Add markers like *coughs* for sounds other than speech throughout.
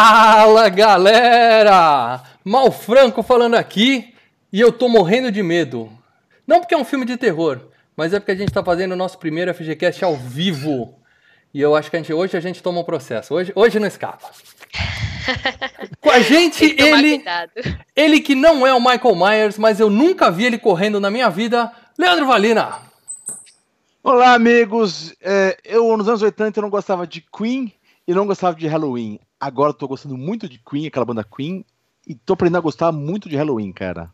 Fala galera! Mal Franco falando aqui e eu tô morrendo de medo. Não porque é um filme de terror, mas é porque a gente tá fazendo o nosso primeiro FGCast ao vivo. E eu acho que a gente, hoje a gente toma um processo. Hoje, hoje não escapa. *laughs* Com a gente, ele. Cuidado. Ele que não é o Michael Myers, mas eu nunca vi ele correndo na minha vida, Leandro Valina. Olá, amigos. É, eu, nos anos 80, eu não gostava de Queen e não gostava de Halloween. Agora eu tô gostando muito de Queen, aquela banda Queen, e tô aprendendo a gostar muito de Halloween, cara.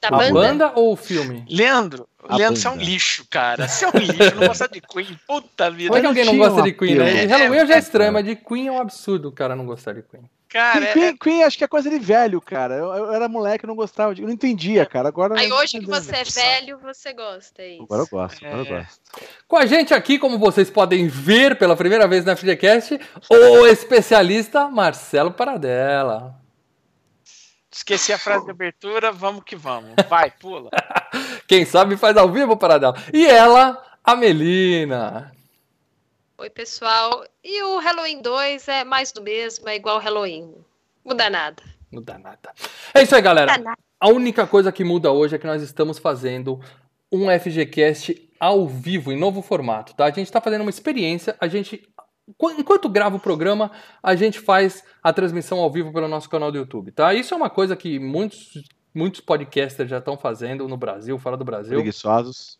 Da a banda? banda ou o filme? Leandro, a Leandro, você é um lixo, cara. Você é um lixo, não gosta de Queen. Puta vida. Como é que alguém não gosta de Queen, né? Halloween é, já é estranho, mas de Queen é um absurdo o cara não gostar de Queen. Cara, Queen, é... Queen, acho que é coisa de velho, cara. Eu, eu era moleque, eu não gostava, de, eu não entendia, cara. Agora Aí hoje que você é velho, você gosta, é isso. Agora eu gosto, agora eu é. gosto. Com a gente aqui, como vocês podem ver pela primeira vez na FGCast, o especialista Marcelo Paradela. Esqueci a frase de abertura, vamos que vamos. Vai, pula. *laughs* Quem sabe faz ao vivo, Paradela. E ela, a Melina. Oi, pessoal. E o Halloween 2 é mais do mesmo, é igual Halloween. Muda nada. Muda nada. É isso aí, galera. A única coisa que muda hoje é que nós estamos fazendo um FGCast ao vivo, em novo formato, tá? A gente está fazendo uma experiência, a gente enquanto grava o programa, a gente faz a transmissão ao vivo pelo nosso canal do YouTube, tá? Isso é uma coisa que muitos muitos podcasters já estão fazendo no Brasil, fora do Brasil. Preguiçosos.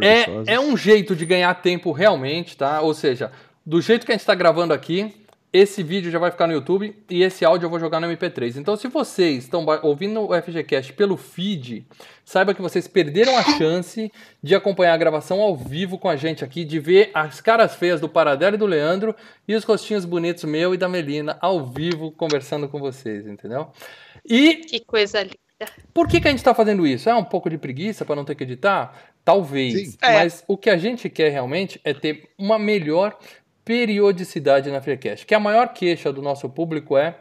É, é um jeito de ganhar tempo realmente, tá? Ou seja, do jeito que a gente está gravando aqui, esse vídeo já vai ficar no YouTube e esse áudio eu vou jogar no MP3. Então, se vocês estão ouvindo o FGCast pelo feed, saiba que vocês perderam a chance de acompanhar a gravação ao vivo com a gente aqui, de ver as caras feias do Paradelo e do Leandro e os rostinhos bonitos meu e da Melina ao vivo conversando com vocês, entendeu? E que coisa linda. Por que, que a gente está fazendo isso? É um pouco de preguiça para não ter que editar? Talvez. É. Mas o que a gente quer realmente é ter uma melhor periodicidade na Freecast. Que a maior queixa do nosso público é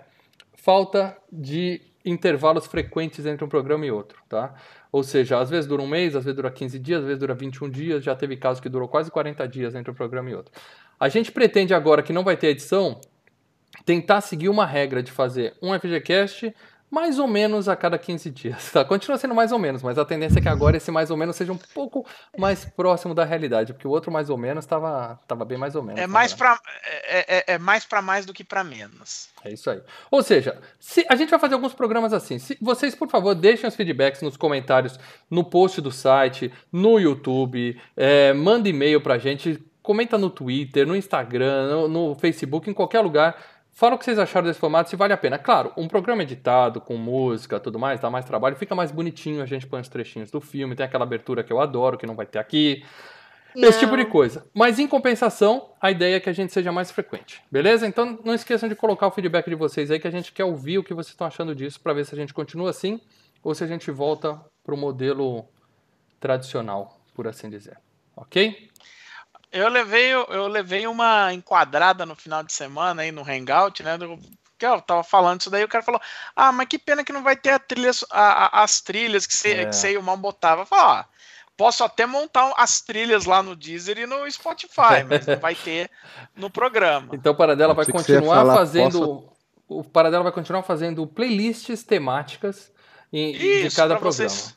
falta de intervalos frequentes entre um programa e outro, tá? Ou seja, às vezes dura um mês, às vezes dura 15 dias, às vezes dura 21 dias, já teve casos que durou quase 40 dias entre um programa e outro. A gente pretende agora que não vai ter edição, tentar seguir uma regra de fazer um FGCast mais ou menos a cada 15 dias. Tá? Continua sendo mais ou menos, mas a tendência é que agora esse mais ou menos seja um pouco mais próximo da realidade, porque o outro mais ou menos estava tava bem mais ou menos. É mais para é, é, é, mais para mais do que para menos. É isso aí. Ou seja, se, a gente vai fazer alguns programas assim. Se, vocês, por favor, deixem os feedbacks nos comentários, no post do site, no YouTube, é, manda e-mail para a gente, comenta no Twitter, no Instagram, no, no Facebook, em qualquer lugar Fala o que vocês acharam desse formato, se vale a pena. Claro, um programa editado, com música tudo mais, dá mais trabalho, fica mais bonitinho, a gente põe os trechinhos do filme, tem aquela abertura que eu adoro, que não vai ter aqui. Não. Esse tipo de coisa. Mas em compensação, a ideia é que a gente seja mais frequente. Beleza? Então não esqueçam de colocar o feedback de vocês aí, que a gente quer ouvir o que vocês estão achando disso, para ver se a gente continua assim ou se a gente volta para o modelo tradicional, por assim dizer. Ok? Eu levei, eu levei uma enquadrada no final de semana aí no Hangout, né? Do, que eu tava falando isso daí, o cara falou: Ah, mas que pena que não vai ter a trilha, a, a, as trilhas que você, é. que e o mal botava. Eu falei, ah, posso até montar as trilhas lá no Deezer e no Spotify, mas não vai ter no programa. Então o Paradela vai continuar falar, fazendo. Posso... O Paradela vai continuar fazendo playlists temáticas em, Isso, de cada programa. Vocês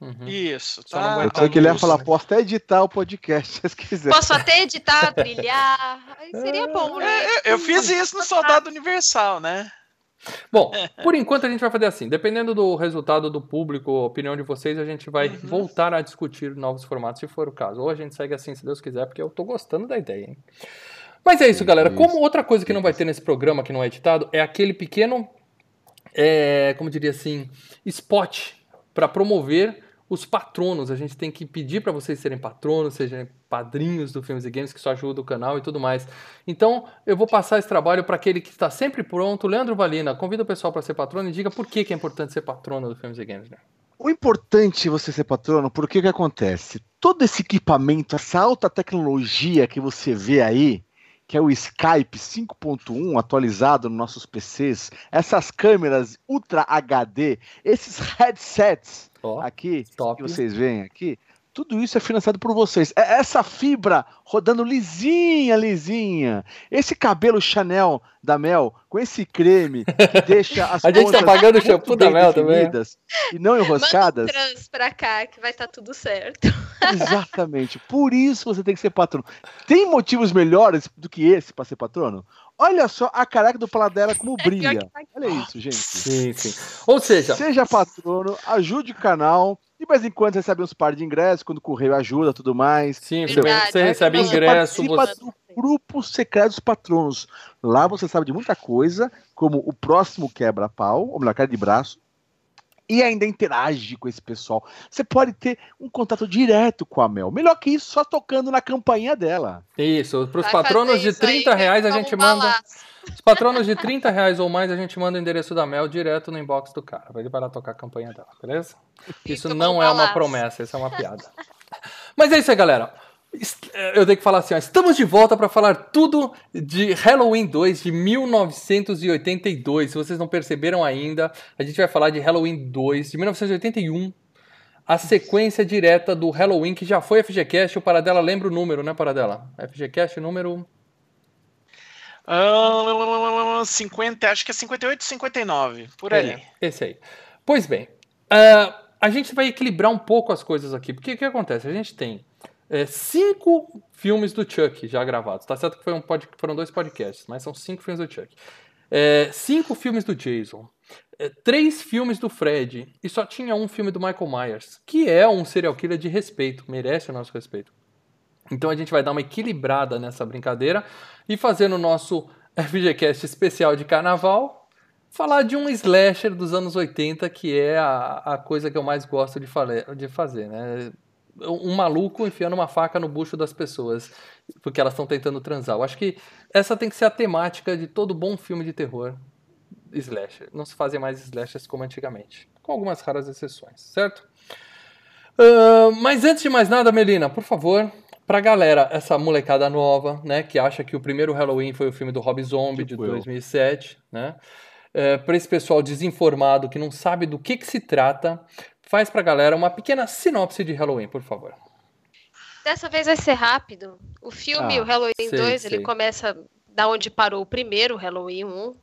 Uhum. Isso, tá. Eu sei que ele ia falar, posso até editar o podcast *laughs* se quiser. Posso até editar, *laughs* trilhar. Aí seria bom, né? É, eu fiz isso no Soldado Universal, né? Bom, por enquanto a gente vai fazer assim. Dependendo do resultado do público, a opinião de vocês, a gente vai uhum. voltar a discutir novos formatos, se for o caso. Ou a gente segue assim, se Deus quiser, porque eu tô gostando da ideia, hein? Mas é isso, galera. Como outra coisa que não vai ter nesse programa, que não é editado, é aquele pequeno, é, como diria assim, spot para promover os patronos. A gente tem que pedir para vocês serem patronos, sejam padrinhos do Filmes e Games, que isso ajuda o canal e tudo mais. Então, eu vou passar esse trabalho para aquele que está sempre pronto. Leandro Valina, convida o pessoal para ser patrono e diga por que, que é importante ser patrono do Filmes e Games. Né? O importante é você ser patrono, porque o que acontece? Todo esse equipamento, essa alta tecnologia que você vê aí, que é o Skype 5.1 atualizado nos nossos PCs, essas câmeras Ultra HD, esses headsets oh, aqui top. que vocês veem aqui, tudo isso é financiado por vocês. É essa fibra rodando lisinha, lisinha. Esse cabelo Chanel da Mel, com esse creme que *laughs* deixa as A gente tá pontas pagando o shampoo da bem Mel também. definidas E não Manda um enroscadas. trans pra cá que vai estar tudo certo. *laughs* Exatamente. Por isso você tem que ser patrono. Tem motivos melhores do que esse para ser patrono? Olha só a careca do Paladela como brilha. que tá. Olha isso, gente. Sim, sim. Ou seja, Seja patrono, ajude o canal. De vez em quando recebe uns par de ingressos, quando o correio ajuda tudo mais. sim, você, Verdade. você recebe Você ingresso, participa você... do grupo secreto dos patronos. Lá você sabe de muita coisa, como o próximo quebra-pau, ou melhor, cara de braço. E ainda interage com esse pessoal. Você pode ter um contato direto com a Mel. Melhor que isso, só tocando na campainha dela. Isso, para os Vai patronos de isso aí, 30 reais a gente um manda. balaço. Os patronos de 30 reais ou mais, a gente manda o endereço da Mel direto no inbox do cara. Ele vai lá tocar a campanha dela, beleza? Isso não é uma promessa, isso é uma piada. *laughs* Mas é isso aí, galera. Est- Eu tenho que falar assim, ó, estamos de volta para falar tudo de Halloween 2 de 1982. Se vocês não perceberam ainda, a gente vai falar de Halloween 2 de 1981. A sequência direta do Halloween que já foi FGCast. O Paradela lembra o número, né, Paradela? FGCast número Ah, 50, acho que é 58, 59, por ali. É, esse aí. Pois bem, ah, a gente vai equilibrar um pouco as coisas aqui, porque o que acontece? A gente tem é, cinco filmes do Chuck já gravados. Tá certo que foi um pod- foram dois podcasts, mas são cinco filmes do Chuck. É, cinco filmes do Jason. é, três filmes do Fred. E só tinha um filme do Michael Myers, que é um serial killer de respeito, merece o nosso respeito. Então a gente vai dar uma equilibrada nessa brincadeira e fazer no nosso FGCast especial de carnaval falar de um slasher dos anos 80 que é a, a coisa que eu mais gosto de, fale- de fazer, né? Um maluco enfiando uma faca no bucho das pessoas porque elas estão tentando transar. Eu acho que essa tem que ser a temática de todo bom filme de terror slasher. Não se fazem mais slashers como antigamente, com algumas raras exceções, certo? Ah, mas antes de mais nada, Melina, por favor, pra galera, essa molecada nova, né, que acha que o primeiro Halloween foi o filme do Rob Zombie de Tipo eu. 2007, né? É, para esse pessoal desinformado que não sabe do que, que se trata, faz pra galera uma pequena sinopse de Halloween, por favor. Dessa vez vai ser rápido. O filme, Ah, o Halloween sei, 2, sei. ele começa da onde parou o primeiro, o Halloween 1.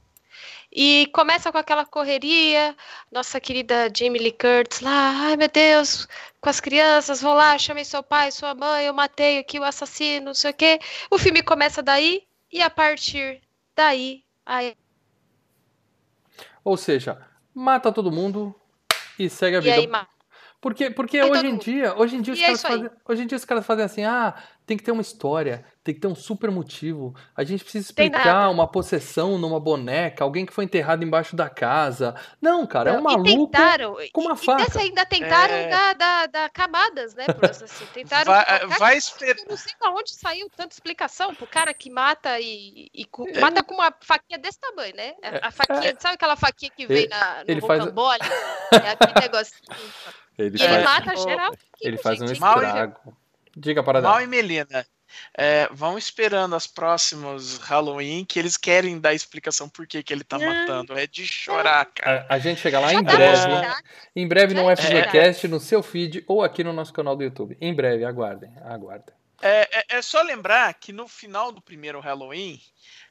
E começa com aquela correria, nossa querida Jamie Lee Curtis lá, ai meu Deus, com as crianças, vão lá, chamei seu pai, sua mãe, eu matei aqui o assassino, não sei o quê. O filme começa daí, e a partir daí, aí, Ou seja, mata todo mundo e segue a e vida. aí ma- Porque, porque Aí hoje em mundo. dia, hoje em dia os E é caras aí. fazem, hoje em dia os caras fazem assim, ah, tem que ter uma história, tem que ter um super motivo. A gente precisa explicar uma possessão numa boneca, alguém que foi enterrado embaixo da casa. Não, cara, é um Não, maluco. Tentaram, com uma e, faca. E dessa ainda tentaram É. dar, dar, dar camadas, né, assassino. *laughs* Tentaram Vai, vai esperar. Eu não sei da onde saiu tanta explicação pro cara que mata e, e cu- mata com uma faquinha desse tamanho, né? A, a faquinha, sabe aquela faquinha que vem Ele- na, no ele faz-? *laughs* É aquele negocinho. Ele E ele faz, mata geral. ele faz um estrago. Diga para Mal e Melina. é, vão esperando os próximos Halloween que eles querem dar explicação por que, que ele tá Não. matando. É de chorar, cara. A, a gente chega lá Já em pra breve. esperar. Em breve no Já FGCast, no seu feed ou aqui no nosso canal do YouTube. Em breve, aguardem, aguardem. É, é- é só lembrar que no final do primeiro Halloween,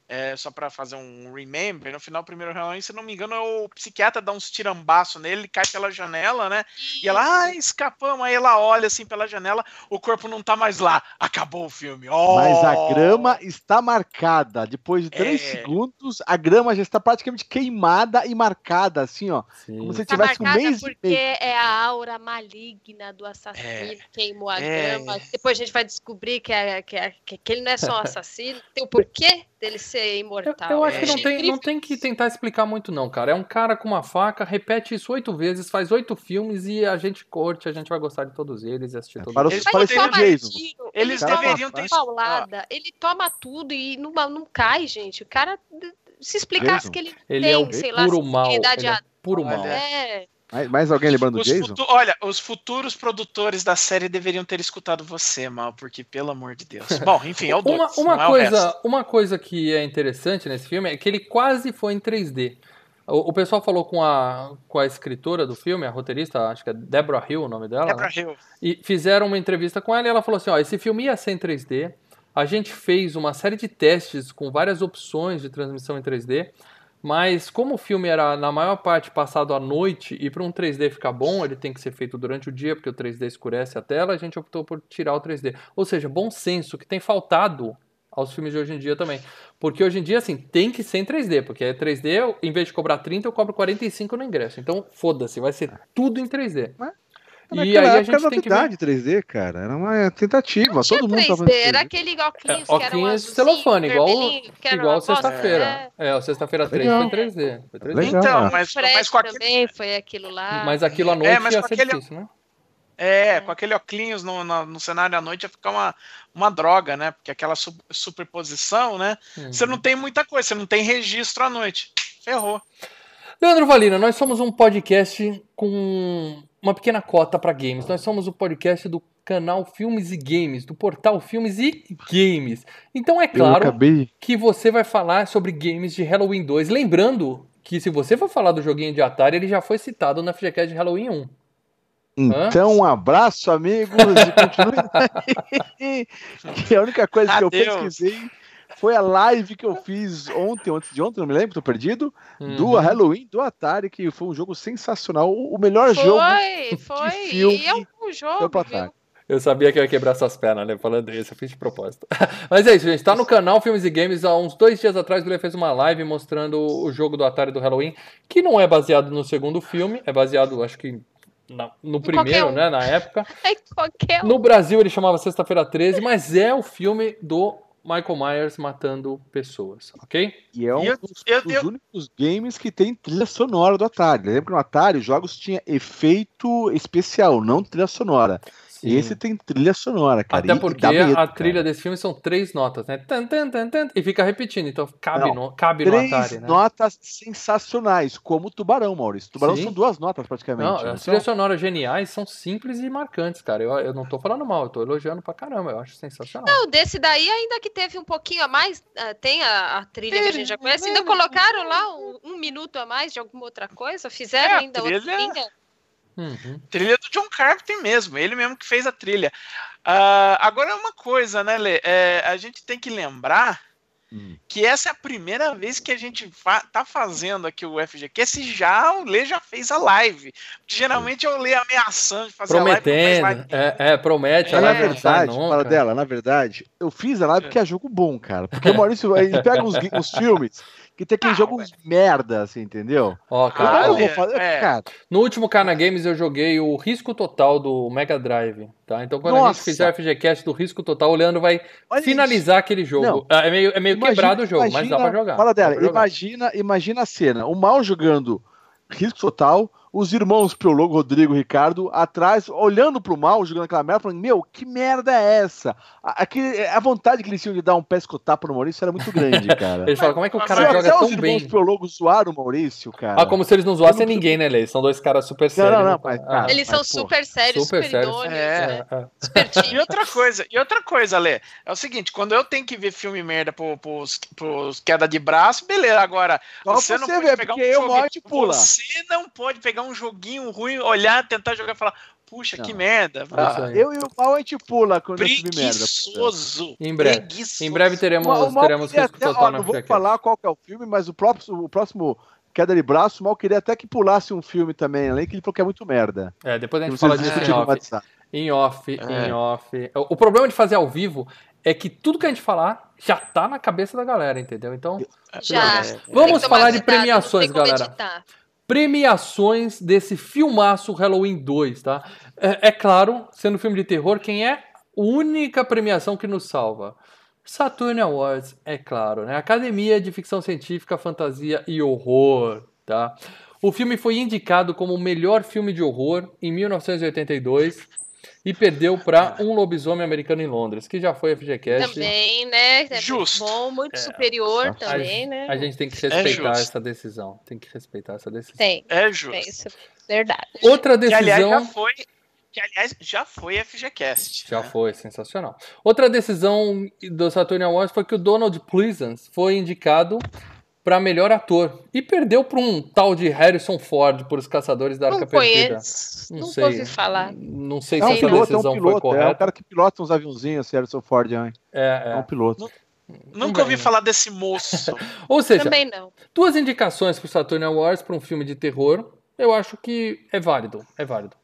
é, só pra fazer um remember, no final do primeiro Halloween, se não me engano, o psiquiatra dá uns tirambaço nele, ele cai pela janela, né? E ela, ah, escapamos. Aí ela olha assim pela janela, o corpo não tá mais lá. Acabou o filme. Oh! Mas a grama está marcada. Depois de três É. segundos, a grama já está praticamente queimada e marcada, assim, ó. Sim. Como se Tá tivesse um mês e porque meio. é a aura maligna do assassino É. que queimou a É. grama. Depois a gente vai descobrir que, é, que, é- que, que ele não é só um assassino, tem o porquê dele ser Eu, imortal. eu acho que É. não tem, não tem que tentar explicar muito, não, cara. É um cara com uma faca, repete isso oito vezes, faz oito filmes e a gente curte, a gente vai gostar de todos eles e assistir É, todos para os- eles. Ele o Jason. Eles deveriam ter- paulada, ele toma tudo e não, não cai, gente. O cara, se explicasse Jason. que ele Ele tem, é o sei lá, puro mal. sensibilidade Ele é a- puro mal. É, Mais, mais alguém lembrando do Jason? futu- Olha, os futuros produtores da série deveriam ter escutado você, mal, porque pelo amor de Deus. *laughs* Bom, enfim, é o dois, Uma, uma é coisa, uma coisa que é interessante nesse filme é que ele quase foi em 3D. O, o pessoal falou com a, com a escritora do filme, a roteirista, acho que é Deborah Hill o nome dela. Deborah né? Hill. E fizeram uma entrevista com ela e ela falou assim: ó, esse filme ia ser em 3D. A gente fez uma série de testes com várias opções de transmissão em 3D. Mas como o filme era na maior parte passado à noite e para um 3D ficar bom, ele tem que ser feito durante o dia, porque o 3D escurece a tela, a gente optou por tirar o 3D. Ou seja, bom senso que tem faltado aos filmes de hoje em dia também. Porque hoje em dia, assim, tem que ser em 3D, porque é 3D, em vez de cobrar 30, eu cobro 45 no ingresso. Então, foda-se, vai ser tudo em 3D. Naquela E aí a época gente era tem que ver. novidade 3D, cara. Era uma tentativa. Não tinha Todo mundo tava 3D, era aquele óculos É, óculos celofane, igual- Igual sexta-feira. É, o sexta-feira 3 Legal. foi 3D. Foi 3D. Legal. Então, mas, mas com aquele, também foi aquilo lá. Mas aquilo à noite mas ia com ser aquele- difícil, né? é, com aquele óculos no, no, no cenário à noite ia ficar uma, uma droga, né? Porque aquela su- superposição, né? Uhum. Você não tem muita coisa, você não tem registro à noite. Ferrou. Leandro Valina, nós somos um podcast com uma pequena cota para games. Nós somos o podcast do canal Filmes e Games, do portal Filmes e Games. Então é claro acabei. que você vai falar sobre games de Halloween 2. Lembrando que se você for falar do joguinho de Atari, ele já foi citado na FGCast de Halloween 1. Então, um abraço, amigos. E continue aí. *laughs* que a única coisa que eu Adeus. pesquisei foi a live que eu fiz ontem, antes de ontem, não me lembro, tô perdido. Do Uhum. Halloween do Atari, que foi um jogo sensacional. O melhor jogo. Foi, foi. filme E é um jogo. Eu sabia que eu ia quebrar suas pernas, né? Falando isso, eu fiz de propósito. *laughs* Mas é isso, gente. Tá no canal Filmes e Games. Há uns dois dias atrás, o Guilherme fez uma live mostrando o jogo do Atari do Halloween, que não é baseado no segundo filme, é baseado, acho que, na- no primeiro, um. né? Na época. *laughs* É qualquer um. No Brasil ele chamava Sexta-feira 13, mas é o filme do Michael Myers matando pessoas, ok? E é um eu- dos, eu- dos eu- únicos games que tem trilha sonora do Atari. Lembra que no Atari os jogos tinham efeito especial, não trilha sonora. Sim. Esse tem trilha sonora, cara. Até porque medo, a cara. trilha desse filme são três notas, né? Tan, tan, tan, tan, e fica repetindo, então cabe, Não, no, cabe no Três Atari, né? notas sensacionais, como o Tubarão, Maurício. Tubarão Sim. são duas notas praticamente. Não, não as trilhas sonoras geniais são simples e marcantes, cara. Eu, eu não tô falando mal, eu tô elogiando pra caramba, eu acho sensacional. Não, desse daí, ainda que teve um pouquinho a mais, ah, tem a, a trilha que a gente já conhece, ainda colocaram lá um, um minuto a mais de alguma outra coisa, fizeram É, ainda outra trilha. Uhum. Trilha do John Carpenter mesmo, ele mesmo que fez a trilha. Ah, agora uma coisa, né, Lê? É, a gente tem que lembrar Hum. que essa é a primeira vez que a gente fa tá fazendo aqui o FGCast e já o Lê já fez a live. Geralmente é o Lê ameaçando de fazer a live. não faz Prometendo, live. é, é, promete, É, a Na não verdade, nunca. fala dela, na verdade, eu fiz a live porque é jogo bom, cara. Porque o Maurício, ele pega uns, gui- uns filmes que tem aqueles Não, jogos merda, assim, entendeu? Ó, Ah, cara, eu vou fazer? é. Cara, no último Carna Games eu joguei o Risco Total do Mega Drive, tá? Então quando a gente Nossa! fizer o FGCast do Risco Total, o Leandro vai olha finalizar aquele jogo. Ah, É meio, é meio Imagina- quebrado o jogo, mas dá imagina- pra jogar. Fala dela, imagina, imagina a cena. O mal jogando risco total, os irmãos Piologo, Rodrigo e Ricardo atrás, olhando pro mal, jogando aquela merda, falando: Meu, que merda é essa? A, aquele- a vontade que eles tinham de dar um pescotapa no Maurício era muito grande, *laughs* cara. Eles falam, como é que o cara Se joga os tão irmãos bem? Piologo zoaram o Maurício, cara. Ah, como se eles não zoassem não- ninguém, né, Lei? São dois caras super Não, sérios. não, não, né? mas, Ah, cara, Eles são mas, pô, super sérios, super super, sérios. idôneos, É. né? é, é. E outra coisa, e outra coisa, Lê, é o seguinte, quando eu tenho que ver filme merda pro, pros, pros queda de braço, beleza, agora Só você você não pode vê, pegar porque um eu pula. Você não pode pegar um joguinho ruim, olhar, tentar jogar e falar, puxa, que Não. merda. É isso Ah. Eu e o mal a gente pula quando eu subir merda. preguiçoso. Em breve. preguiçoso. Em breve teremos, O Mal teremos queria risco até- total ó, na Não vou falar qual que é o filme, mas o próximo, o próximo queda de braço, o Mal queria até que pulasse um filme também, além que ele falou que é muito merda. É, depois a Que gente fala disso em off. Em off, É. em off. O problema de fazer ao vivo é que tudo que a gente falar já tá na cabeça da galera, entendeu? Então, Já. É, Vamos que falar de premiações, galera. editar. Premiações desse filmaço Halloween 2, tá? É, é claro, sendo filme de terror, quem é a única premiação que nos salva? Saturn Awards, é claro, né? Academia de Ficção Científica, Fantasia e Horror, tá? O filme foi indicado como o melhor filme de horror em 1982 e perdeu para Um Lobisomem Americano em Londres, que já foi FGCast. Também, né? É muito Justo. bom, muito superior A- também, a, né? a gente tem que respeitar justo. essa decisão. Tem que respeitar essa decisão. Tem, É tem justo. isso. Verdade. Outra Que aliás já decisão. foi. Que aliás já foi FGCast. Já né? foi, sensacional. Outra decisão do Saturn Awards foi que o Donald Pleasance foi indicado para melhor ator. E perdeu para um tal de Harrison Ford por Os Caçadores da Arca Não Perdida. conheço, Não nunca sei. ouvi falar. Não sei É um se essa piloto, é um decisão foi piloto. É o correta. cara que pilota uns aviãozinhos, Harrison Ford, hein? É, É é. um piloto. Nunca ouvi falar desse moço. *laughs* Ou seja, Também não. duas indicações pro Saturn Awards para um filme de terror, eu acho que é válido, é válido.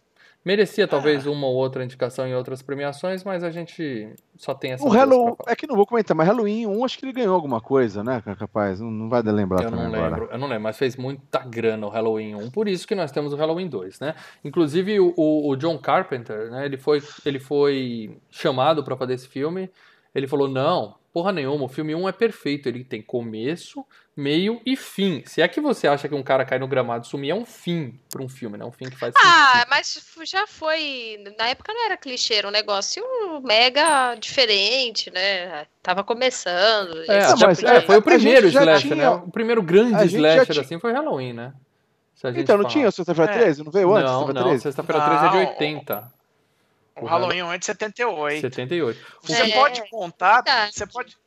Merecia talvez uma ou outra indicação em outras premiações, mas a gente só tem essa O Halloween, é que não vou comentar, mas Halloween 1 acho que ele ganhou alguma coisa, né, capaz? Não, não vai lembrar Eu também não agora. lembro, eu não lembro, mas fez muita grana o Halloween 1, por isso que nós temos o Halloween 2, né? Inclusive o, o- o John Carpenter, né? Ele foi, ele foi chamado para fazer esse filme. Ele falou: não, porra nenhuma, o filme 1 é perfeito, ele tem começo, meio e fim. Se é que você acha que um cara cai no gramado e sumir, é um fim para um filme, né? Um fim que faz Ah, sentido. mas já foi. Na época não era clichê, era um negócio mega diferente, né? Tava começando. É, esse até- mas, tipo é, foi o primeiro slasher, tinha- né? O primeiro grande slasher tinha- assim foi Halloween, né? Se a gente Então, não falar. tinha o Sexta-feira É. 13? Não veio antes? Não, Sexta-feira não, 13? sexta-feira 13 é de Não. 80. O Halloween 1 é de 78. 78. Você É. pode contar, Verdade. você pode,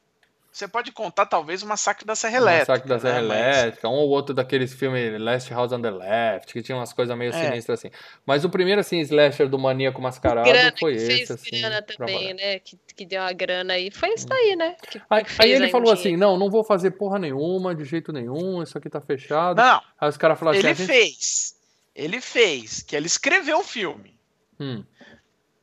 você pode contar talvez o massacre da Serra O Elétrica. Massacre da Serra né? Mas- Elétrica, um ou outro daqueles filmes Last House on the Left, que tinha umas coisas meio É. sinistras assim. Mas o primeiro, assim, slasher do Maníaco Mascarado grana foi que esse, fez assim. grana também, né? Que, que deu uma grana aí. Foi isso daí, né? Que, Aí, que aí ele um falou assim, dinheiro. não, não vou fazer porra nenhuma, de jeito nenhum, isso aqui tá fechado. Não, Aí os caras falaram assim, ele gente... fez. Ele fez, que ele escreveu o filme. Hum.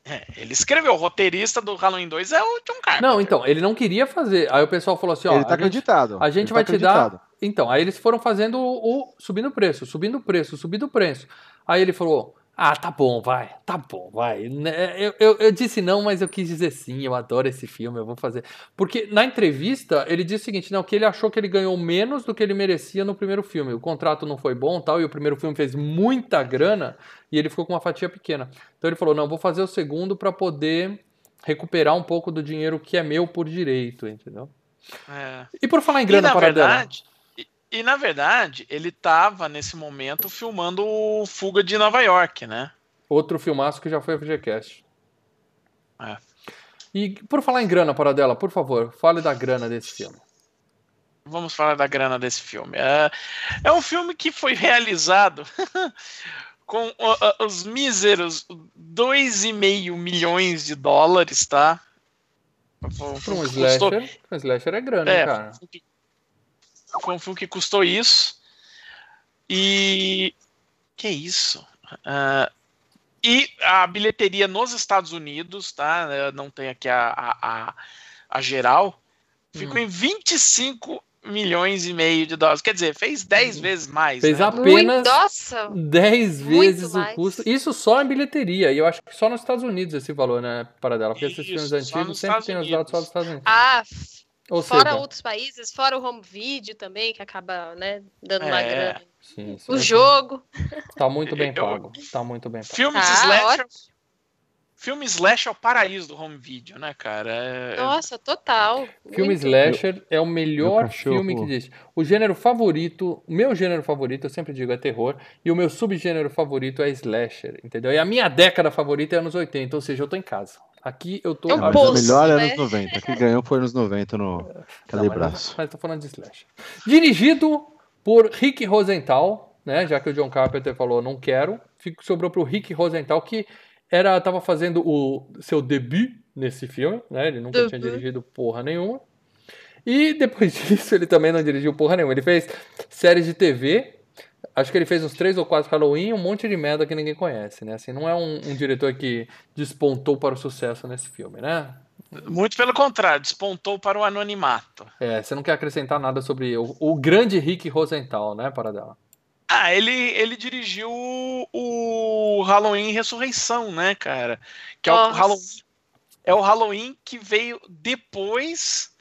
É, ele escreveu, o roteirista do Halloween 2 é o John Carpenter. Não, então, ele não queria fazer. Aí o pessoal falou assim, ó, ele tá a gente- acreditado. A gente Ele vai tá te dar. acreditado. Então, aí eles foram fazendo o, o- subindo o preço, subindo o preço, subindo o preço. Aí ele falou: Ah, tá bom, vai, tá bom, vai. Né, Eu, eu, eu disse não, mas eu quis dizer sim, eu adoro esse filme, eu vou fazer. Porque na entrevista ele disse o seguinte: não, que ele achou que ele ganhou menos do que ele merecia no primeiro filme. O contrato não foi bom tal, e o primeiro filme fez muita grana e ele ficou com uma fatia pequena. Então ele falou: não, vou fazer o segundo para poder recuperar um pouco do dinheiro que é meu por direito, entendeu? É. E por falar em E grana na para dela. verdade, e, na verdade, ele tava nesse momento filmando o Fuga de Nova York, né? Outro filmaço que já foi a FGCast. É. E por falar em grana, Paradela, por favor, fale da grana desse filme. Vamos falar da grana desse filme. É, é um filme que foi realizado *laughs* com os míseros 2,5 milhões de dólares, tá? Por um custou- slasher, um slasher é grana, É, cara. Foi um filme que custou isso. E. Que isso? Ah, e a bilheteria nos Estados Unidos, tá? Eu Não tem aqui a, a, a, a geral. Ficou Hum. em 25 milhões e meio de dólares. Quer dizer, fez 10 vezes mais. Fez né? Muito, apenas- nossa! 10 Muito vezes o mais. custo. Isso só em bilheteria. E eu acho que só nos Estados Unidos esse valor, né, Paradela? Porque esses Isso, filmes só antigos nos sempre Estados tem os dados só dos Estados Unidos. Ah, Ou fora seja, outros países, fora o home video também, que acaba, né, dando uma É. grana. sim, sim, O sim. jogo. Tá muito bem *laughs* Eu- pago. Tá muito bem pago. Filme de Ah, slasher. ótimo. Filme slash é o paraíso do home video, né, cara? É- Nossa, total. Filme Muito. slasher é o melhor filme que existe. O gênero favorito, o meu gênero favorito, eu sempre digo, é terror. E o meu subgênero favorito é slasher, entendeu? E a minha década favorita é anos 80, ou seja, eu tô em casa. Aqui eu tô... É um Ah, poço, o melhor é né? anos 90. Quem ganhou foi nos 90 no Cadê mas, Braço? mas tô falando de slasher. Dirigido por Rick Rosenthal, né? Já que o John Carpenter falou não quero, fico, sobrou pro Rick Rosenthal que era tava fazendo o seu debut nesse filme, né? Ele nunca tinha Debut. dirigido porra nenhuma. E depois *laughs* disso ele também não dirigiu porra nenhuma. Ele fez séries de TV. Acho que ele fez uns três ou quatro Halloween e um monte de merda que ninguém conhece, né? Assim, não é um, um diretor que despontou para o sucesso nesse filme, né? Muito pelo contrário, despontou para o anonimato. É, você não quer acrescentar nada sobre o, o grande Rick Rosenthal, né, Paradela? Ah, ele, ele dirigiu o, o Halloween Ressurreição, né, cara? Que é o. Halloween, é o Halloween que veio depois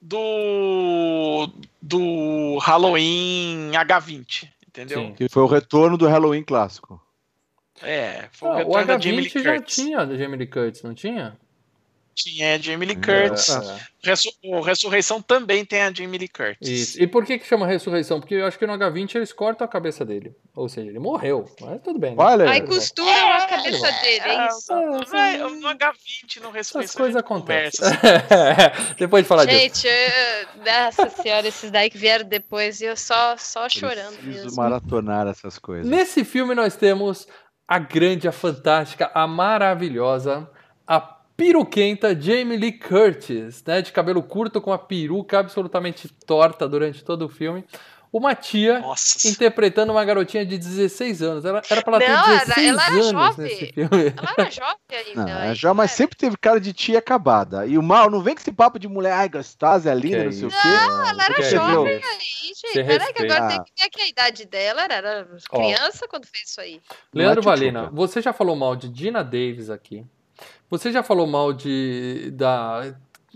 do do Halloween H20, entendeu? Sim. Que foi o retorno do Halloween clássico. É, foi o Ah, o retorno da Jamie Lee H20 já Curtis. tinha da Jamie Lee Curtis, não tinha? Tinha a Jamie Lee Curtis. É. Ressu- o Ressurreição também tem a Jamie Lee Curtis. Isso. E por que que chama ressurreição? Porque eu acho que no H20 eles cortam a cabeça dele. Ou seja, ele morreu. Mas tudo bem. né? Olha, Aí costuram a cabeça dele, é isso. Vai, no H20, no Essas Ressurreição, coisas a gente acontecem. *laughs* Depois de falar disso. Gente, nossa senhora, esses daí que vieram depois e eu só, só chorando preciso mesmo. maratonar essas coisas. Nesse filme nós temos a grande, a fantástica, a maravilhosa, a piruquenta Jamie Lee Curtis, né, de cabelo curto com a peruca absolutamente torta durante todo o filme. Uma tia Nossa. interpretando uma garotinha de 16 anos. Ela, era pra ela Não, ter era- 16 ela era anos jovem. nesse filme. Ela era jovem ainda. Não, aí, é já, mas né? sempre teve cara de tia acabada. E o mal, não vem com esse papo de mulher, ai, gostosa, é linda, Que não sei o quê. Ela era Que jovem aí, gente. Você Peraí, que agora respeita. tem que ver que a idade dela era, era criança quando fez isso aí. Não é Leandro tchutchuca. Valina, você já falou mal de Dina Davis aqui. Você já falou mal de da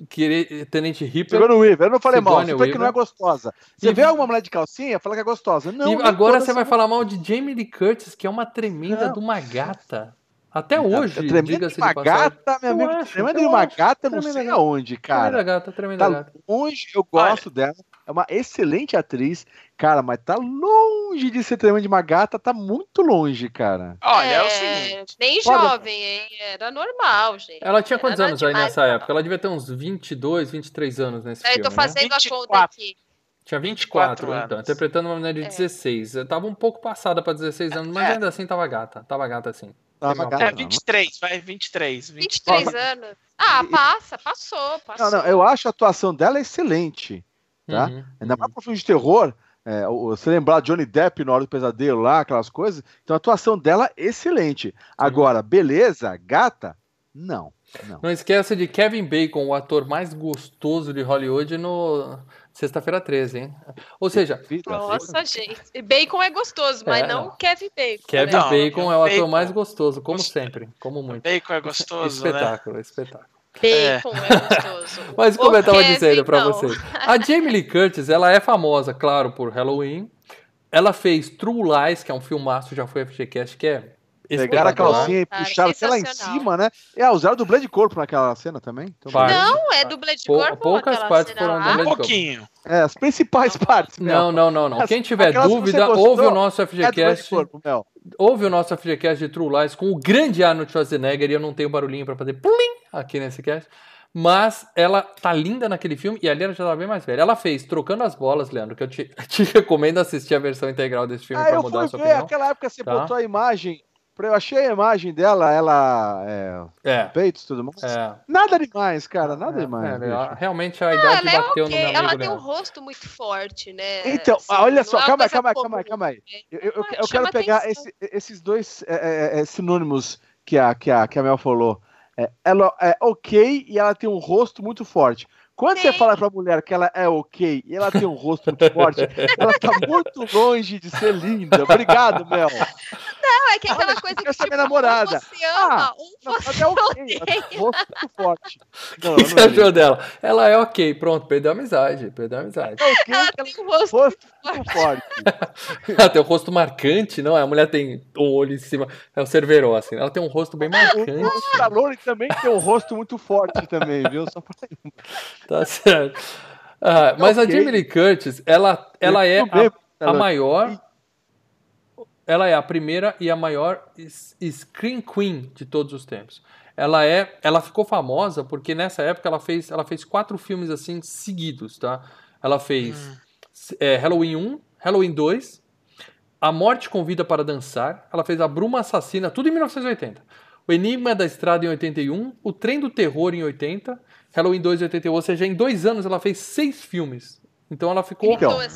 querer- Tenente Ripper. Sigourney Weaver, eu não falei mal, Sigourney você falou que não é gostosa. Você E- vê alguma mulher de calcinha, fala que é gostosa. Não, e agora você vai falar mal de Jamie Lee Curtis, que é uma tremenda Não. de uma gata. Até hoje, Tremenda diga-se de uma passagem. gata, meu Eu amigo. tremenda de uma acho. gata, eu não Tremenda sei aonde, Tremenda cara. gata, tremenda Tá gata. longe, eu gosto dela. É uma excelente atriz, cara, mas tá longe de ser tremenda de uma gata, tá muito longe, cara. Olha, é, o É, seguinte. Nem Olha- jovem, hein? Era normal, gente. Ela tinha quantos Era anos aí nessa não. época? Ela devia ter uns 22, 23 anos nesse Aí filme, tô né? fazendo a conta 24. aqui. Tinha 24, 24 então, interpretando uma menina de É. 16. Eu tava um pouco passada pra 16 anos, mas É. ainda assim tava gata. Tava gata assim. Tava gata, É, não. 23, vai, 23. 20. 23 anos. Ah, passa, passou, passou. Não, não, eu acho a atuação dela excelente. Tá? Uhum, Ainda uhum. mais pro filme de terror. É, o- você lembrar Johnny Depp na hora do pesadelo lá, aquelas coisas. Então a atuação dela excelente. Agora, beleza, gata? Não. Não. Não esqueça de Kevin Bacon, o ator mais gostoso de Hollywood, no Sexta-feira 13, hein? Ou seja, Nossa, gente. E Bacon é gostoso, mas É, não não. Kevin Bacon. Kevin né? Não, Bacon é o ator Bacon. mais gostoso, como sempre, como muito. Bacon é gostoso, né? espetáculo, espetáculo. Bacon é, gostoso. *laughs* Mas O como eu tava Kevin, dizendo pra não. vocês, a Jamie Lee Curtis, ela é famosa, claro, por Halloween. Ela fez True Lies, que é um filmaço, já foi FGCast, que é Pegaram a calcinha e puxaram até lá em cima, né? É, usaram dublê de corpo naquela cena também. Então. Não, é dublê de Pou- corpo. poucas partes cena foram dublê Um de pouquinho. É, as principais partes. Não, Mel. não, não, não. As- Quem tiver aquelas dúvida, gostou, ouve o nosso É FGCast. corpo, Mel. Ouve o nosso FGCast de True Lies com o grande Arnold Schwarzenegger e eu não tenho barulhinho pra fazer plim aqui nesse cast. Mas ela tá linda naquele filme e ali ela já tá bem mais velha. Ela fez Trocando as Bolas, Leandro, que eu te, *laughs* te recomendo assistir a versão integral desse filme Ah, pra eu mudar fui a sua ver, opinião. aquela época você Tá. botou a imagem. Eu achei a imagem dela, ela. É, É. peitos e tudo mais. É, Nada demais, cara, nada é, demais. é, bicho. realmente a Ah, idade ela é bateu ok. no meu amigo Ela tem um Leandro. rosto muito forte, né? Então, Assim, olha só, é calma aí, calma aí, calma aí, calma aí. né? Eu, eu- eu Ah, quero pegar esse- esses dois é, é, é, sinônimos que a, que, a, que a Mel falou. É, ela é ok e ela tem um rosto muito forte. Quando você Sim. fala pra mulher que ela é ok e ela tem um rosto muito forte, *laughs* ela tá muito longe de ser linda. Obrigado, Mel. Não, é que é aquela Olha, coisa que é tipo, minha namorada. um você ama, Ah, um Não, você ela é ok, ela odeia. tem rosto muito forte. *laughs* Não, O que não é dela? Ela é ok, pronto, perdeu a amizade, perdeu a amizade. É ok, Ela ela tem um rosto rosto muito forte. *laughs* Ela tem um rosto marcante, não? A mulher tem um olho em cima, é o Cerveró, assim. Ela tem um rosto bem O marcante, o Stallone também tem um rosto muito forte também, viu? Só pra tá certo. Ah, mas a Ok. Jamie Lee Curtis, ela, ela é a, a maior. Ela é a primeira e a maior screen queen de todos os tempos. Ela é, ela ficou famosa porque nessa época ela fez, ela fez quatro filmes assim seguidos, tá? Ela fez é, Halloween 1, Halloween 2, A Morte Convida para Dançar, ela fez A Bruma Assassina, tudo em 1980. O Enigma da Estrada em 81, O Trem do Terror em 80, Halloween 2 em 81, ou seja, em dois anos ela fez seis filmes. Então ela ficou, Então, mulher.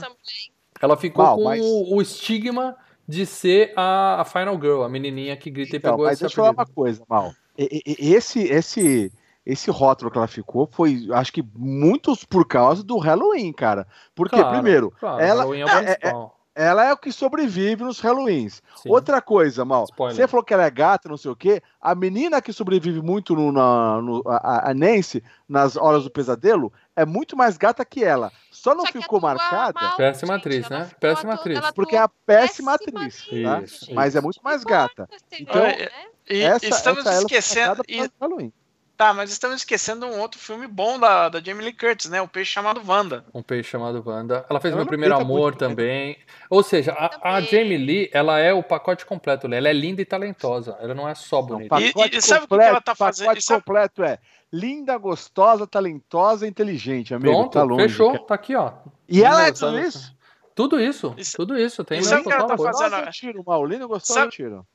ela ficou com mas- o, o estigma de ser a, a Final Girl, a menininha que grita e Então, pegou mas esse deixa eu falar uma coisa, Mal. E- e- e- Esse, esse, esse rótulo que ela ficou foi, acho que, muitos por causa do Halloween, cara. Porque, Claro, primeiro, claro, ela- Halloween é o é- é- principal. ela é o que sobrevive nos Halloweens. Sim. Outra coisa, Mal, Spoiler. você falou que ela é gata, não sei o quê. A menina que sobrevive muito no, na, no- a, a Nancy nas horas do pesadelo é muito mais gata que ela. Só não Só ficou marcada mal, Péssima gente, atriz, né? Péssima atriz. ela porque é a péssima atriz. Tá? Isso, Mas é isso. muito mais gata. Então, Então, E essa, estamos essa esquecendo. E Halloween. Tá, mas estamos esquecendo um outro filme bom da, da Jamie Lee Curtis, né? O Peixe Chamado Wanda. Um peixe chamado Wanda. Ela fez Ela Meu não Primeiro Amor bem. também. Ou seja, a, a. Jamie Lee, ela é o pacote completo. né? Ela é linda e talentosa. Ela não é só Não, bonita. E- pacote e sabe o que ela tá fazendo? Pacote E sabe- completo é linda, gostosa, talentosa e inteligente, amigo. Pronto, tá longe. fechou. cara. Tá aqui, ó. E ela é tudo gostosa. isso? Tudo isso. Sa- Tudo isso. Tem e sabe no o que ela tá fazendo? Gostosa eu tiro, mal. Linda, gostosa Sabe- tiro.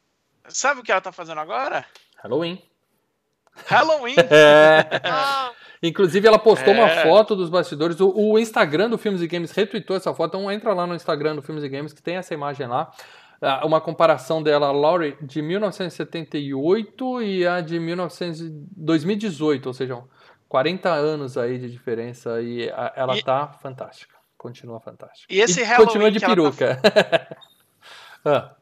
Sabe o que ela tá fazendo agora? Halloween. Halloween. *laughs* É. Ah, Inclusive, ela postou uma É. foto dos bastidores. O, o Instagram do Filmes e Games retweetou essa foto. Então, entra lá no Instagram do Filmes e Games, que tem essa imagem lá. Ah, Uma comparação dela, a Laurie, de 1978 e a de 1900 e 2018. Ou seja, 40 anos aí de diferença. E a- ela E- tá fantástica. Continua fantástica. E esse Halloween continua de tá peruca. *laughs* Ah.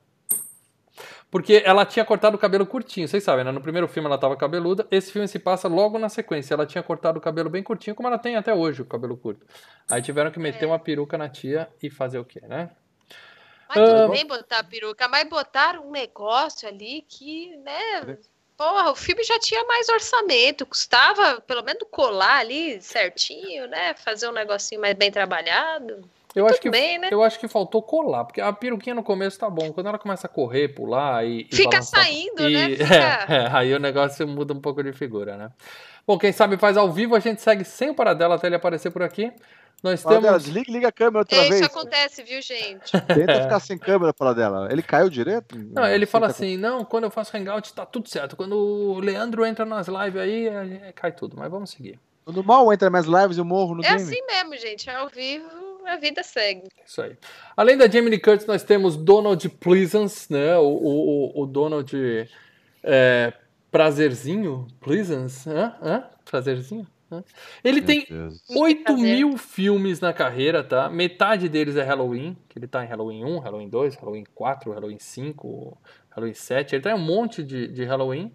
Porque ela tinha cortado o cabelo curtinho, vocês sabem, né? No primeiro filme ela tava cabeluda, esse filme se passa logo na sequência. Ela tinha cortado o cabelo bem curtinho, como ela tem até hoje, o cabelo curto. Aí tiveram que meter uma peruca na tia e fazer o quê, né? Mas tudo Ah. bem botar a peruca, mas botaram um negócio ali que, né? Porra, o filme já tinha mais orçamento, custava pelo menos colar ali certinho, né? Fazer um negocinho mais bem trabalhado. Eu acho que bem, né? eu acho que faltou colar, porque a peruquinha no começo tá bom, quando ela começa a correr, pular e e Fica balançar- saindo, né? e- *laughs* Fica- é, é, aí o negócio muda um pouco de figura, né? Bom, quem sabe faz ao vivo, a gente segue sem o paradela até ele aparecer por aqui. Nós Fala dela, temos desliga liga a câmera outra É, vez. Isso acontece, viu, gente? *laughs* Tenta ficar sem câmera para dela. Ele caiu direto? Não, ele fala tá assim, não, quando eu faço hangout tá tudo certo. Quando o Leandro entra nas lives aí, é, cai tudo. Mas vamos seguir. Quando mal entra mais lives, eu morro no É game. assim mesmo, gente. Ao vivo, a vida segue. Isso aí. Além da Jamie Lee Curtis, nós temos Donald Pleasance, né? O, o, o- o Donald é, Prazerzinho? Pleasance? Hã? Hã? Prazerzinho? Ele Meu tem Deus. 8 prazer. mil filmes na carreira, tá? Metade deles é Halloween, que ele tá em Halloween 1, Halloween 2, Halloween 4, Halloween 5, Halloween 7. Ele tá em um monte de, de Halloween.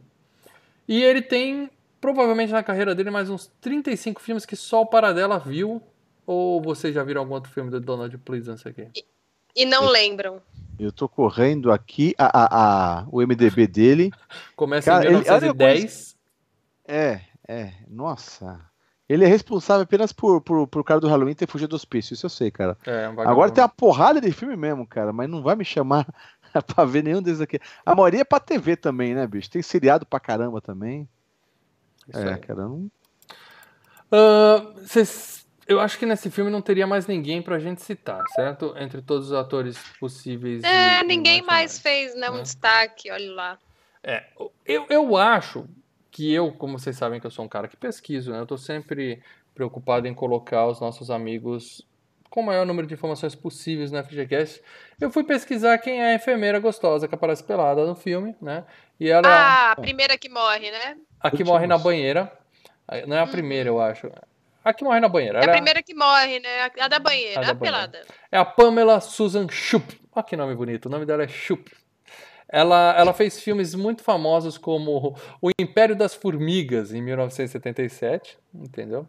E ele tem, provavelmente na carreira dele, mais uns 35 filmes que só o Paradela viu. Ou vocês já viram algum outro filme do Donald Pleasance aqui? E não lembram. Eu tô correndo aqui a, a, a- o MDB dele. *laughs* Começa Cara, em ele- 1910. É, é, nossa. Ele é responsável apenas por, por, por cara do Halloween ter fugido do hospício, isso eu sei, cara. É, um Agora tem uma porrada de filme mesmo, cara, mas não vai me chamar *laughs* pra ver nenhum desses aqui. A maioria é pra TV também, né, bicho? Tem seriado pra caramba também. Isso é, aí. cara, não... Ah, cês- eu acho que nesse filme não teria mais ninguém pra gente citar, certo? Entre todos os atores possíveis. É, e- e ninguém mais imagináveis. fez né, um né? destaque, olha lá. É, eu, eu acho que eu, como vocês sabem que eu sou um cara que pesquiso, né? Eu tô sempre preocupado em colocar os nossos amigos com o maior número de informações possíveis no FGCast. Eu fui pesquisar quem é a enfermeira gostosa que aparece pelada no filme, né? E ela é a- Ah, a primeira que morre, né? a que últimos. morre na banheira. Não é a primeira, eu acho. A que morre na banheira. É a Ela é- primeira que morre, né? A- da banheira, A a, da banheira. pelada. É a Pamela Susan Schupp. Olha que nome bonito. O nome dela é Schupp. Ela, ela fez filmes muito famosos como O Império das Formigas, em 1977, entendeu?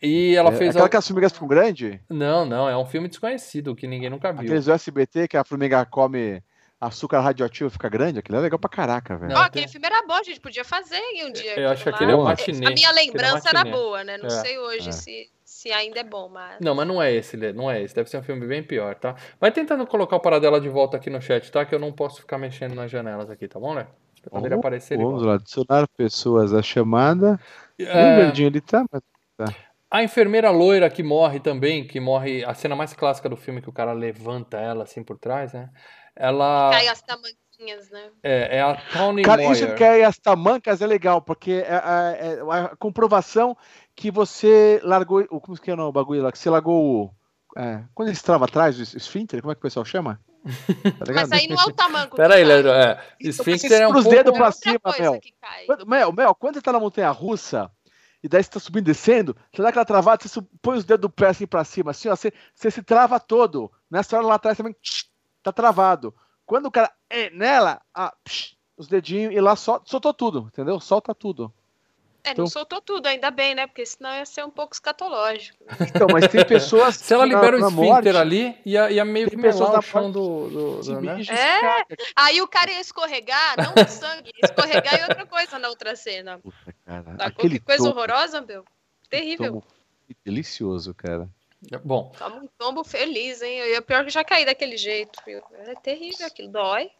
E ela é, fez... aquela al- que as formigas ficam grande? Não, não, é um filme desconhecido, que ninguém nunca viu. Aqueles do SBT que a formiga come açúcar radioativo e fica grande? Aquilo é legal pra caraca, velho. Não, Ó, tem- aquele filme era bom, a gente podia fazer em um dia. Eu acho que aquele é um matinê. A minha é lembrança era matinê. boa, né? Não É. sei hoje É. se, se ainda é bom, mas. Não, mas não é esse, não é esse. Deve ser um filme bem pior, tá? Vai tentando colocar o Paradela de volta aqui no chat, tá? Que eu não posso ficar mexendo nas janelas aqui, tá bom, Lê? Quando ele aparecer, ele Vamos volta. lá, adicionar pessoas à chamada. É, O verdinho ele tá, mas A enfermeira loira que morre também, que morre, a cena mais clássica do filme que o cara levanta ela assim por trás, né? Ela Cai as tamanquinhas, né? é, é a Tony Cara, Moyer. isso que é as tamancas é legal, porque é, é- é a comprovação que você largou. o- Como que é o bagulho lá? Que você largou o. é, quando eles travam atrás, o esfíncter, como é que o pessoal chama? Tá? Mas aí não é o tamanco. Pera aí, que cai. Leandro, é. Esfíncter é um pros pouco... dedos pra cima, Mel. Quando, Mel, Mel, quando você tá na montanha russa, e daí você tá subindo e descendo, você dá aquela travada, você põe os dedos do pé assim pra cima, assim, ó, você, você se trava todo. Nessa hora lá atrás também tá travado. Quando o cara é nela, ah, psh, os dedinhos e lá sol, soltou tudo, entendeu? Solta tudo. É, Então- não soltou tudo, ainda bem, né? Porque senão ia ser um pouco escatológico. Então, mas tem pessoas. *laughs* Se ela libera o esfíncter morte, ali, ia, ia meio Tem que pessoas melar o chão do... do, do né? É. Aí o cara ia escorregar, não o sangue, ia escorregar e outra coisa na outra cena. Puta, cara. Tá, Aquele que coisa tombo, horrorosa, meu. Terrível. delicioso, cara. Bom, Toma um tombo feliz, hein? E é pior que já caí daquele jeito, viu? É terrível aquilo, dói.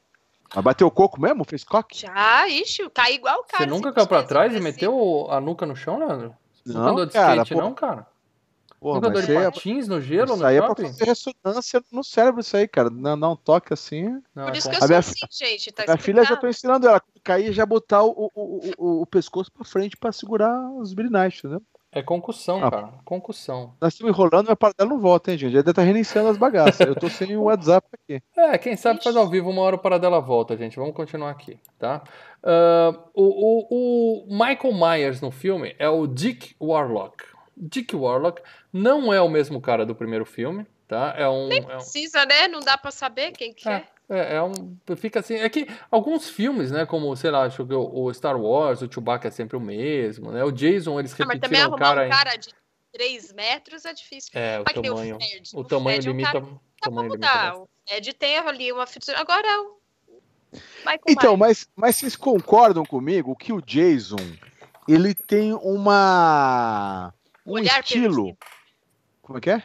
Mas bateu o coco mesmo? Fez coque? Já, ixi, caí igual o cara. você nunca assim, caiu pra trás e pés meteu a nuca no chão, Leandro? Você nunca Não, andou de cara, skate, pô. não, cara? Porra, nunca andou de é- patins no gelo, isso no aí é pra fazer ressonância no cérebro, isso aí, cara. Não, não toque assim. Não, Por é isso com- que eu A sou minha assim, gente. Tá Minha filha já explicado. tô ensinando ela. Quando cair, já botar o, o, o, o, o pescoço pra frente pra segurar os brilhantes, entendeu? É concussão, Ah. cara. Concussão. Nós estamos enrolando, mas para não volta, hein, gente? Já deve estar reiniciando as bagaças. Eu tô sem o WhatsApp aqui. *laughs* É, quem sabe faz ao vivo uma hora o Paradela volta, gente. Vamos continuar aqui, tá? Ah, o, o- o Michael Myers no filme é o Dick Warlock. Dick Warlock não é o mesmo cara do primeiro filme, tá? É um. é um- Precisa, né? Não dá pra saber quem que é. É, é um. Fica assim. É que alguns filmes, né? Como, sei lá, acho que o, o Star Wars, o Chewbacca é sempre o mesmo, né? O Jason, eles Ah, mas também repetiram o arrumar cara. um cara de 3 metros é difícil. É, o Mas tamanho. Fred. O tamanho Fred é um limita. cara o Dá pra tamanho limita mudar. bastante. O Fred tem ali uma. Agora o Michael Então, mas, mas vocês concordam comigo que o Jason, ele tem uma... Um Olhar estilo... perdido. Como é que é?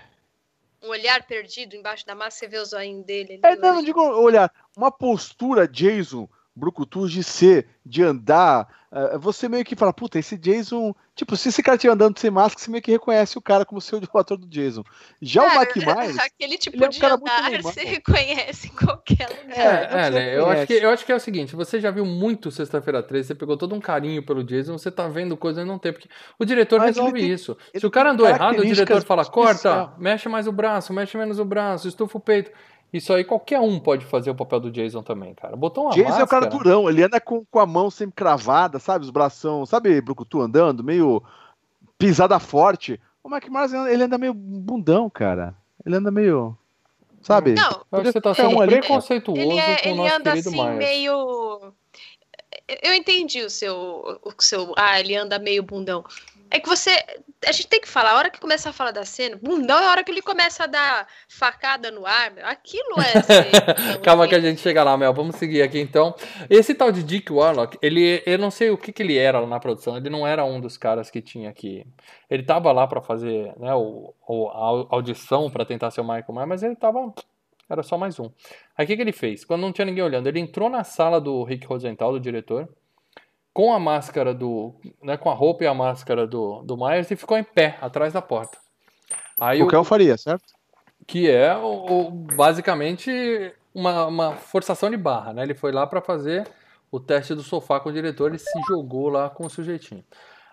Um olhar perdido embaixo da massa, você vê o zoinho dele. É, não, não digo olhar. Uma postura Jason Brucutu de ser, de andar. eh, você meio que fala, puta, esse Jason. Tipo, se esse cara estiver andando sem máscara, você meio que reconhece o cara como ser o *laughs* ator do Jason. Já o Cara, Mike Myers. Aquele tipo ele é um de andar *laughs* você reconhece em qualquer lugar. É, É, você né, eu, acho que, eu acho que é o seguinte, você já viu muito Sexta-feira 13, você pegou todo um carinho pelo Jason, você tá vendo coisa e não tem, porque o diretor Mas resolve tem- isso. Se o cara andou errado, o diretor fala, corta, mexe mais o braço, mexe menos o braço, estufa o peito. Isso aí qualquer um pode fazer o papel do Jason também, cara. Botou uma Jason máscara... é o cara durão, ele anda com, com a mão sempre cravada, sabe? Os bração, sabe, Brucutu andando, meio pisada forte. O Mike Myers, ele anda meio bundão, cara. Ele anda meio. Sabe? Não, Eu acho que você tá sendo um preconceituoso ele, é- com o ele nosso anda assim, Myers. meio. Eu entendi o seu, o seu. Ah, ele anda meio bundão. É que você. A gente tem que falar, a hora que começar a falar da cena, bundão é a hora que ele começa a dar facada no ar. meu. Aquilo é. *laughs* ser- Calma que a gente chega lá, Mel. Vamos seguir aqui então. Esse tal de Dick Warlock, ele, eu não sei o que, que ele era lá na produção. Ele não era um dos caras que tinha aqui. Ele tava lá pra fazer né, o, o- a audição pra tentar ser o Michael Myers, mas ele tava. Era só mais um. Aí o que, que ele fez? Quando não tinha ninguém olhando, ele entrou na sala do Rick Rosenthal, do diretor, com a máscara do. Né, com a roupa e a máscara do, do Myers e ficou em pé, atrás da porta. Aí o, Qualquer um faria, certo? que é o, o- basicamente uma, uma forçação de barra, né? Ele foi lá para fazer o teste do sofá com o diretor e se jogou lá com o sujeitinho.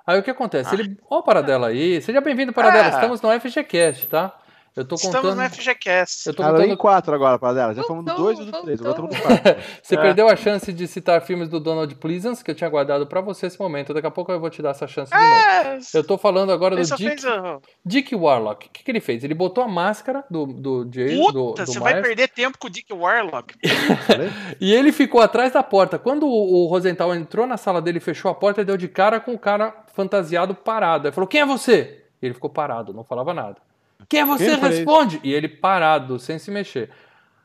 Aí o que acontece? Ele, ó, Paradela aí, seja bem-vindo Paradela. Ah. Estamos no FGCast, tá? Eu tô Estamos contando. no FGCast. Eu tô Ela em contando. 4 agora, para dela. Já falamos do 2 e do 3. Agora voltou. estamos no 4. *laughs* Você É. perdeu a chance de citar filmes do Donald Pleasance, que eu tinha guardado pra você esse momento. Daqui a pouco eu vou te dar essa chance de novo. É, Eu tô falando agora do ele só Dick, fez o... Dick Warlock. O que, que ele fez? Ele botou a máscara do, do do, Puta, do você vai perder tempo com o Dick Warlock. *laughs* E ele ficou atrás da porta. Quando o, o Rosenthal entrou na sala dele e fechou a porta, ele deu de cara com o cara fantasiado parado. Ele falou: Quem é você? E ele ficou parado, não falava nada. Quem é você? Quem? Responde! E ele parado, sem se mexer.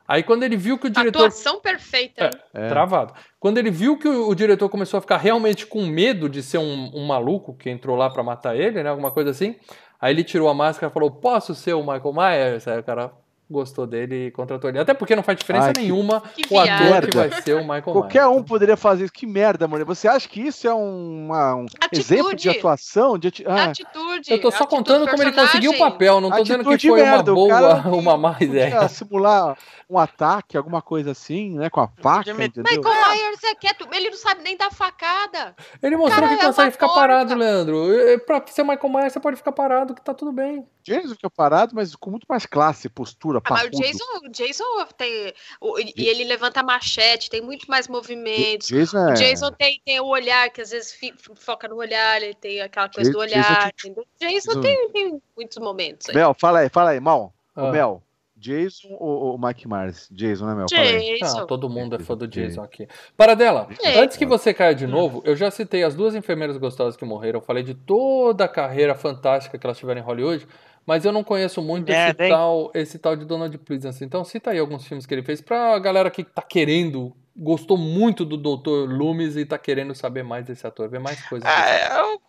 Aí quando ele viu que o diretor. Atuação perfeita. hein? É. Travado. Quando ele viu que o, o diretor começou a ficar realmente com medo de ser um, um maluco que entrou lá pra matar ele, né? Alguma coisa assim. Aí ele tirou a máscara e falou: Posso ser o Michael Myers? Aí o cara gostou dele e contratou ele. Até porque não faz diferença Ai, que- nenhuma Que o ator viagem. que vai ser o Michael Qualquer Myers. um poderia fazer isso. Que merda, mano. Você acha que isso é um, uma- um Atitude. exemplo de atuação? De ati- ah, Atitude. Eu tô só atitude contando do como ele conseguiu o papel, não tô dizendo que Atitude foi uma merda, o boa, *laughs* tem- uma má ideia. simular um ataque, alguma coisa assim, né? Com a faca, entendeu? Michael Myers é quieto, ele não sabe nem dar facada. Ele mostrou Cara, que é consegue uma ficar porca. parado, Leandro. Pra ser Michael Myers, você pode ficar parado, que tá tudo bem. Jason fica parado, mas com muito mais classe, postura, Ah, mas o. Jason, o Jason tem. o- e ele levanta machete, tem muito mais movimentos. Jason é... O Jason tem, tem o olhar, que às vezes fi- foca no olhar, ele tem aquela coisa do Jason- olhar. Jason- entendeu? Jason Jason- tem, tem muitos momentos. aí. Mel, fala aí, fala aí, Mal. Ah. Mel, Jason ou, ou Mike Myers? Jason, né, aí. Jason. Ah, todo mundo é fã do Jason aqui. Paradela, É. antes que você caia de novo, eu já citei as duas enfermeiras gostosas que morreram. Eu falei de toda a carreira fantástica que elas tiveram em Hollywood, mas eu não conheço muito esse Merda, hein? tal, esse tal de Donald Pleasance. Então cita aí alguns filmes que ele fez pra galera que tá querendo gostou muito do Dr. Loomis e tá querendo saber mais desse ator, ver mais coisas. É, é o,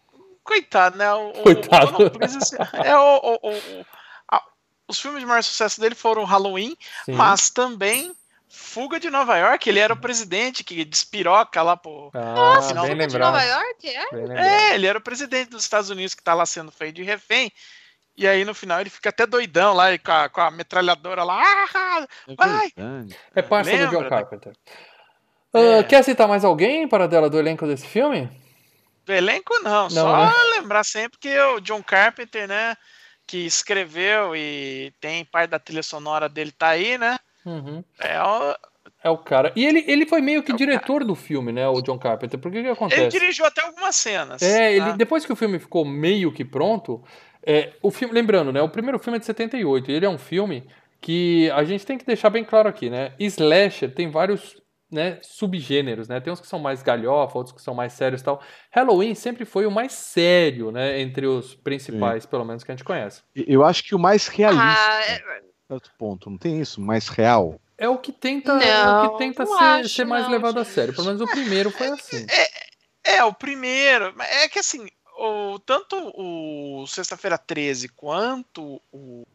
coitado, né? O, Coitado. O, Donald é o, o- o- a- os filmes de maior sucesso dele foram Halloween, Sim. mas também Fuga de Nova York. Ele era o presidente que despiroca lá pro. Ah, final bem do de Nova lembrado. York, é? Lembrado. É, ele era o presidente dos Estados Unidos que tá lá sendo feito de refém. E aí no final ele fica até doidão lá e com a, com a metralhadora lá. Ah, É Vai. É parça do John né? Carpenter. É. Ah, quer citar mais alguém para dela do elenco desse filme? do elenco não, Não, só né? lembrar sempre que o John Carpenter, né, que escreveu e tem parte da trilha sonora dele tá aí, né? Uhum. É o, É o cara. E ele, ele foi meio que É diretor do filme, né? O John Carpenter. Por que que ele acontece? dirigiu até algumas cenas. É, ele, tá? depois que o filme ficou meio que pronto, é, o filme, lembrando, né? O primeiro filme é de 78 e ele é um filme que a gente tem que deixar bem claro aqui, né? Slasher tem vários né, subgêneros, né? Tem uns que são mais galhofa, outros que são mais sérios e tal. Halloween sempre foi o mais sério, né? Entre os principais, pelo menos, que a gente conhece. Eu acho que o mais realista. Ah, é- é outro ponto, não tem isso? Mais real. É o que tenta, é o Não, que tenta não ser, acho, ser mais não. levado a sério. Pelo menos o primeiro foi assim. É, o primeiro. É que assim, o, tanto o Sexta-feira 13 quanto o,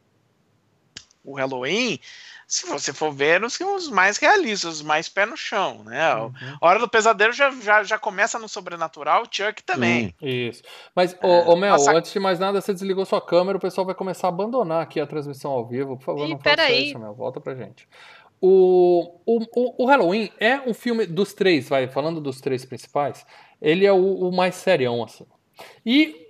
o Halloween, se você for ver, são os mais realistas, os mais pé no chão, né? Uhum. A Hora do Pesadelo já, já, já começa no sobrenatural, o Chuck também. Isso. Mas, ô, ô Mel, nossa- antes de mais nada, você desligou sua câmera, o pessoal vai começar a abandonar aqui a transmissão ao vivo. Por favor, Ih, não faça peraí. isso, Mel. Volta pra gente. O, o, o, o Halloween é um filme dos três, vai, falando dos três principais, ele é o, o mais serião, assim. E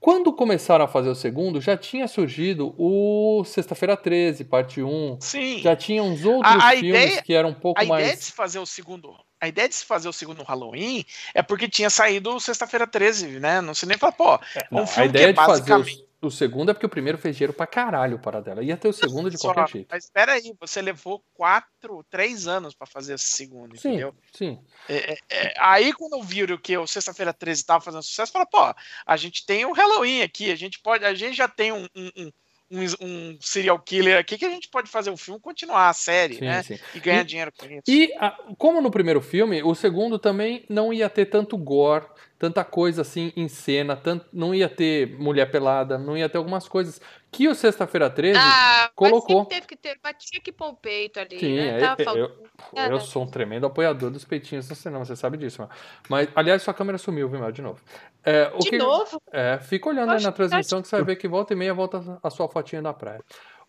quando começaram a fazer o segundo, já tinha surgido o Sexta-feira 13, parte 1. Sim. Já tinha uns outros A- a filmes ideia- que eram um pouco A ideia de mais. se fazer o segundo. A ideia de se fazer o segundo Halloween é porque tinha saído sexta-feira 13, né? Não sei nem falar, pô, Não, um a filme que ideia é de fazer basicamente. o, o segundo é porque o primeiro fez dinheiro pra caralho para dela. Ia ter o segundo de qualquer jeito. Mas espera aí, você levou quatro, três anos pra fazer esse segundo, Sim, entendeu? sim. É, aí quando viram que o Sexta-feira 13 tava fazendo sucesso, falaram, pô, a gente tem o Halloween aqui, a gente pode, a gente já tem um, um, um, um, um serial killer aqui que a gente pode fazer o filme, continuar a série, Sim, né? sim. E ganhar E- dinheiro com isso. E como no primeiro filme, o segundo também não ia ter tanto gore, tanta coisa assim em cena, tanto, não ia ter mulher pelada, não ia ter algumas coisas que o Sexta-feira 13 Ah, colocou. Mas teve que ter, mas tinha que pôr o peito ali, Sim, né? é- Tava é-. Pô, eu sou um tremendo apoiador dos peitinhos no cinema, você sabe disso. Mel. Mas, aliás, sua câmera sumiu, viu, Mel, de novo. É, o De que- novo? É, fica olhando aí Oxe, na transmissão que você vai ver que volta e meia volta a sua fotinha da praia.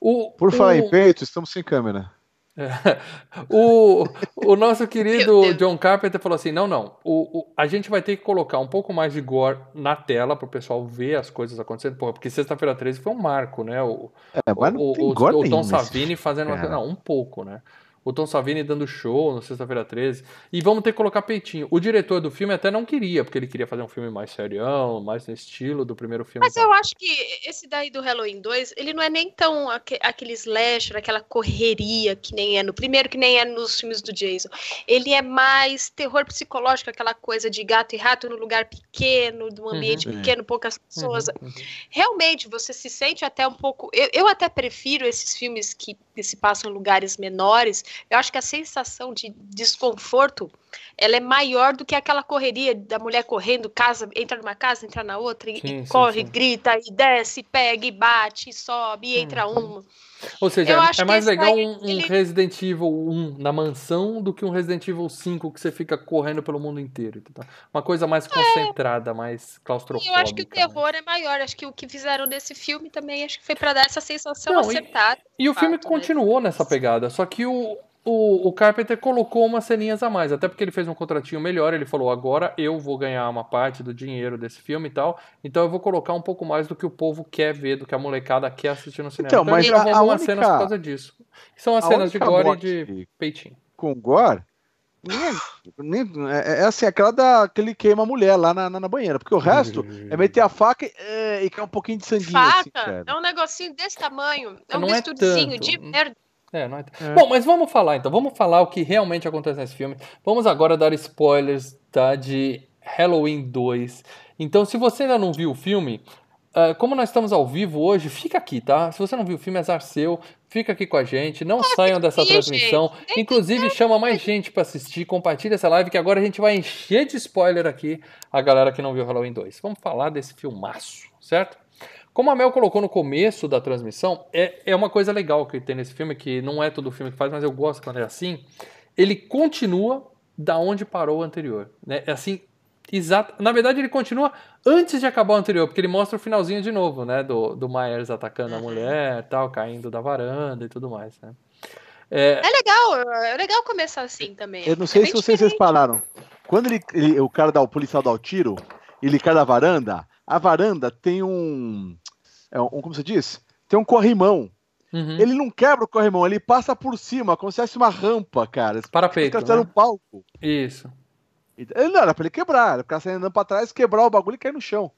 O, Por falar o- em peito, estamos sem câmera. *laughs* o, o nosso querido. John Carpenter falou assim: não, não. O, o- a gente vai ter que colocar um pouco mais de gore na tela para o pessoal ver as coisas acontecendo. Porra, porque sexta-feira 13 foi um marco, né? O, É, o, o, o Tom Savini fazendo uma. Não, um pouco, né? O Tom Savini dando show no Sexta-feira 13. E vamos ter que colocar peitinho. O diretor do filme até não queria, porque ele queria fazer um filme mais serião, mais no estilo do primeiro filme. Mas eu acho que esse daí do Halloween 2, ele não é nem tão aque- aquele slasher, aquela correria que nem é no primeiro, que nem é nos filmes do Jason. Ele é mais terror psicológico, aquela coisa de gato e rato no lugar pequeno, num ambiente Uhum. pequeno, poucas pessoas. Uhum, uhum. Realmente, você se sente até um pouco. Eu, eu até prefiro esses filmes que, que se passam em lugares menores. Eu acho que a sensação de desconforto ela é maior do que aquela correria da mulher correndo, casa, entra numa casa, entra na outra, e, Sim, e sim, corre, sim. grita, e desce, pega, e bate, e sobe, e entra Uhum. Ou seja, é- é mais legal um, um ele- Resident Evil 1 na mansão do que um Resident Evil 5 que você fica correndo pelo mundo inteiro. entendeu? Uma coisa mais concentrada, mais E claustrofóbica. eu acho que o né? terror é maior. Acho que o que fizeram nesse filme também acho que foi para dar essa sensação Não, e- acertada. E o filme fato, né? continuou nessa pegada, só que o, o, o Carpenter colocou umas ceninhas a mais, até porque ele fez um contratinho melhor, ele falou, agora eu vou ganhar uma parte do dinheiro desse filme e tal, então eu vou colocar um pouco mais do que o povo quer ver, do que a molecada quer assistir no cinema. Então, mas ele a- gravou a algumas única- cenas por causa disso. São as A cenas de gore e de peitinho. com gore nem é, nem- é- é assim, aquela da que ele queima a mulher lá na, na, na banheira, porque o resto é meter a faca e, é, e cair um pouquinho de sanguinho assim, Faca cara. é um negocinho desse tamanho. É um Não é tanto. de merda. É, não é... É. Bom, mas vamos falar então. Vamos falar o que realmente acontece nesse filme. Vamos agora dar spoilers tá, de Halloween 2. Então, se você ainda não viu o filme, Uh, como nós estamos ao vivo hoje, fica aqui, tá? Se você não viu o filme, azar seu. Fica aqui com a gente, não saiam dessa transmissão. gente. Inclusive, chama mais gente pra assistir, compartilha essa live, que agora a gente vai encher de spoiler aqui a galera que não viu Halloween 2. Vamos falar desse filmaço, certo? Como a Mel colocou no começo da transmissão, é, é uma coisa legal que tem nesse filme, que não é todo filme que faz, mas eu gosto quando é assim. Ele continua da onde parou o anterior. Né? É assim, exato. Na verdade, ele continua antes de acabar o anterior, porque ele mostra o finalzinho de novo, né? Do, do Myers atacando a Uhum. mulher, tal, caindo da varanda e tudo mais, né? É, É legal, é legal começar assim também. Eu não sei É se vocês repararam. Quando ele, ele- o cara dá o policial dá o tiro, ele cai da varanda, a varanda tem um, é um como se diz? Tem um corrimão. uhum. Ele não quebra o corrimão, ele passa por cima, como se fosse uma rampa, cara. Os Parapeito, caras fizeram né? um palco. Isso. Ele não era pra ele quebrar, era pra sair andando pra trás, quebrar o bagulho e cair no chão.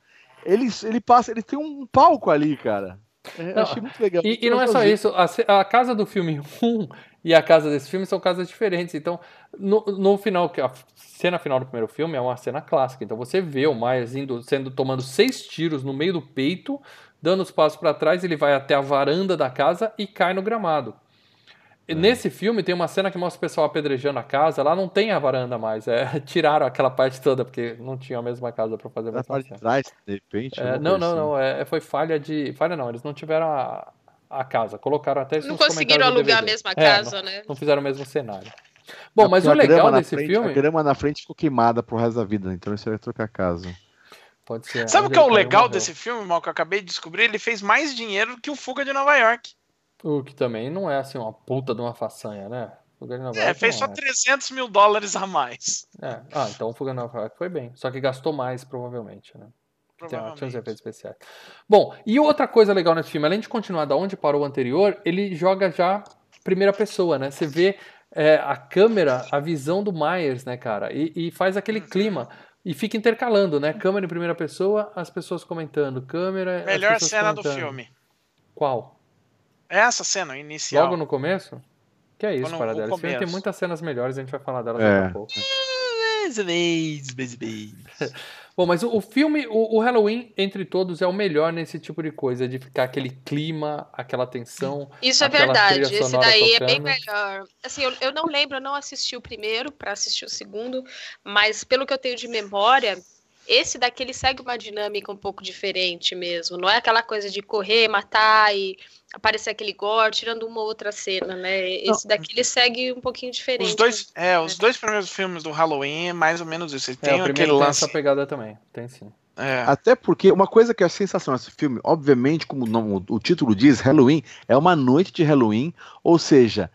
Ele, ele passa, ele tem um palco ali, cara. É, Eu Não, achei muito legal. E, e não é só isso, a, a casa do filme 1 *laughs* e a casa desse filme são casas diferentes. Então, no, no final, a cena final do primeiro filme é uma cena clássica. Então você vê o Myers indo, sendo tomando seis tiros no meio do peito, dando os passos para trás, ele vai até a varanda da casa e cai no gramado. E Nesse filme tem uma cena que mostra o pessoal apedrejando a casa, lá não tem a varanda mais, é, *laughs* tiraram aquela parte toda porque não tinha a mesma casa para fazer a mesma parte de trás, de repente. É, não, não, assim. não. É, foi falha de. Falha não, eles não tiveram a, a casa. Colocaram até isso Não conseguiram alugar a mesma É, casa, né? Não, não fizeram o mesmo cenário. Bom, Não, mas o legal na desse frente- filme. A grama na frente ficou queimada pro resto da vida, então isso vai trocar a casa. Pode ser. Sabe o onde que é o caiu, legal morreu. desse filme, mal, que eu acabei de descobrir? Ele fez mais dinheiro que o Fuga de Nova York. O que também não é assim uma puta de uma façanha, né? Fuga de Nova É, York fez não só é. 300 mil dólares a mais. É. Ah, então o Fuga de Nova York foi bem. Só que gastou mais, provavelmente, né? Tem, provavelmente. efeitos especiais. Bom, e outra coisa legal nesse filme, além de continuar da onde parou o anterior, ele joga já primeira pessoa, né? Você vê é, a câmera, a visão do Myers, né, cara? E, e faz aquele Uhum. clima. E fica intercalando, né? Câmera em primeira pessoa, as pessoas comentando. Câmera. Melhor cena do comentando. filme. Qual? É essa cena inicial. Logo no começo? Que é isso, Paradela? no Esse filme tem muitas cenas melhores, a gente vai falar delas É. daqui a pouco. *laughs* Bom, mas o, o filme, o, o Halloween, entre todos, é o melhor nesse tipo de coisa, de ficar aquele clima, aquela tensão. Isso é verdade. Esse daí é bem tocando. melhor. Assim, eu, eu não lembro, eu não assisti o primeiro para assistir o segundo, mas pelo que eu tenho de memória, esse daqui ele segue uma dinâmica um pouco diferente mesmo. Não é aquela coisa de correr, matar e aparecer aquele gore, tirando uma ou outra cena, né? Esse daqui ele segue um pouquinho diferente. Os dois, é, os dois primeiros filmes do Halloween é mais ou menos isso. Ele É, tem o aquele primeiro tem lance. essa pegada também. Tem sim. É. Até porque uma coisa que é sensacional nesse filme, obviamente, como o nome- o título diz, Halloween é uma noite de Halloween, ou seja,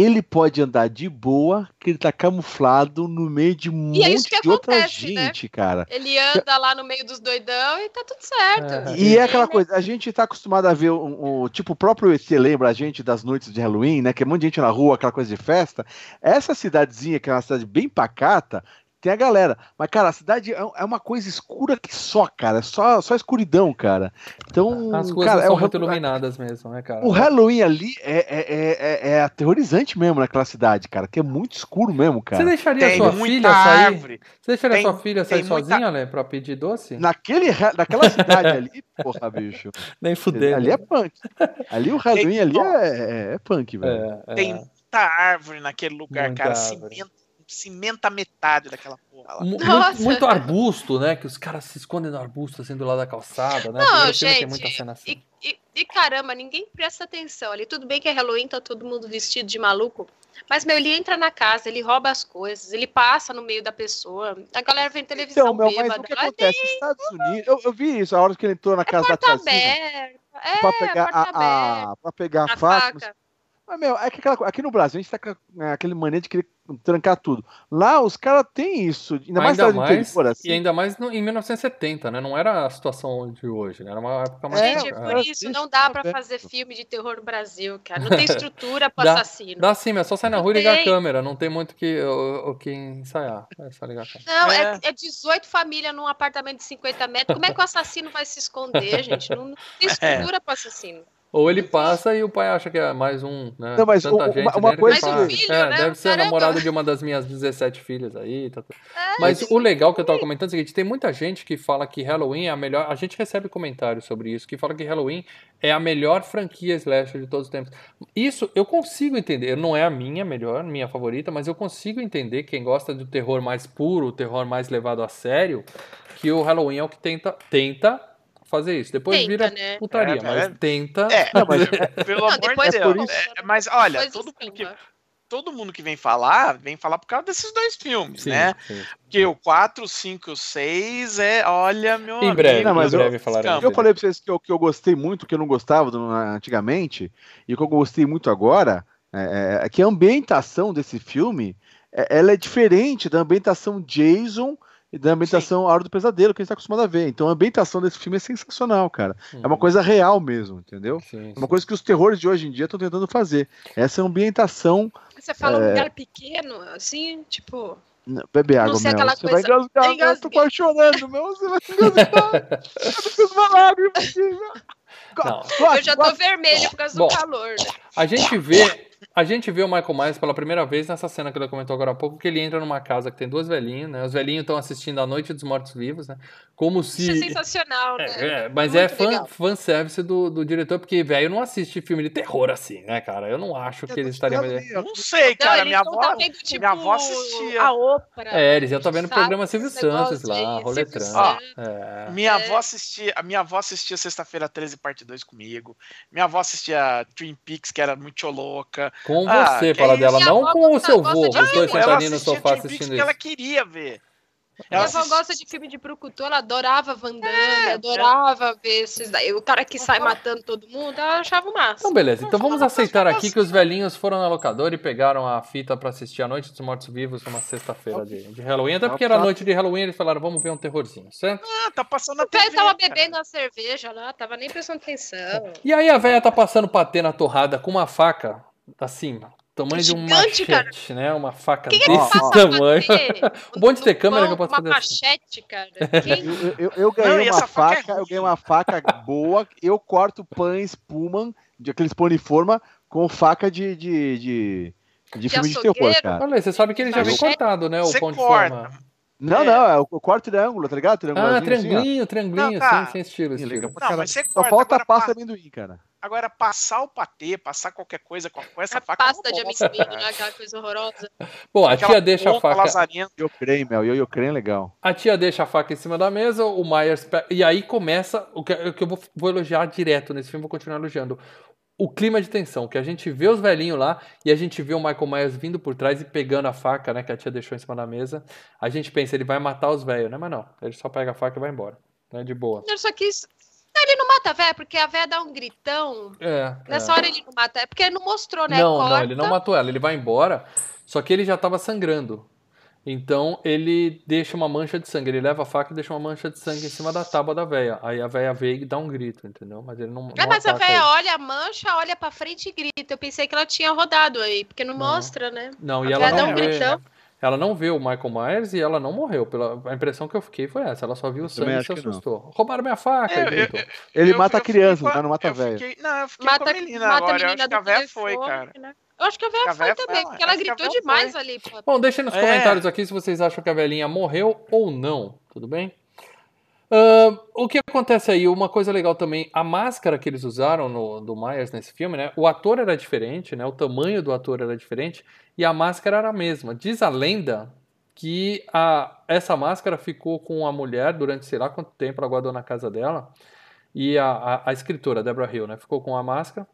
ele pode andar de boa, que ele tá camuflado no meio de um E é isso monte que de outra acontece, né? gente, cara. Ele anda lá no meio dos doidão e tá tudo certo. É. E é aquela coisa, a gente tá acostumado a ver o, o- tipo o próprio ET lembra a gente das noites de Halloween, né? Que é um monte de gente na rua, aquela coisa de festa. Essa cidadezinha, que é uma cidade bem pacata, tem a galera. Mas, cara, a cidade é, é uma coisa escura que só, cara. É só, só escuridão, cara. Então, As ruas cara, é são o, muito Hall- iluminadas mesmo, né, cara? o Halloween ali é, é, é, é- é aterrorizante mesmo naquela cidade, cara. Que é muito escuro mesmo, Você cara. deixaria Tem sua muita filha sair? árvore. Você deixaria Tem- sua filha sair tem muita- sozinha, Lê, pra pedir doce? Naquele, naquela cidade ali, porra, bicho. *laughs* Nem fudendo. Ali é punk. Ali o Halloween ali ó, é, é, é punk, velho. É, é. Tem muita árvore naquele lugar, Muita cara. árvore. Cimenta, cimenta metade daquela porra lá. Muito, muito arbusto, né? Que os caras se escondem no arbusto, assim, do lado da calçada, né? Não, Primeiro filme tem gente, muita cena assim. E, e- e caramba, ninguém presta atenção ali. Tudo bem que é Halloween, tá todo mundo vestido de maluco. Mas, meu, ele entra na casa, ele rouba as coisas, ele passa no meio da pessoa. A galera vem televisão Então, meu, mas bêbada. o que acontece? Estados Unidos. Eu, eu vi isso, a hora que ele entrou na casa da porta tiazinha aberta. É, pra pegar porta a, aberta. a, pra pegar a A faca. faca. Mas, meu, é que aquela, aqui no Brasil a gente tá com é, aquele mania de querer trancar tudo. Lá os caras têm isso, ainda mais Ainda mais, interior, assim. e ainda mais no- em 1970, né? Não era a situação de hoje, né? Era uma época mais... É, Gente, Ah, por isso não dá pra aberto. fazer filme de terror no Brasil, cara. Não tem *laughs* estrutura pro Dá- assassino. Dá sim, é só sair na rua e ligar a câmera. Não tem muito que, o, o que ensaiar. É só ligar a câmera. Não, é, É. é 18 famílias num apartamento de 50 metros. Como é que o assassino vai se esconder, gente? Não, não tem estrutura pro assassino. Ou ele passa e o pai acha que é mais um, né? Não, mas Tanta o- gente uma- uma dentro, coisa ele Mais um filho, é, né? deve ser Caramba. namorado de uma das minhas 17 filhas aí. Tá, tudo. É, Mas o legal que eu tava comentando é o seguinte: tem muita gente que fala que Halloween é a melhor. A gente recebe comentários sobre isso, que fala que Halloween é a melhor franquia slasher de todos os tempos. Isso eu consigo entender. Não é a minha melhor, minha favorita, mas eu consigo entender quem gosta do terror mais puro, o terror mais levado a sério, que o Halloween é o que tenta, tenta fazer isso. Depois Tenta, vira né? putaria, É, mas é. tenta. É, *laughs* Não, mas- pelo Não, amor de é por Deus. isso- É, mas olha, todo mundo, que, todo mundo que vem falar, vem falar por causa desses dois filmes, Sim, né? sim. Porque o 4, 5 e o 6 é, olha, meu Em breve, Não, mas em eu- breve que eu falei pra vocês que eu, que eu gostei muito, que eu não gostava do- antigamente, e o que eu gostei muito agora, é, é que a ambientação desse filme, é- ela é diferente da ambientação Jason e da ambientação Hora do Pesadelo, que a gente tá acostumado a ver. Então a ambientação desse filme é sensacional, cara. É uma coisa real mesmo, entendeu? Sim, É uma coisa que os terrores de hoje em dia estão tentando fazer. Essa ambientação. Você fala É. um lugar pequeno, assim, tipo. Bebe água, sei, aquela Você vai coisa- engasgar, Mel. Eu tô quase chorando, Mel. Você vai engasgar. eu não uma lágrima aqui, Mel. Não. Eu já tô vermelho por causa Bom. do calor. né? A gente vê, a gente vê o Michael Myers pela primeira vez nessa cena que ele comentou agora há pouco, que ele entra numa casa que tem dois velhinhos, né? Os velhinhos estão assistindo a Noite dos Mortos Vivos, né? Como Isso é se sensacional, né? É, é, mas Muito é legal. fanservice do, do diretor, porque, velho, não assiste filme de terror assim, né, cara? Eu não acho que ele estaria. Não sei, Não, cara, eles minha não avó, tá vendo, tipo, minha avó assistia. A ópera. É, eles já tá vendo o programa Silvio Santos lá, roletrando. Santos. É. Minha avó assistia, a minha avó assistia Sexta-feira 13, parte 2 comigo. Minha avó assistia Twin Peaks, que era muito louca. Com Ah, você, fala dela, Minha não avó com o seu vô, os dois sentadinhos no sofá assistindo isso. ela queria ver. Minha Ela avó assist- gosta de filme de brucutu, ela adorava Van Damme, adorava ver esses daí. O cara que sai matando todo mundo, ela achava o máximo. Então, beleza. Então vamos aceitar aqui que os velhinhos foram na locadora e pegaram a fita pra assistir a Noite dos Mortos Vivos numa sexta-feira de, de Halloween. Até porque era noite de Halloween, eles falaram, vamos ver um terrorzinho, certo? Ah, tá passando O velho TV. tava cara. bebendo uma cerveja lá, tava nem prestando atenção. E aí a velha tá passando patê na torrada com uma faca, assim, tamanho de um Gigante, cara. machete, né? Uma faca Quem é que desse passa tamanho. O bom *laughs* de ter câmera é que eu posso uma fazer assim. machete, cara. *laughs* Quem? Eu, eu- eu ganhei Não, uma faca é eu ganhei uma faca boa, eu corto pães Pullman, de aqueles pão com faca de, de, de, de De filme de terror, açougueiro? cara. Olha, você sabe que ele já vem Machete. cortado, né? O Você pão de corta. forma. Não, É. não, é o o corte triângulo, tá ligado? Ah, Triângulozinho assim, triangulinho, tá. sim, sem estilo, estilo. Não, mas você Só corta, falta agora pasta pa- amendoim, cara. Agora, passar o patê, passar qualquer coisa com, com essa A faca. pasta de amendoim, né? Aquela coisa horrorosa. *laughs* Bom, a tia deixa a faca. Eu creio, Mel, eu, eu creio é legal. A tia deixa a faca em cima da mesa, o Myers. E aí começa o que, o que eu vou, vou elogiar direto nesse filme, vou continuar elogiando. O clima de tensão, que a gente vê os velhinhos lá e a gente vê o Michael Myers vindo por trás e pegando a faca, né, que a tia deixou em cima da mesa. A gente pensa, ele vai matar os velhos, né? Mas não, ele só pega a faca e vai embora. Né, de boa. Não, Só. Não, ele não mata a véia, porque a véia dá um gritão. É. Nessa é. hora ele não mata. É porque ele não mostrou, né? Não, não, Corta. ele não matou ela, ele vai embora, só que ele já tava sangrando. Então ele deixa uma mancha de sangue, ele leva a faca e deixa uma mancha de sangue em cima da tábua da véia. Aí a véia vê e dá um grito, entendeu? Mas ele não. É, não mas a véia ele. olha a mancha, olha pra frente e grita. Eu pensei que ela tinha rodado aí, porque não, Não. mostra, né? Não, A e ela véia dá não um vê. gritão. Ela não vê o Michael Myers e ela não morreu. Pela... A impressão que eu fiquei foi essa. Ela só viu o sangue e se que não. assustou. Roubaram minha faca É, e gritou. Ele Eu- mata eu a criança, fiquei não mata a eu velha. fiquei- Não, eu fiquei Mata, com a menina mata agora. a Eu menina acho que a véia foi, telefone, cara. né? Eu acho que a véia A foi também, porque ela gritou demais foi. ali. Pô. Bom, deixem nos É. comentários aqui se vocês acham que a velhinha morreu ou não, tudo bem? Ah, o que acontece aí? Uma coisa legal também, a máscara que eles usaram no, do Myers nesse filme, né? O ator era diferente, né? O tamanho do ator era diferente e a máscara era a mesma. Diz a lenda que a, essa máscara ficou com a mulher durante sei lá quanto tempo ela guardou na casa dela e a, a, a escritora Deborah Hill, né? Ficou com a máscara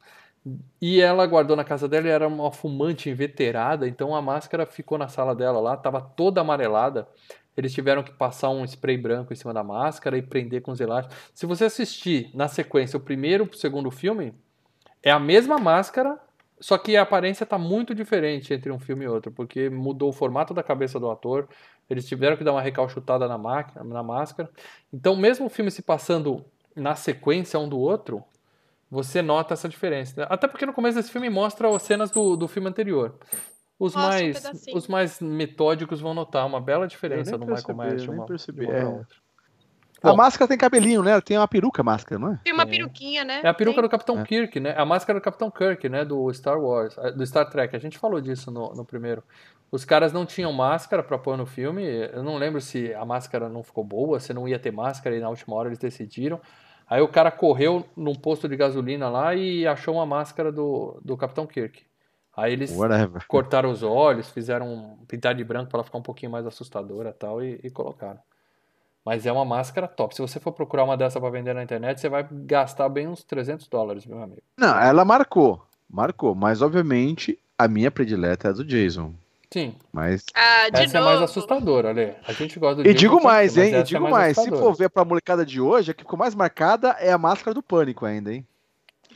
e ela guardou na casa dela e era uma fumante inveterada, então a máscara ficou na sala dela lá, tava toda amarelada. Eles tiveram que passar um spray branco em cima da máscara e prender com os elásticos. Se você assistir na sequência o primeiro e o segundo filme, é a mesma máscara, só que a aparência tá muito diferente entre um filme e outro, porque mudou o formato da cabeça do ator, eles tiveram que dar uma recalchutada na, máquina, na máscara. Então, mesmo o filme se passando na sequência um do outro, você nota essa diferença. né? Até porque no começo desse filme mostra as cenas do, do filme anterior. Os Mostra um mais, pedacinho. os mais metódicos vão notar uma bela diferença do Michael Myers de nem uma, percebi, de uma é. outra. A Bom. máscara tem cabelinho, né? Ela tem uma peruca a máscara, não é? Tem uma peruquinha, né? É a peruca Tem. do Capitão É. Kirk, né? A máscara do Capitão Kirk, né? Do Star Wars, eh, do Star Trek. A gente falou disso no, no primeiro. Os caras não tinham máscara pra pôr no filme. Eu não lembro se a máscara não ficou boa, se não ia ter máscara e na última hora eles decidiram. Aí o cara correu num posto de gasolina lá e achou uma máscara do, do Capitão Kirk. Aí eles Whatever. cortaram os olhos, fizeram um pintar de branco pra ela ficar um pouquinho mais assustadora e tal e, e colocaram. Mas é uma máscara top. Se você for procurar uma dessa pra vender na internet, você vai gastar bem uns 300 dólares, meu amigo. Não, ela marcou. Marcou. Mas, obviamente, a minha predileta é a do Jason. Sim, Mas. Ah, de essa novo. é mais assustadora, Ale. A gente gosta do E digo mais, hein? E é digo mais. Se assustadora. for ver pra molecada de hoje, a que ficou mais marcada é a máscara do pânico ainda, hein?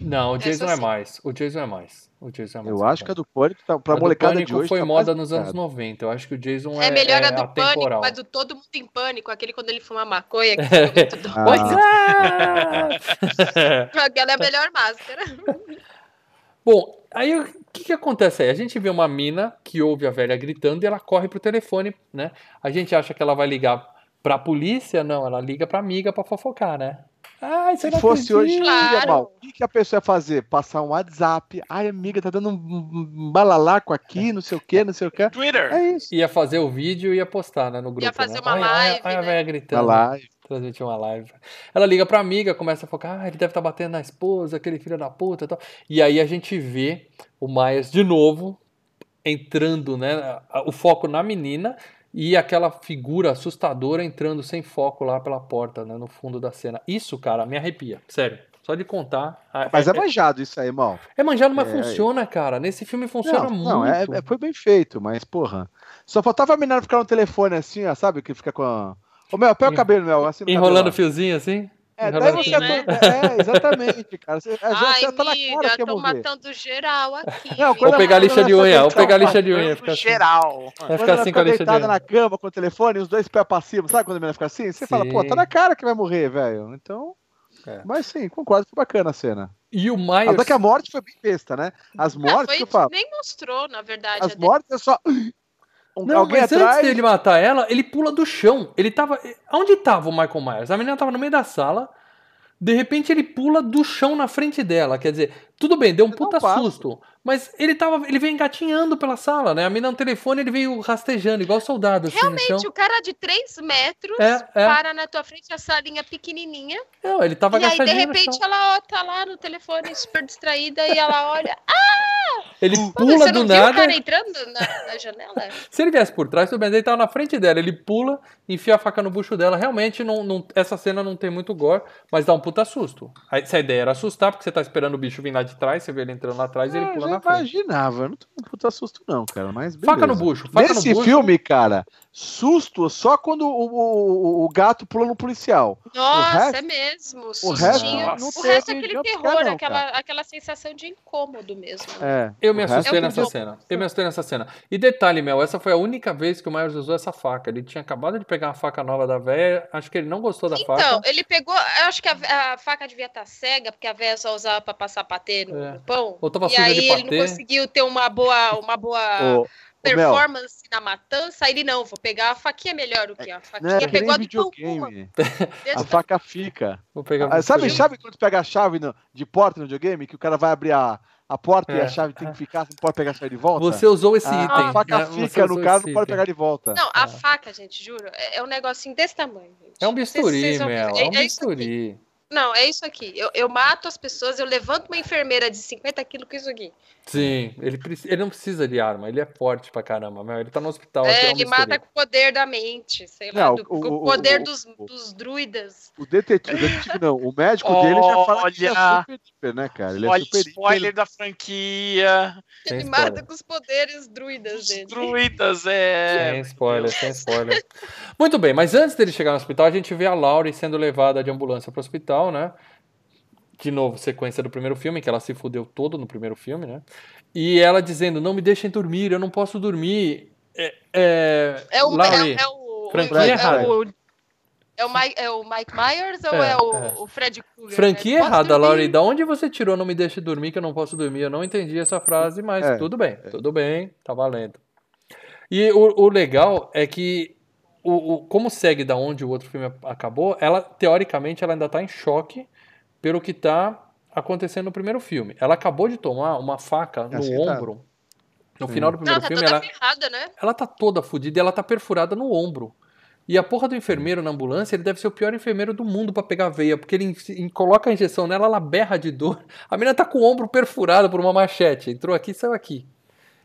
Não, o Jason Essa é sim. mais. O Jason é mais. O Jason é mais. Eu acho que a do pânico, tá, pra A do molecada Pânico de hoje. foi tá moda mais nos anos marcada. 90. Eu acho que o Jason é, É melhor a do atemporal. pânico, mas do todo mundo em pânico, aquele quando ele fuma maconha, que *laughs* doido. Ah. Up? *laughs* Aquela é a melhor máscara. *laughs* Bom, aí o que, que acontece aí? A gente vê uma mina que ouve a velha gritando e ela corre pro telefone, né? A gente acha que ela vai ligar pra polícia, não, ela liga pra amiga pra fofocar, né? Ai, você Se não fosse hoje, acredita. Claro. ia mal. O que, que a pessoa ia fazer? Passar um WhatsApp. Ai, amiga, tá dando um balalaco aqui, não sei o que, não sei o que. Twitter. É isso. Ia fazer o vídeo e ia postar, né, no grupo. fazer né? uma Ai, ai, live, ai, a né? velha Tá gritando. lá. Transmitir uma live. Ela liga pra amiga, começa a focar, ah, ele deve estar batendo na esposa, aquele filho da puta e tal. E aí a gente vê o Myers de novo entrando, né, o foco na menina e aquela figura assustadora entrando sem foco lá pela porta, né, no fundo da cena. Isso, cara, me arrepia, sério. Só de contar. Mas é é, manjado isso aí, irmão. é manjado, mas é- funciona, cara. Nesse filme funciona Não, muito. não é, é- foi bem feito, mas, porra. Só faltava a menina ficar no telefone assim, ó, sabe? Que fica com a. Ô, Mel, pega o cabelo, Mel. Assim, Enrolando o cabelo, fiozinho assim? É, daí você atua- é, exatamente, cara. Você, já, Ai, já tá na cara que ia tô matando geral aqui. Não, Ou quando pegar a lixa de unha, ou fica pegar a lixa de unha. Fica assim. geral. Vai Quando ficar assim com a lixa de deitada unha. na cama com o telefone, os dois pés cima, sabe quando a menina fica assim? Você fala, pô, tá Sim. na cara que vai morrer, velho. Então. É. Mas sim, concordo, foi bacana a cena. E o Myers... Até que a morte foi bem besta, né? As Ah, mortes foi, que eu falo. nem mostrou, na verdade. As mortes é só. Um, Não, alguém mas atrás. antes dele matar ela, ele pula do chão. Ele tava. Onde tava o Michael Myers? A menina tava no meio da sala. De repente ele pula do chão na frente dela. Quer dizer, tudo bem, deu um Você um puta susto. Mas ele tava. Ele veio engatinhando pela sala, né? A menina no telefone, ele veio rastejando, igual soldado, assim. Realmente, o cara de 3 metros É, é. para na tua frente, a salinha pequenininha. Não, ele tava e aí, de repente, ela ó, tá lá no telefone, super distraída, e ela olha. *laughs* Ele Mano, pula você do não viu o nada. cara entrando na, na janela? *laughs* Se ele viesse por trás, tudo bem, ele tava na frente dela. Ele pula, enfia a faca no bucho dela. Realmente, não, não- essa cena não tem muito gore, mas dá um puta susto. Se a ideia era assustar, porque você tá esperando o bicho vir lá de trás, você vê ele entrando lá atrás e ele Ah, pula na. Imaginava, eu não tô com puta susto, não, cara. Mas Faca no beleza. bucho, faca Nesse no bucho. filme, cara, susto só quando o, o, o gato pula no policial. Nossa, resto- é mesmo. O Sustinho. resto não o resto é aquele jumpscare, terror, não, aquela, cara. aquela sensação de incômodo mesmo. É, Eu me o resto assustei é nessa bom. cena. Eu me assustei nessa cena. E detalhe, Mel, essa foi a única vez que o Myers usou essa faca. Ele tinha acabado de pegar uma faca nova da véia. Acho que ele não gostou da Então, faca. ele pegou. Eu acho que a, a faca devia estar cega, porque a véia só usava pra passar patê no, É. pão. Ou tava e suja aí de ele patê. Não conseguiu ter uma boa, uma boa Mel, performance na matança. Ele não, vou pegar a faquinha melhor do que a não faquinha. é que pegou a videogame. Desse *laughs* A faca fica. Vou pegar Ah, sabe, sabe quando tu pega a chave no- de porta no videogame? Que o cara vai abrir a, a porta e É. a chave tem que ficar, você não pode pegar a chave de volta? Você usou esse item. a faca né? Você fica no esse não pode pegar de volta. Não, a É. faca, gente, juro, é, é um negocinho desse tamanho. gente. É um Vocês- vocês bisturi, Mel. é- É um é bisturi. Não, é isso aqui. Eu, eu mato as pessoas, eu levanto uma enfermeira de 50 quilos com isso aqui. Sim, ele, ele não precisa de arma, ele é forte pra caramba, Mel. Ele tá no hospital. É, é ele mata com o poder da mente, sei lá, Não, do- o- com o- o poder o- dos, o- dos druidas. O detetive, o detetive não, o médico dele já fala que ele é Olha. super né, cara? Ele é Olha, super spoiler da franquia. Sem ele spoiler. mata com os poderes druidas Os dele. druidas, é. Sem spoiler, sem spoiler. Muito bem, mas antes dele chegar no hospital, a gente vê a Laurie sendo levada de ambulância pro hospital, né? De novo, sequência do primeiro filme, que ela se fudeu todo no primeiro filme, né? E ela dizendo, não me deixem dormir, eu não posso dormir. É, é, É o, é, é o, é, o, é, o Mike, é o Mike Myers ou É, é, o, é. o Fred Krueger? franquia né? Errada? Laurie. Da onde você tirou não me deixe dormir, que eu não posso dormir? Eu não entendi essa frase, mas É. tudo bem, tudo bem, tá valendo. E o, o legal é que o, o- como segue da onde o outro filme acabou, ela, teoricamente, ela ainda tá em choque pelo que tá acontecendo no primeiro filme. Ela acabou de tomar uma faca no Assim tá. ombro. No Sim. final do Não, primeiro tá filme, toda ela, ferrada, né? ela tá toda fodida e ela tá perfurada no ombro. E a porra do enfermeiro na ambulância, ele deve ser o pior enfermeiro do mundo pra pegar a veia, porque ele coloca a injeção nela, ela berra de dor. A menina tá com o ombro perfurado por uma machete. Entrou aqui, saiu aqui.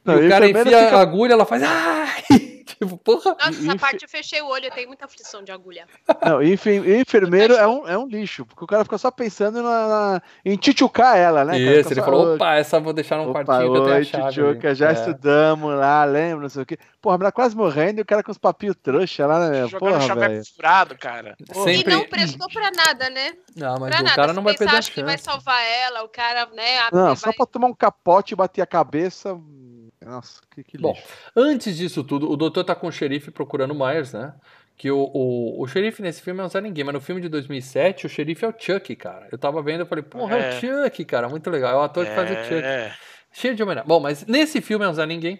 Não, e o cara enfia fica- a agulha, ela faz. Ai! *laughs* Tipo, porra. Nossa, essa e- parte eu fechei o olho, eu tenho muita aflição de agulha. Não, e enfe- e enfermeiro é um, é um lixo, porque o cara fica só pensando na, na- em tchutchucar ela, né? Isso, ele só, falou: opa, essa vou deixar num Opa, quartinho que eu tenho a oi, chave. tchutchuca, ali." já É. estudamos lá, lembra, não sei o quê. Porra, a menina quase morrendo e o cara com os papinhos trouxa lá, né? Jogando Porra, velho. furado, cara. Sempre. E não prestou pra nada, né? Não, mas pra o nada. cara não vai perder a acho que vai chance. salvar ela, o cara, né? Não, vai- só pra tomar um capote e bater a cabeça. Nossa, que, que Bom, lixo. Antes disso tudo, o doutor tá com o xerife procurando o Myers, né? Que o, o, o xerife nesse filme é um Zé Ninguém, mas no filme de 2007 o xerife é o Chuck, cara. Eu tava vendo, eu falei, porra, é, É. o Chuck, cara, muito legal. É o ator que faz o Chuck. É. Cheio de homenagem. Bom, mas nesse filme é um Zé Ninguém.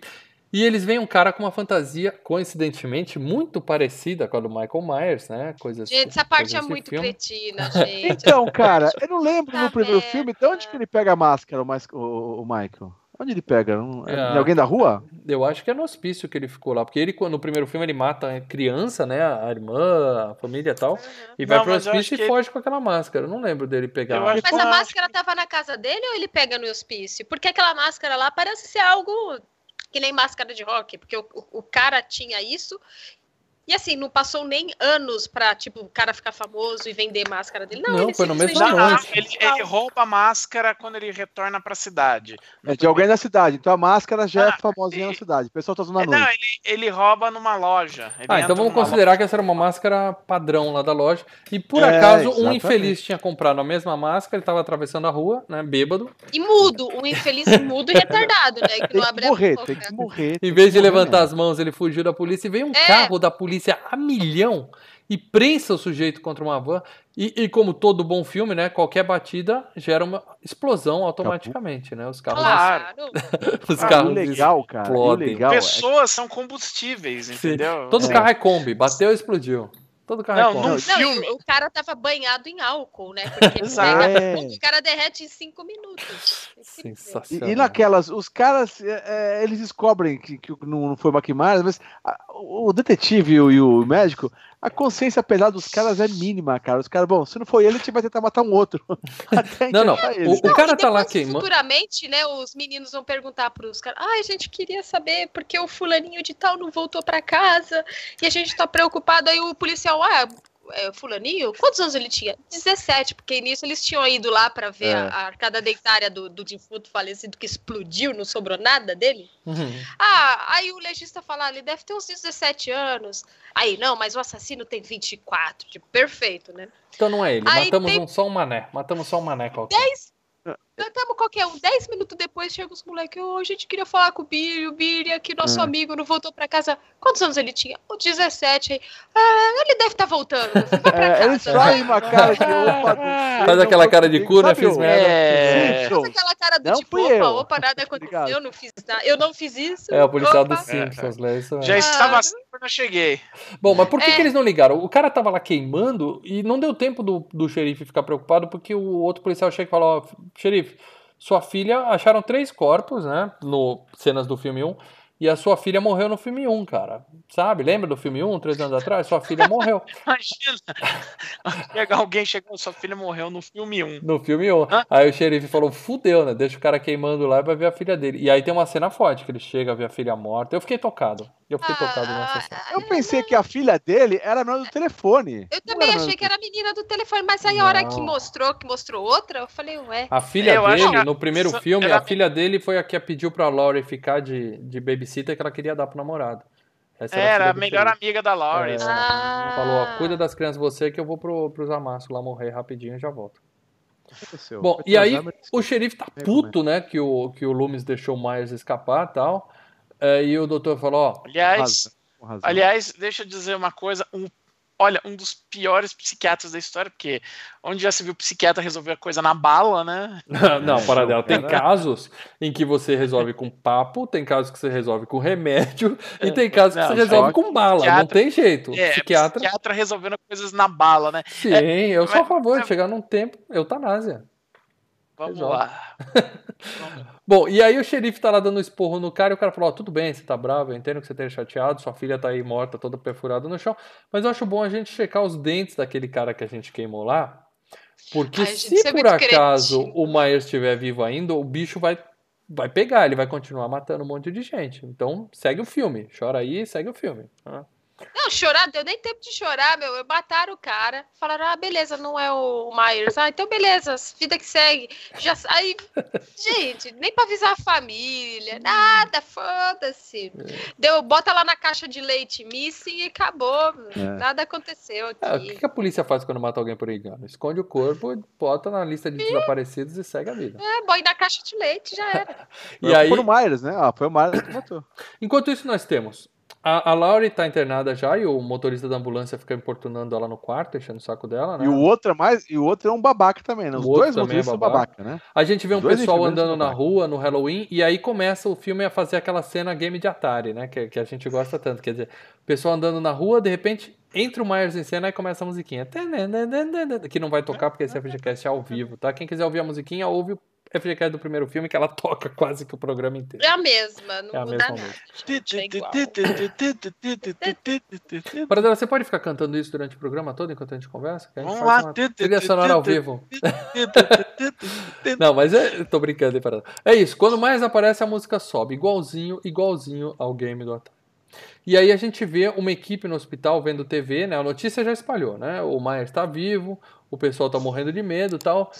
E eles veem um cara com uma fantasia, coincidentemente, muito parecida com a do Michael Myers, né? Coisas, Gente, essa parte é muito filme. cretina, gente. Então, cara, eu não lembro Tá no primeiro vendo? filme de onde que ele pega a máscara, o, Mais- o- o Michael. Onde ele pega? É, É. em alguém da rua? Eu acho que é no hospício que ele ficou lá. Porque ele, quando- no primeiro filme, ele mata a criança, né? A irmã, a família e tal. E vai Não, pro hospício e que foge com aquela máscara. Eu não lembro dele pegar. Mas Pô, a máscara tava na casa dele ou ele pega no hospício? Porque aquela máscara lá parece ser algo que nem máscara de rock, porque o- o cara tinha isso. E assim, não passou nem anos pra, tipo, o cara ficar famoso e vender máscara dele. Não, Não, ele foi no mesmo noite. ele, ele rouba a máscara quando ele retorna pra cidade. É de alguém da cidade. Então a máscara já é Ah, famosinha e- na cidade. O pessoal tá usando É, não, noite. ele, ele rouba numa loja. Ele Ah, então vamos considerar que essa era uma máscara padrão lá da loja. E por É, acaso um exatamente. infeliz tinha comprado a mesma máscara, ele tava atravessando a rua, né? Bêbado. E mudo, um infeliz *laughs* mudo e retardado, né? Que Tem não que abre a morrer, boca. tem que morrer. Em vez que de morrer levantar as mãos, ele fugiu da polícia e veio um É. carro da polícia a milhão e prensa o sujeito contra uma van. E, e como todo bom filme, né? Qualquer batida gera uma explosão automaticamente, né? Os carros, Claro. *laughs* os Ah, carros legal, cara. Explodem. legal é Pessoas são combustíveis, entendeu? Todo É. carro é Kombi, bateu e explodiu. Todo carro Não, é Kombi. não- Não, filme. e o cara tava banhado em álcool, né? Porque Exato. pega É. o cara derrete em cinco minutos. E, Sensacional. e naquelas, os caras, é, é, eles descobrem que, que não foi o Maquimário, mas o detetive e o, e o médico, a consciência pesada dos caras é mínima, cara. Os caras, bom, se não foi ele, a gente vai tentar matar um outro. *laughs* Não, não. O, o cara tá lá queimando. Futuramente, né, os meninos vão perguntar pros caras: ai, a gente queria saber porque o fulaninho de tal não voltou pra casa e a gente tá preocupado. Aí o policial, ah, é, fulaninho, quantos anos ele tinha? 17, porque nisso eles tinham ido lá pra ver É. a, arcada dentária do, do defunto falecido que explodiu, não sobrou nada dele. Uhum. Ah, aí o legista fala, ah, ele deve ter uns 17 anos. Aí, não, mas o assassino tem 24. Tipo, perfeito, né? Então não é ele. Aí Matamos tem- um, só um mané. Matamos só um mané qualquer. 10. Cantamos qualquer um. 10 minutos depois chega os moleques. Oh, a gente queria falar com o Billy. O Billy aqui, nosso É. amigo, não voltou pra casa. Quantos anos ele tinha? O 17. Aí, ah, ele deve estar voltando. Vai pra *laughs* É, casa. fazem uma cara de opa. Faz aquela cara de cu, né? Fiz merda. É. Faz aquela cara do Não tipo, opa, eu. opa, nada aconteceu, eu não fiz nada. Eu não fiz isso. É, o policial dos Simpsons, né? Isso Já é. estava assim quando eu cheguei. Bom, mas por que, É. que eles não ligaram? O cara tava lá queimando e não deu tempo do, do xerife ficar preocupado porque o outro policial chega e fala: Ó, xerife, sua filha acharam três corpos, né? No cenas do filme 1. E a sua filha morreu no filme 1, cara. Sabe? Lembra do filme 1, três anos atrás? Sua filha morreu *laughs* Imagina. Chega alguém chegando, sua filha morreu no filme 1. no filme 1. Hã? Aí o xerife falou: fudeu, né? Deixa o cara queimando lá e vai ver a filha dele. E aí tem uma cena forte que ele chega a ver a filha morta. Eu fiquei tocado. Eu fiquei tocado nessa cena. Ah, Eu pensei que a filha dele era a menina do telefone. Eu Não também era achei menina que era a menina do telefone, mas aí a hora que Não. mostrou, que mostrou outra, eu falei, ué. A filha Eu acho dele, no primeiro filme, era- a filha dele foi a que pediu pra Laurie ficar de, de babysitter que ela queria dar pro namorado. Essa Era filha a do melhor amiga da Laurie. É. Ah. Falou, ó, cuida das crianças você que eu vou pro, pros amassos lá morrer rapidinho e já volto. Aconteceu. Bom, e aí o xerife tá É, puto, né, que o, que o Loomis deixou o Myers escapar e tal. É, e o doutor falou, ó, Aliás, Razão, com razão. aliás, deixa eu dizer uma coisa. Um olha, um dos piores psiquiatras da história, porque onde já se viu psiquiatra resolver a coisa na bala, né? *laughs* Não, É, para dela. Tem casos em que você resolve com papo, tem casos que você resolve com remédio, e tem casos que Não, você resolve com bala. Não tem jeito. É, Psiquiatra. psiquiatra resolvendo coisas na bala, né? Sim, eu sou a mas- favor de mas- chegar num tempo eutanásia. Vamos Resolve. *laughs* lá. Bom, e aí o xerife tá lá dando esporro no cara e o cara falou: Ó, tudo bem, você tá bravo, eu entendo que você esteja chateado, sua filha tá aí morta, toda perfurada no chão, mas eu acho bom a gente checar os dentes daquele cara que a gente queimou lá, porque Ai, se é por acaso o Myers estiver vivo ainda, o bicho vai, vai pegar, ele vai continuar matando um monte de gente. Então segue o filme, chora aí e segue o filme. Ah. Não, chorar, deu nem tempo de chorar, meu. Mataram o cara. Falaram, ah, beleza, não é o Myers. Ah, então beleza, vida que segue. Já aí, *laughs* gente, nem pra avisar a família, nada, foda-se. Deu, bota lá na caixa de leite missing e acabou. Nada aconteceu Ah, o aqui. que que a polícia faz quando mata alguém por engano? Esconde o corpo, bota na lista de desaparecidos e segue a vida. É, boy na caixa de leite, já era. *laughs* E aí, Foi o Myers, né? Ah, foi o Myers que matou. *coughs* Enquanto isso, nós temos. A, a Laurie tá internada já e o motorista da ambulância fica importunando ela no quarto, enchendo o saco dela, né? E o outro é mais. E o outro é um babaca também, né? Os O dois é motoristas são babaca. babaca, né? A gente vê um pessoal andando na rua no Halloween e aí começa o filme a fazer aquela cena game de Atari, né? Que, que a gente gosta tanto. Quer dizer, o pessoal andando na rua, de repente entra o Myers em cena e começa a musiquinha. Que não vai tocar porque esse FGCast é ao vivo, tá? Quem quiser ouvir a musiquinha, ouve o FGCast do primeiro filme que ela *laughs* toca quase que o programa inteiro. É a mesma, não É a muda mesma nada. música. É. Paradela, você pode ficar cantando isso durante o programa todo enquanto a gente conversa? Que a gente Vamos faz lá. uma trilha sonora ao vivo. Não, mas é, tô brincando, hein, Paradela. É isso, quando mais aparece a música sobe, igualzinho, igualzinho ao game do Atari. E aí a gente vê uma equipe no hospital vendo TV, né? A notícia já espalhou, né? O Myers tá vivo, o pessoal tá morrendo de medo e tal.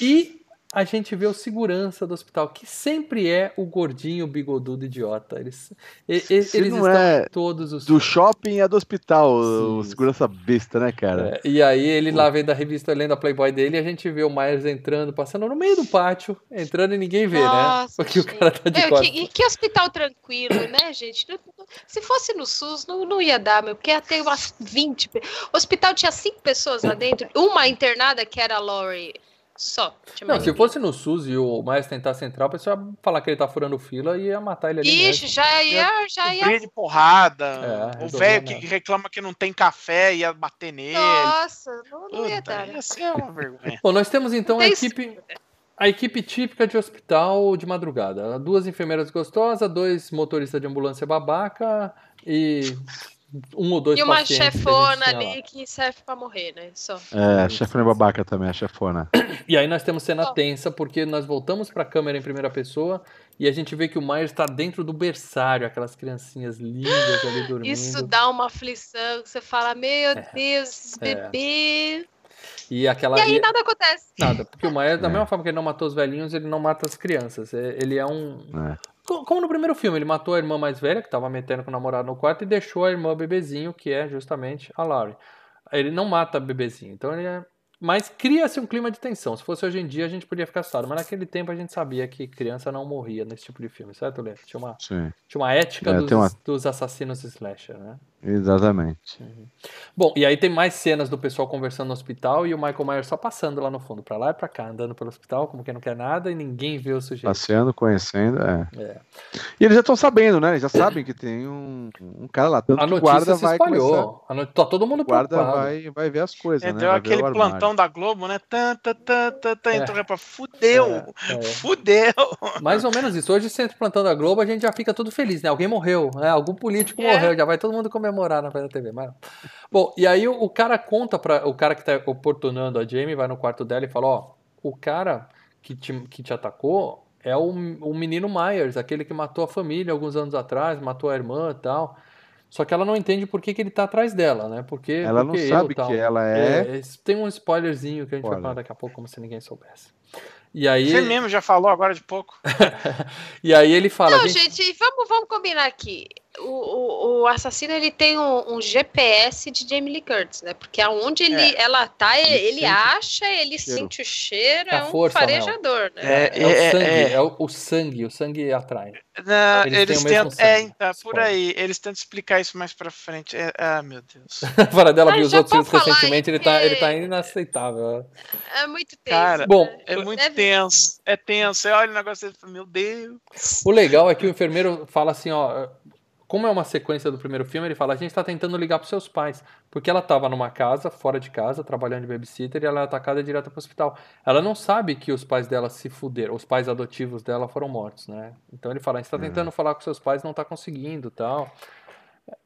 E a gente vê o segurança do hospital, que sempre é o gordinho bigodudo idiota. Eles, Se eles não estão é em todos os Do shopping a do hospital, o Sim. segurança besta, né, cara? É, e aí ele lá vendo a revista, lendo a Playboy dele, e a gente vê o Myers entrando, passando no meio do pátio, entrando e ninguém vê, né? Nossa, Porque o cara tá de Meu, costas. que, e que hospital tranquilo, né, gente? Se fosse no SUS, não, não ia dar, meu, porque ia ter umas 20. pe- O hospital tinha cinco pessoas lá dentro, uma internada que era a Lori só. Não, se ninguém. fosse no SUS e o Myers tentasse entrar, o pessoal ia falar que ele tá furando fila e ia matar ele ali Ixi, mesmo. já ia, já ia. Briga de porrada. É, o velho que reclama que não tem café ia bater nele. Nossa, não, não ia dar. ia ser uma vergonha. Bom, nós temos então a equipe, a equipe típica de hospital de madrugada. Duas enfermeiras gostosas, dois motoristas de ambulância babaca e um ou dois E uma chefona ali que serve pra morrer, né? Só. É, a chefona é babaca também, a chefona. E aí nós temos cena Ó. tensa, porque nós voltamos pra câmera em primeira pessoa e a gente vê que o Myers tá dentro do berçário, aquelas criancinhas lindas ali dormindo. Isso dá uma aflição, você fala, meu Deus, esses É. bebês. E aquela. E aí nada acontece. Nada, porque o Myers, da É. mesma forma que ele não matou os velhinhos, ele não mata as crianças. É- Ele é um. Co- Como no primeiro filme, ele matou a irmã mais velha, que tava metendo com o namorado no quarto, e deixou a irmã bebezinho, que é justamente a Laurie. Ele não mata bebezinho, então ele é. Mas cria-se um clima de tensão. Se fosse hoje em dia, a gente podia ficar assustado. Mas naquele tempo a gente sabia que criança não morria nesse tipo de filme, certo, Lê? Tinha uma, Sim, tinha uma ética É, dos, uma- dos assassinos slasher, né? Exatamente. Bom, e aí tem mais cenas do pessoal conversando no hospital e o Michael Myers só passando lá no fundo, pra lá e pra cá, andando pelo hospital, como quem não quer nada, e ninguém vê o sujeito. Passeando, conhecendo, é. É. E eles já estão sabendo, né? Eles já sabem que tem um, um cara lá. Tanto A que o notícia guarda se vai espalhou. começar- A no... Tá todo mundo O guarda preocupado. vai, vai ver as coisas, É, né? Vai aquele plantão da Globo, né? Tan, tan, tan, tan, tan, entrou pra fudeu! É, é. Fudeu! Mais ou menos isso. Hoje, sempre plantando a Globo, a gente já fica todo feliz, né? Alguém morreu, né? Algum político É. morreu, já vai todo mundo comemorar na frente da TV. Mas... Bom, e aí o, o cara conta para O cara que tá oportunando a Jamie vai no quarto dela e fala: Ó, o cara que te, que te atacou é o, o menino Myers, aquele que matou a família alguns anos atrás, matou a irmã e tal. Só que ela não entende por que, que ele tá atrás dela, né? Porque, Ela não porque eu, sabe tal. que ela é. É, tem um spoilerzinho que a gente vai Spoiler. falar daqui a pouco, como se ninguém soubesse. E aí, Você mesmo já falou agora de pouco. *laughs* e aí ele fala, Não, gente, gente, vamos, vamos combinar aqui. O, o, assassino ele tem um, um GPS de Jamie Lee Curtis, né? Porque aonde ele, É. ela tá, ele, Ele acha, ele cheiro. sente o cheiro, É é um força, farejador, né? É, É, o é, sangue, é. é, o, o sangue, o sangue atrai. Não, Eles eles, tentam. É, então, por aí. Eles tentam explicar isso mais pra frente. É, ah, meu Deus. *laughs* Para dela viu os outros filmes recentemente, ele tá, ele tá inaceitável. É muito tenso. Cara, Bom, né? É muito Deve- tenso. É tenso. Você olha o negócio e fala, meu Deus. O legal é que o enfermeiro fala assim, ó, como é uma sequência do primeiro filme, ele fala, a gente tá tentando ligar pros seus pais, porque ela tava numa casa, fora de casa, trabalhando de babysitter, e ela é atacada direto pro hospital. Ela não sabe que os pais dela se fuderam, os pais adotivos dela foram mortos, né? Então ele fala, a gente tá tentando falar com seus pais, não tá conseguindo, tal.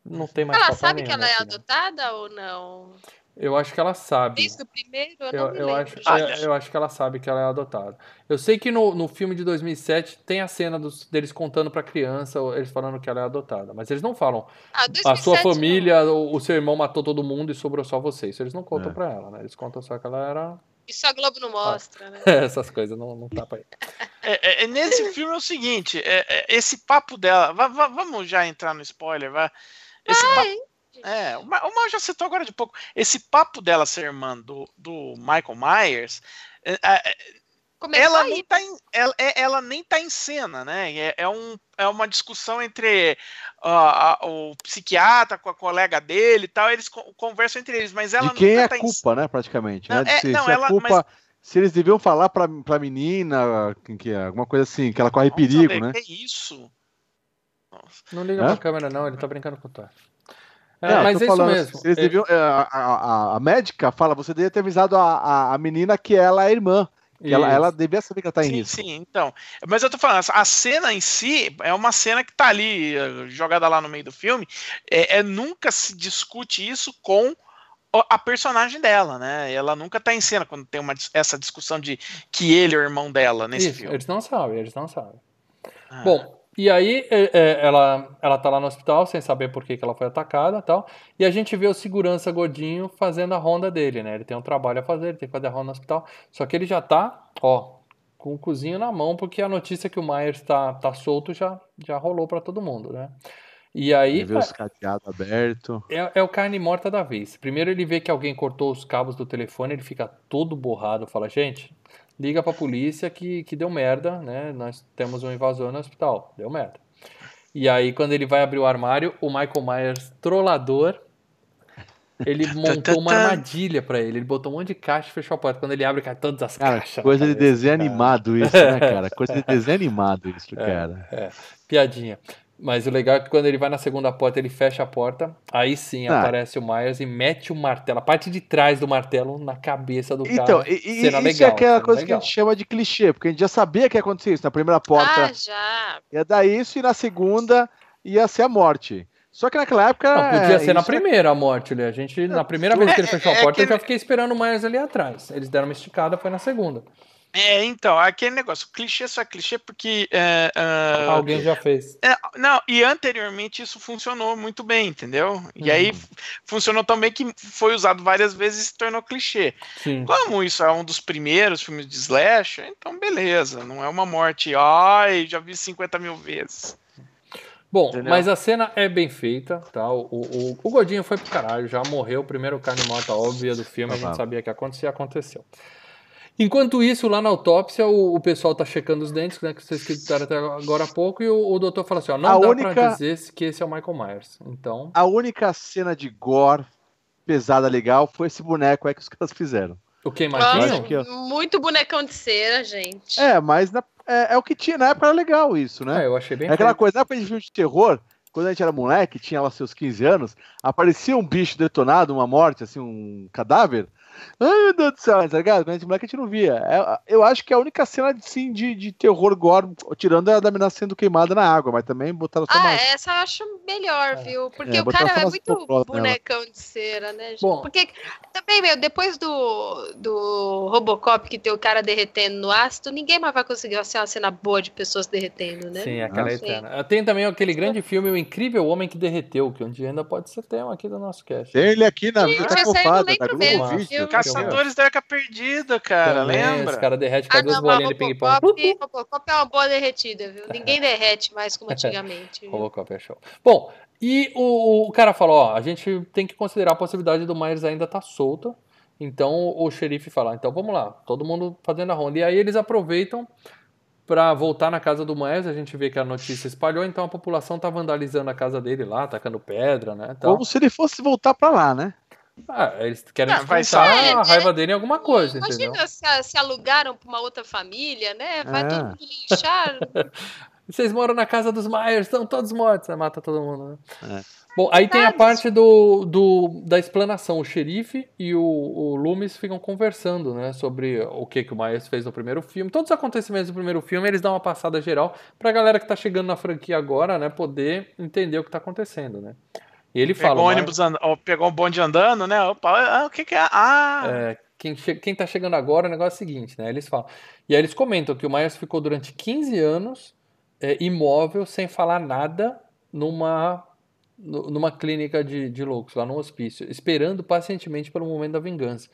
Não tem mais Ela sabe que nenhum, ela é né, filha? adotada ou não? Eu acho que ela sabe. Desde o primeiro, eu, Eu, não me eu lembro. acho, Ah, eu, eu acho que ela sabe que ela é adotada. Eu sei que no, no filme de 2007 tem a cena dos, deles contando pra criança, eles falando que ela é adotada. Mas eles não falam, Ah, a 2007 sua não. família, o, o seu irmão matou todo mundo e sobrou só você. Isso eles não contam É. pra ela, né? Eles contam só que ela era. Isso a Globo não mostra, né? *laughs* Essas coisas, não, não tá pra aí. *laughs* É, é, é, nesse filme é o seguinte: é, é, esse papo dela. va- va- vamos já entrar no spoiler, vai. Esse papo, é, o Ma- o Mal já citou agora de pouco. Esse papo dela ser irmã do, do Michael Myers. é, é, Começou ela nem tá em, ela, é- ela nem tá em cena, né? É, é, um, é uma discussão entre ah, a- o psiquiatra com a colega dele e tal, eles co- conversam entre eles, mas ela de quem nunca é a tá em culpa, né, praticamente. Não, né? é, se, não, se a ela- culpa, se eles deviam falar pra, pra menina, que é, alguma coisa assim, que ela corre Nossa, perigo, né? Que isso? Nossa. Não liga Hã? pra câmera, não, ele tá brincando com o Thor. É, Não, mas é isso falando, mesmo. se eles É, deviam- é, a, a- a- médica fala, você deveria ter avisado a, a, a menina que ela é irmã. Que ela, isso. ela devia saber que ela tá em Sim, risco. sim, então. Mas eu tô falando, a cena em si é uma cena que tá ali, eh, jogada lá no meio do filme. É, é- nunca se discute isso com a personagem dela, né? Ela nunca tá em cena quando tem uma, essa discussão de que ele é o irmão dela nesse Isso, filme. eles não sabem, eles não sabem. Ah. Bom, e aí é, é, ela, ela tá lá no hospital sem saber por que, que ela foi atacada e tal. E a gente vê o segurança gordinho fazendo a ronda dele, né? Ele tem um trabalho a fazer, ele tem que fazer a ronda no hospital. Só que ele já tá, ó, com o cozinho na mão, porque a notícia que o Myers tá, tá solto já, já rolou pra todo mundo, né? E aí Ele vê os cadeados abertos. é, é o carne morta da vez. Primeiro ele vê que alguém cortou os cabos do telefone, ele fica todo borrado, fala, gente, liga pra polícia que, que deu merda, né? Nós temos um invasor no hospital, deu merda. E aí quando ele vai abrir o armário, o Michael Myers, trollador, ele *laughs* montou uma armadilha pra ele. Ele botou um monte de caixa e fechou a porta. Quando ele abre, cai todas as Cara, caixas. coisa de desenho animado isso, né, cara? Coisa de *laughs* desenho animado isso, cara. É, piadinha. Mas o legal é que quando ele vai na segunda porta, ele fecha a porta. Aí sim Ah. aparece o Myers e mete o martelo, a parte de trás do martelo na cabeça do Então, cara. e, e Cena isso legal, é aquela coisa que a legal. gente chama de clichê, porque a gente já sabia que ia acontecer isso. Na primeira porta Ah, já. ia dar isso, e na segunda ia ser a morte. Só que naquela época. Não, podia é, ser na isso é- primeira a morte, né? A gente, na primeira vez que ele É, fechou a é porta, eu já fiquei esperando o Myers ali atrás. Eles deram uma esticada, foi na segunda. É, então, aquele negócio, clichê só é clichê porque. é, ah, Alguém já fez. é, não, e anteriormente isso funcionou muito bem, entendeu? E Uhum. aí f- funcionou também que foi usado várias vezes e se tornou clichê. Sim. Como isso é um dos primeiros filmes de slasher, então beleza, não é uma morte, ai, já vi 50 mil vezes. Bom, Entendeu? mas a cena é bem feita, tá? O, o, o Gordinho foi pro caralho, já morreu, primeiro carne morta óbvia do filme, a gente Ah, sabia que ia acontecer, aconteceu. Enquanto isso, lá na autópsia, o, o pessoal tá checando os dentes, né, que vocês citaram até agora há pouco, e o, o doutor fala assim, ó, não A dá pra única- dizer se- que esse é o Michael Myers. Então, A única cena de gore pesada legal foi esse boneco aí que os *laughs* caras fizeram. o queimadinho? acho que- Muito bonecão de cera, gente. É, mas na- é, é o que tinha na época, era legal isso, né? É, eu achei bem É aquela coisa, na época de filme de terror, quando a gente era moleque, tinha lá seus 15 anos, aparecia um bicho detonado, uma morte, assim, um cadáver. Ai, meu Deus do céu, tá ligado? A gente moleque a gente não via. É, eu acho que é a única cena sim, de, de terror gore, tirando a da menina sendo queimada na água, mas também botaram só Ah, mais. essa eu acho melhor, viu? Porque É, o cara é muito popolas nela. bonecão de cera, né, gente? Bom. Porque também, meu, depois do, do Robocop que tem o cara derretendo no ácido, ninguém mais vai conseguir ser uma cena boa de pessoas derretendo, né? Sim, aquela Ah, eterna. Tem também aquele grande filme, O Incrível Homem que Derreteu, que um dia ainda pode ser tema aqui do nosso cast. Tem ele aqui na vida não cofada, da lembro Globo mesmo, Vídeo. Brasil. Caçadores da Arca Perdida, cara, Também, lembra? Os caras derretem com Ah, as duas não, bolinhas de ping-pong. Robocop, Robocop é uma boa derretida, viu? Ninguém derrete mais como antigamente. viu? Robocop é show. Bom, e o, o cara falou, ó, a gente tem que considerar a possibilidade do Myers ainda estar solto. Então o xerife fala, então vamos lá, todo mundo fazendo a ronda. E aí eles aproveitam pra voltar na casa do Myers, a gente vê que a notícia espalhou, então a população tá vandalizando a casa dele lá, atacando pedra, né? tal. Como se ele fosse voltar pra lá, né? Ah, eles querem Ah, vai descontar ser- a raiva dele em alguma coisa, Imagina entendeu? se, se alugaram pra uma outra família, né? Vai É. todo mundo linchar. *laughs* Vocês moram na casa dos Myers, estão todos mortos, né? mata todo mundo, né? É. Bom, aí tem a parte do, do, da explanação. O xerife e o, o Loomis ficam conversando, né? Sobre o que, que o Myers fez no primeiro filme. Todos os acontecimentos do primeiro filme, eles dão uma passada geral pra galera que tá chegando na franquia agora, né? Poder entender o que tá acontecendo, né? E ele fala... Pegou, Myers- ônibus and... ó, pegou um bonde andando, né? Opa, ah, o que que é? Ah, É, quem, che- quem tá chegando agora, o negócio é o seguinte, né? Eles falam. E aí eles comentam que o Myers ficou durante 15 anos é, imóvel, sem falar nada, numa, nu- numa clínica de, de loucos, lá no hospício, esperando pacientemente pelo momento da vingança.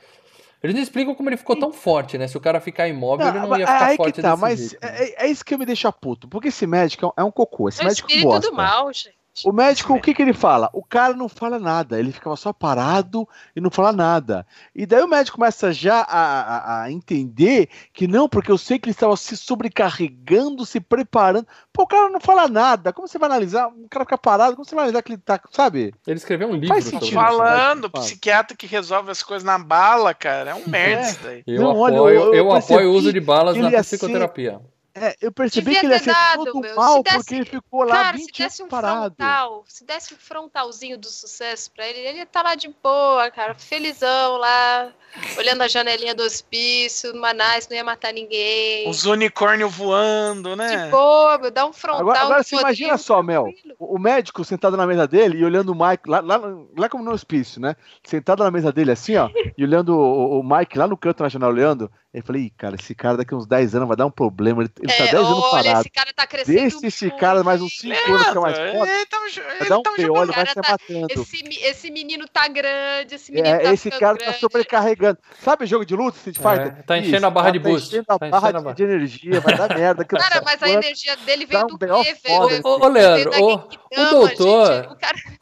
Eles não explicam como ele ficou tão forte, né? Se o cara ficar imóvel, ele não ia é ficar aí forte que tá, desse mas jeito. né? é, é isso que me deixa puto. Porque esse médico é um, é um cocô. Esse É médico espírito bosta. do mal, gente. O médico, o que, que ele fala? O cara não fala nada, ele ficava só parado e não fala nada. E daí o médico começa já a, a- a entender que não, porque eu sei que ele estava se sobrecarregando, se preparando. Pô, o cara não fala nada. Como você vai analisar? O cara fica parado, como você vai analisar que ele tá, sabe? Ele escreveu um livro Faz sentido. né? falando, Fala. psiquiatra que resolve as coisas na bala, cara. É um merda É. isso daí. Eu Não, olha, apoio, eu- eu eu apoio o uso de balas que na ele ia ser- psicoterapia. É, eu percebi Devia que ele ser dado, todo meu. mal Se desse- porque ele ficou lá Cara, se 20 anos desse um parado. frontal, se desse um frontalzinho do sucesso pra ele, ele ia estar lá de boa, cara, felizão lá, olhando a janelinha do hospício, numa nice, não ia matar ninguém. Os unicórnios voando, né? De boa, meu, dá um frontal. Agora, agora você imagina só, Mel. o médico sentado na mesa dele e olhando o Mike, lá, lá, lá como no hospício, né? Sentado na mesa dele assim, ó, e olhando o, o Mike lá no canto na janela olhando. Eu falei, Ih, cara, esse cara daqui uns 10 anos vai dar um problema. Ele, ele tá É, 10 anos olha, parado. esse cara tá crescendo Deixa esse muito, cara mais uns 5 anos ficar mais Nada, forte. ele Vai ele dar um tava piolho, jogando. vai cara se tá- matando. Esse, esse menino tá grande, esse menino É, tá esse cara tá grande. sobrecarregando. Sabe jogo de luta, Street É, Fighter? tá enchendo a barra de tá boost. enchendo a Tá barra enchendo a de, de energia, vai dar merda. Cara, mas a energia dele veio do quê, velho? esse Ô, Leandro, o doutor-.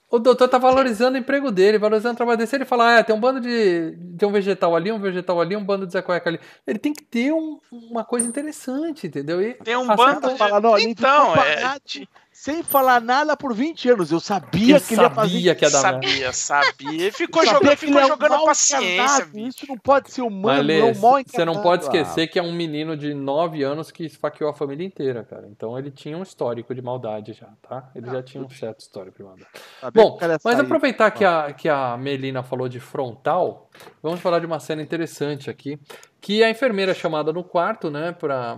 O doutor tá valorizando o emprego dele, valorizando o trabalho dele. Se ele falar, ah, tem um bando de. Tem um vegetal ali, um vegetal ali, um bando de Zé Cueca ali. Ele tem que ter um- uma coisa interessante, entendeu? E Tem um bando de... Falar, não, Então, é... parado, sem falar nada por 20 anos. Eu sabia Ele que ele ia fazer sabia que ia dar merda. Sabia, sabia. Ele ficou Sabia jogando, ficou é um jogando a mal paciência. Isso não pode ser humano, Mas, é um mal você não pode esquecer que é um menino de 9 anos que esfaqueou a família inteira, cara. Então ele tinha um histórico de maldade já, tá? Ele já tinha um certo histórico de maldade. Ah, que Bom, ia mas sair. aproveitar que a, que a Melina falou de frontal, vamos falar de uma cena interessante aqui, que a enfermeira é chamada no quarto, né, pra,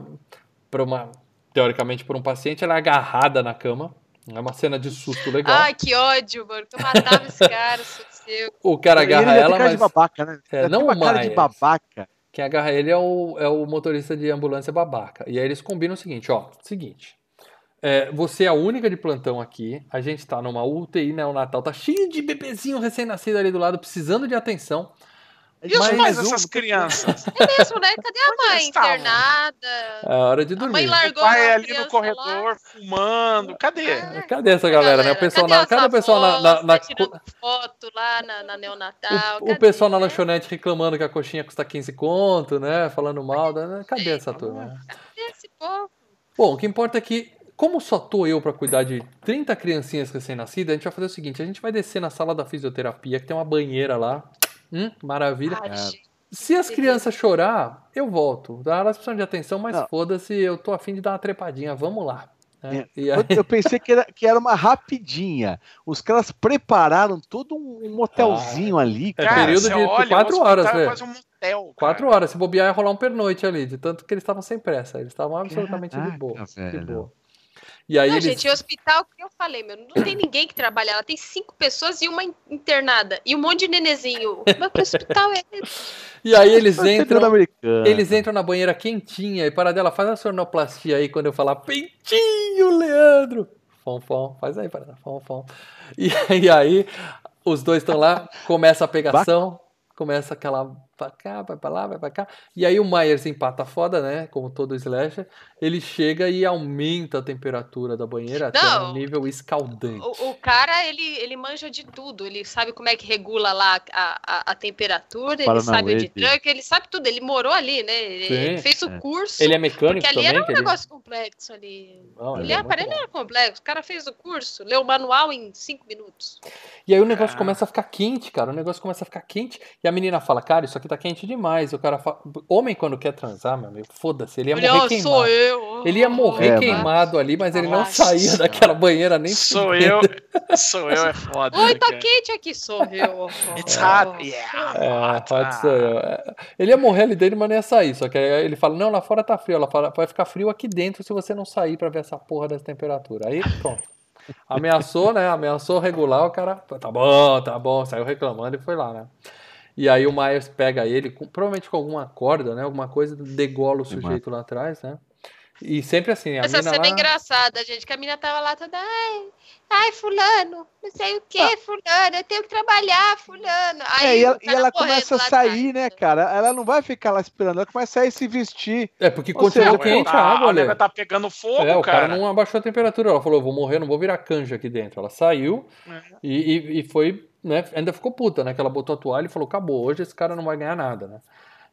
pra uma, teoricamente por um paciente, ela é agarrada na cama, é uma cena de susto legal. Ai, que ódio, mano. Eu matava esse *laughs* cara, se fosse eu. o cara Ele agarra ia ter ela, cara de mas babaca, né? É, Ele ter não uma cara de babaca. quem agarra ele é o, é o motorista de ambulância babaca. E aí eles combinam o seguinte, ó, seguinte, é, você é a única de plantão aqui, a gente tá numa UTI neonatal, tá cheio de bebezinho recém-nascido ali do lado, precisando de atenção. E os Mais pais dessas crianças? É mesmo, né? Cadê a mãe internada? É hora de A mãe dormir. O largou pai a ali no corredor, fumando. Cadê? lá. Cadê essa galera, né? O pessoal na, as cada pessoal na, na- avós, na- tá tirando foto lá na, na neonatal. o, o cadê, pessoal na né? lanchonete reclamando que a coxinha custa 15 conto, né? Falando mal. né? Cadê essa turma? Cadê esse povo? Bom, o que importa é que, como só tô eu pra cuidar de 30 criancinhas recém-nascidas, a gente vai fazer o seguinte: a gente vai descer na sala da fisioterapia, que tem uma banheira lá. Hum, maravilha. Ai, gente. Se as crianças chorar, eu volto. Tá? Elas precisam de atenção, mas foda-se, eu tô afim de dar uma trepadinha. Vamos lá. né? É, E aí- Eu, pensei que era, que era uma rapidinha. Os caras prepararam todo um motelzinho ali, É cara. período você de olha, quatro horas, é velho. quase um motel. Quatro cara. horas, se bobear, ia rolar um pernoite ali, de tanto que eles estavam sem pressa. Eles estavam absolutamente de Caraca, boa. De velho. boa. E aí Não, eles. gente, o hospital que eu falei, meu, não tem ninguém que trabalha lá. Tem cinco pessoas e uma in- internada. E um monte de nenezinho. Mas que hospital é esse? *laughs* E aí eles entram. Eles entram na banheira quentinha e para dela, faz a sonoplastia aí quando eu falar peitinho, Leandro. Fom, fom, faz aí, para fom, fom. E, *laughs* e aí os dois estão lá, começa a pegação, começa aquela pra cá, vai pra lá, vai pra cá. E aí o Myers empata foda, né? Como todo slasher. Ele chega e aumenta a temperatura da banheira até Não. um nível escaldante. O, o cara, ele, ele manja de tudo. Ele sabe como é que regula lá a, a, a temperatura, ele Paranauê, sabe de truck, ele sabe tudo. Ele morou ali, né? Ele, Sim. ele fez o É. curso. Ele é mecânico porque ali também? era um que ele- negócio complexo ali. Não, ele ele é é, para ele era complexo. O cara fez o curso, leu o manual em cinco minutos. E aí o negócio Ah. começa a ficar quente, cara. O negócio começa a ficar quente. E a menina fala, cara, isso aqui tá quente demais. O cara fala. Homem, quando quer transar, meu amigo, foda-se. Ele ia morrer queimado. sou eu. Ele ia morrer É, queimado ali, mas ele não Nossa saía daquela banheira nem Sou fudendo. eu, *laughs* sou eu, é foda. Oi, né, tá quente aqui, sou eu. *laughs* It's hot, yeah. É, hot, pode ser. É. Ele ia morrer ali dentro, mas não ia sair. Só que aí ele fala: Não, lá fora tá frio. Ela fala: Vai ficar frio aqui dentro se você não sair pra ver essa porra dessa temperatura. Aí, pronto. Ameaçou, né? Ameaçou regular. O cara, tá bom, tá bom. Saiu reclamando e foi lá, né? E aí o Myers pega ele, com- provavelmente com alguma corda, né? Alguma coisa, degola o sujeito lá atrás, né? E sempre assim, a Essa mina cena é lá... engraçada, gente, que a mina tava lá toda, ai, ai, fulano, não sei o que, fulano, eu tenho que trabalhar, fulano. Aí É, e ela, e ela começa a sair, atrás. né, cara? Ela não vai ficar lá esperando, ela começa a sair e se vestir. É, porque Ou continua seja, quente a água, a Lê. nega tá pegando fogo, É, o cara. cara. não abaixou a temperatura. Ela falou: vou morrer, não vou virar canja aqui dentro. Ela saiu É. e, e, e foi, né? Ainda ficou puta, né? Que ela botou a toalha e falou: acabou, hoje esse cara não vai ganhar nada, né?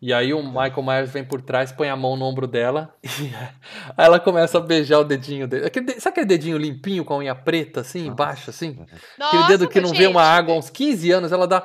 E aí o Michael Myers vem por trás, põe a mão no ombro dela *laughs* e aí ela começa a beijar o dedinho dele. Aquele de- Sabe aquele dedinho limpinho com a unha preta, assim, embaixo, assim? Aquele Nossa, dedo que não vê gente, uma água há uns 15 anos, ela dá.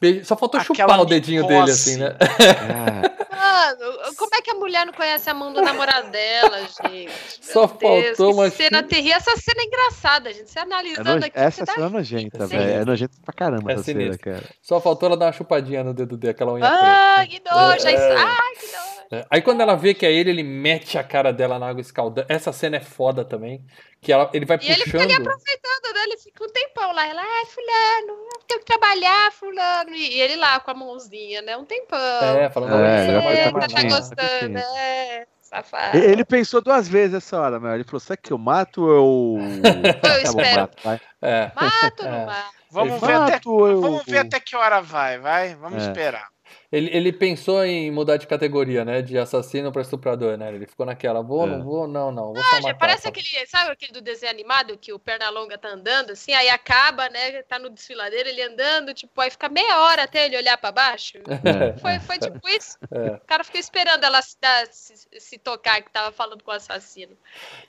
beijo. Só faltou Aquela chupar o dedinho dele, assim, né? *laughs* *laughs* Mano, como é que a mulher não conhece a mão do namorado dela, gente? *laughs* Só Meu Deus, faltou que uma cena terrível. Essa cena é engraçada, gente. Você É analisando noje- aqui, Essa cena é nojenta, velho. É nojenta pra caramba É essa cena, cara. Só faltou ela dar uma chupadinha no dedo dele, aquela unha Ah, preta. que nojo! aí- É. Ai, que nojo! É, Aí quando ela vê que é ele, ele mete a cara dela na água escaldante. Essa cena é foda também. Que ela, ele vai E ele fica ali puxando. aproveitando, né? Ele fica um tempão lá. Ela, ai, fulano, eu tenho que trabalhar, fulano. E ele lá com a mãozinha, né? Um tempão. É, falando, É, você não vai é, tá nada. gostando, é. Safado. Ele pensou duas vezes essa hora, meu. Ele falou: será que eu mato ou eu. *laughs* Tá bom, espero. mato, vai. É. Mato ou É. não mato? Vamos ver, até, Mato ou eu. vamos ver até que hora vai, vai. Vamos É. esperar. Ele, ele pensou em mudar de categoria, né? De assassino pra estuprador, né? Ele ficou naquela, vou, É. não vou, não, não. Vou Ah, matar, parece aquele, sabe aquele do desenho animado que o Pernalonga tá andando assim, aí acaba, né? Tá no desfiladeiro, ele andando, tipo, aí fica meia hora até ele olhar pra baixo. *laughs* É, Foi, foi tipo isso. *laughs* É. O cara ficou esperando ela se, dar- se- se tocar que tava falando com o assassino.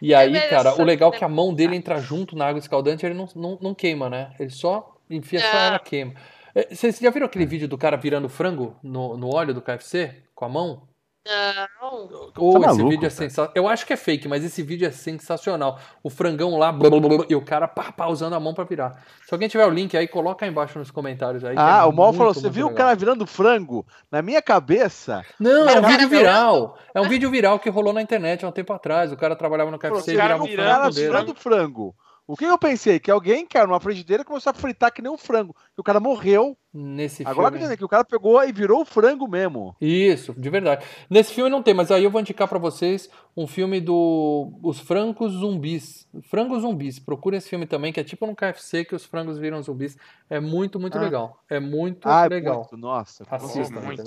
E aí, Beleza, cara, o legal é que a mão dele entra junto na água escaldante ele não, não, não queima, né? Ele só enfia, só Não. ela queima. É, Vocês já viram aquele vídeo do cara virando frango no, no óleo do KFC? Com a mão? Não. Ou esse maluco, vídeo é sensacional. Eu acho que é fake, mas esse vídeo é sensacional. O frangão lá, blá, blá, blá, blá, e o cara pá, pá, usando a mão pra virar. Se alguém tiver o link aí, coloca aí embaixo nos comentários aí. Ah, é o Mal falou: você viu o legal. cara virando frango? Na minha cabeça. Não, é um vídeo viral. É um vídeo viral que rolou na internet há um tempo atrás. O cara trabalhava no KFC e o cara virava virando frango virando frango. O que eu pensei? Que alguém, cara, numa frigideira começou a fritar que nem um frango. Que o cara morreu. Nesse Agora que eu filme. entendi que o cara pegou e virou o frango mesmo. Isso, de verdade. Nesse filme não tem, mas aí eu vou indicar pra vocês um filme do Os Francos Zumbis. Frangos Zumbis. Procura esse filme também, que é tipo no KFC que os frangos viram zumbis. É muito, muito Ah. legal. É muito Ah, é legal. muito, nossa. Assista, muito.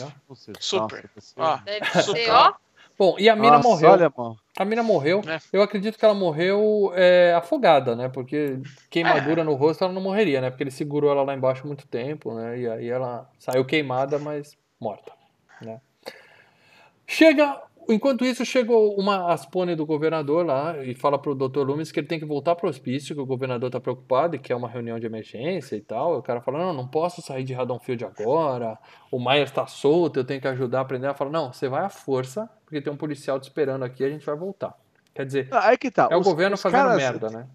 Super. Nossa, Ó, Deve Super. ser, ó. Bom, e a mina Nossa, morreu. Olha, mano. A mina morreu. É. Eu acredito que ela morreu é, afogada, né? Porque queimadura É. no rosto ela não morreria, né? Porque ele segurou ela lá embaixo muito tempo, né? E aí ela saiu queimada, mas morta, né? Chega, enquanto isso, chegou uma aspone do governador lá e fala pro Dr. Loomis que ele tem que voltar pro hospício, que o governador tá preocupado e que é uma reunião de emergência e tal. E o cara fala: "Não, não posso sair de Radonfield agora. O Myers tá solto, eu tenho que ajudar a prender". Ela fala: "Não, você vai à força, porque tem um policial te esperando aqui, a gente vai voltar". Quer dizer, Ah, Aí que tá. é o os- governo os fazendo caras- merda, né?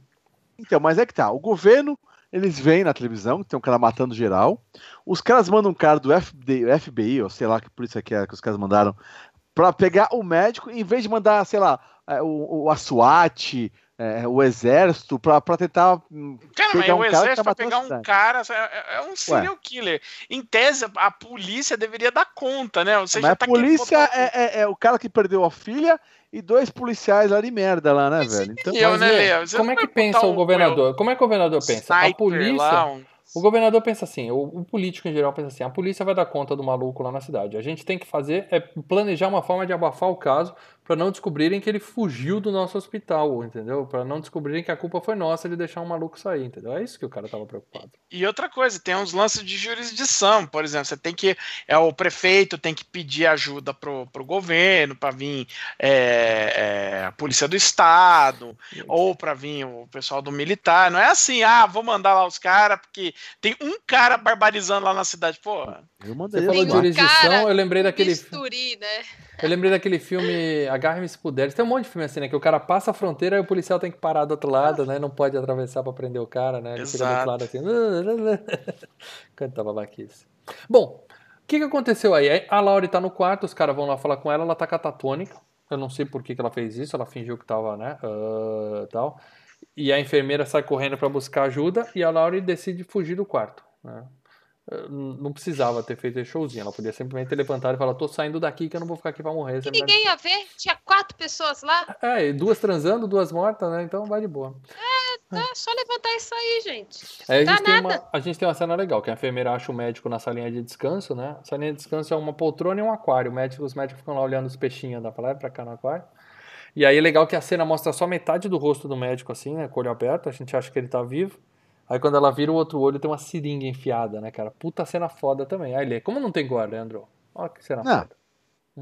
Então, mas é que tá. O governo, eles veem na televisão tem um cara matando geral. Os caras mandam um cara do FD FBI, ou sei lá que polícia que é que os caras mandaram, pra pegar o médico, em vez de mandar, sei lá, é, o, o, a SWAT, é, o exército, pra, pra tentar. hum, Cara, mas pegar o um tá exército vai matando pegar um cara, é, é um serial killer. Em tese, a polícia deveria dar conta, né? Você Mas já a tá polícia botar o- é, é- é o cara que perdeu a filha e dois policiais lá de merda lá, né, velho? Então, eu, Mas, né, Leo? Como é que pensa botar o governador? Como é que o governador pensa? A polícia. lá, um O governador pensa assim, o, o, político em geral pensa assim, a polícia vai dar conta do maluco lá na cidade. A gente tem que fazer é planejar uma forma de abafar o caso para não descobrirem que ele fugiu do nosso hospital, entendeu? Para não descobrirem que a culpa foi nossa de deixar um maluco sair, entendeu? É isso que o cara tava preocupado. E outra coisa, tem uns lances de jurisdição, por exemplo, você tem que é o prefeito tem que pedir ajuda pro, pro governo para vir é, é, a polícia do estado ou para vir o pessoal do militar. Não é assim, ah, vou mandar lá os caras porque tem um cara barbarizando lá na cidade, pô. Eu mandei. Você falou de jurisdição, eu lembrei daquele. Bisturi, né? Eu lembrei daquele filme Agarre-me se puder. Tem um monte de filme assim, né? Que o cara passa a fronteira e o policial tem que parar do outro lado, né? Não pode atravessar pra prender o cara, né? Ele Exato. fica do outro lado assim. *laughs* Canta babaquice. Bom, o que, que aconteceu aí? A Laura tá no quarto, os caras vão lá falar com ela, ela tá catatônica. Eu não sei por que, que ela fez isso, ela fingiu que tava, né? Uh, tal. E a enfermeira sai correndo para buscar ajuda e a Laura decide fugir do quarto. Né? Não precisava ter feito esse showzinho. Ela podia simplesmente ter levantado e falar: tô saindo daqui que eu não vou ficar aqui pra morrer. E ninguém ia ver, tinha quatro pessoas lá. É, duas transando, duas mortas, né? Então vai de boa. É, é só levantar isso aí, gente. Aí a, gente tem uma, a gente tem uma cena legal, que a enfermeira acha o médico na salinha de descanso, né? A salinha de descanso é uma poltrona e um aquário. O médico, os médicos ficam lá olhando os peixinhos da pra pra cá no aquário. E aí é legal que a cena mostra só metade do rosto do médico, assim, né? Com o olho aberto. A gente acha que ele tá vivo. Aí quando ela vira o outro olho, tem uma seringa enfiada, né, cara? Puta cena foda também. Aí ele, como não tem gore, Leandro? Olha que cena não, foda.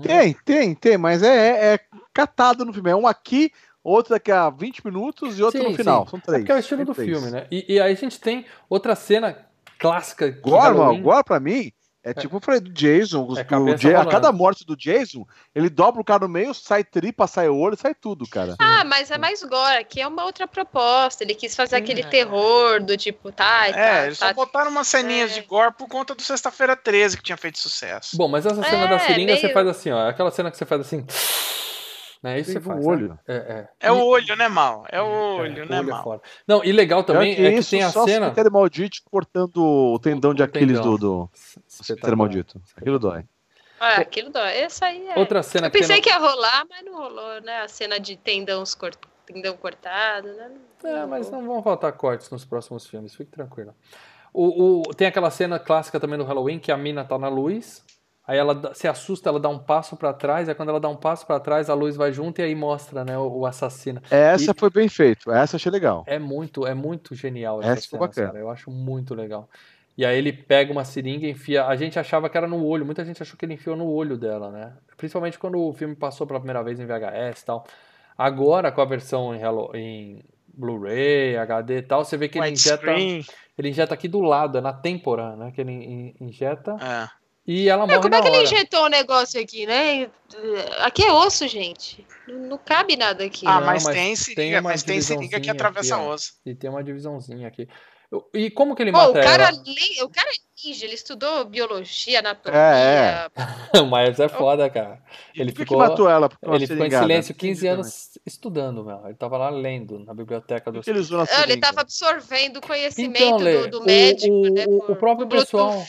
Tem, tem, tem, mas é, é, é, catado no filme. É um aqui, outro daqui a 20 minutos e outro sim, no final. Sim. São três. É porque é o estilo do três. filme, né? E, e, aí a gente tem outra cena clássica. Gore, mano, gore pra mim é, é tipo eu falei do Jason. É do a cada morte do Jason, ele dobra o cara no meio, sai tripa, sai olho, sai tudo, cara. Ah, mas é mais gore, aqui é uma outra proposta. Ele quis fazer aquele terror do tipo, tá, É, tá, eles tá, só botaram umas ceninhas é. de gore por conta do Sexta-feira 13 que tinha feito sucesso. Bom, mas essa cena é, da seringa meio... você faz assim, ó. Aquela cena que você faz assim. *sniffs* É isso que você faz. O olho. Né? É, é. é o olho, né, Mal? É o olho, é, né, olho é Mal? Não, e legal também é que, tem a só cena. Só maldito cortando o tendão de Aquiles do, do cemitério maldito. Aquilo dói. Ah, aquilo dói. Essa aí é. Outra cena Eu pensei que, que ia rolar, mas não rolou, né? A cena de tendão cortado, né? É, mas não vão faltar cortes nos próximos filmes, fique tranquilo. O, o, tem aquela cena clássica também do Halloween que a mina tá na luz Aí ela se assusta, ela dá um passo para trás, aí quando ela dá um passo para trás, a luz vai junto e aí mostra, né, o, o assassino. Essa e foi bem feito, essa achei legal. É muito, é muito genial essa, essa cena, foi bacana. Cara, eu acho muito legal. E aí ele pega uma seringa e enfia. A gente achava que era no olho, muita gente achou que ele enfiou no olho dela, né? Principalmente quando o filme passou pela primeira vez em VHS e tal. Agora, com a versão em, em Blu-ray, HD e tal, você vê que ele injeta. Ele injeta aqui do lado, é na têmpora, né? Que ele injeta. É. E ela morre Como é que ele injetou o negócio aqui, né? Aqui é osso, gente. Não, não cabe nada aqui. Ah, mas, mas, tem seringa, mas tem seringa que atravessa aqui, osso. E tem uma divisãozinha aqui. E como que ele Pô, mata o cara, ela? O cara é ninja, ele estudou biologia, anatomia. É, é. *laughs* o Myers é foda, cara. Ele Por ficou, que matou ela? Ele ficou em silêncio 15 anos estudando, meu. Ele tava lá lendo na biblioteca do. Que ele, usou na ele tava absorvendo o conhecimento então, Lê, do, do, médico, o, né? O, o próprio pessoal.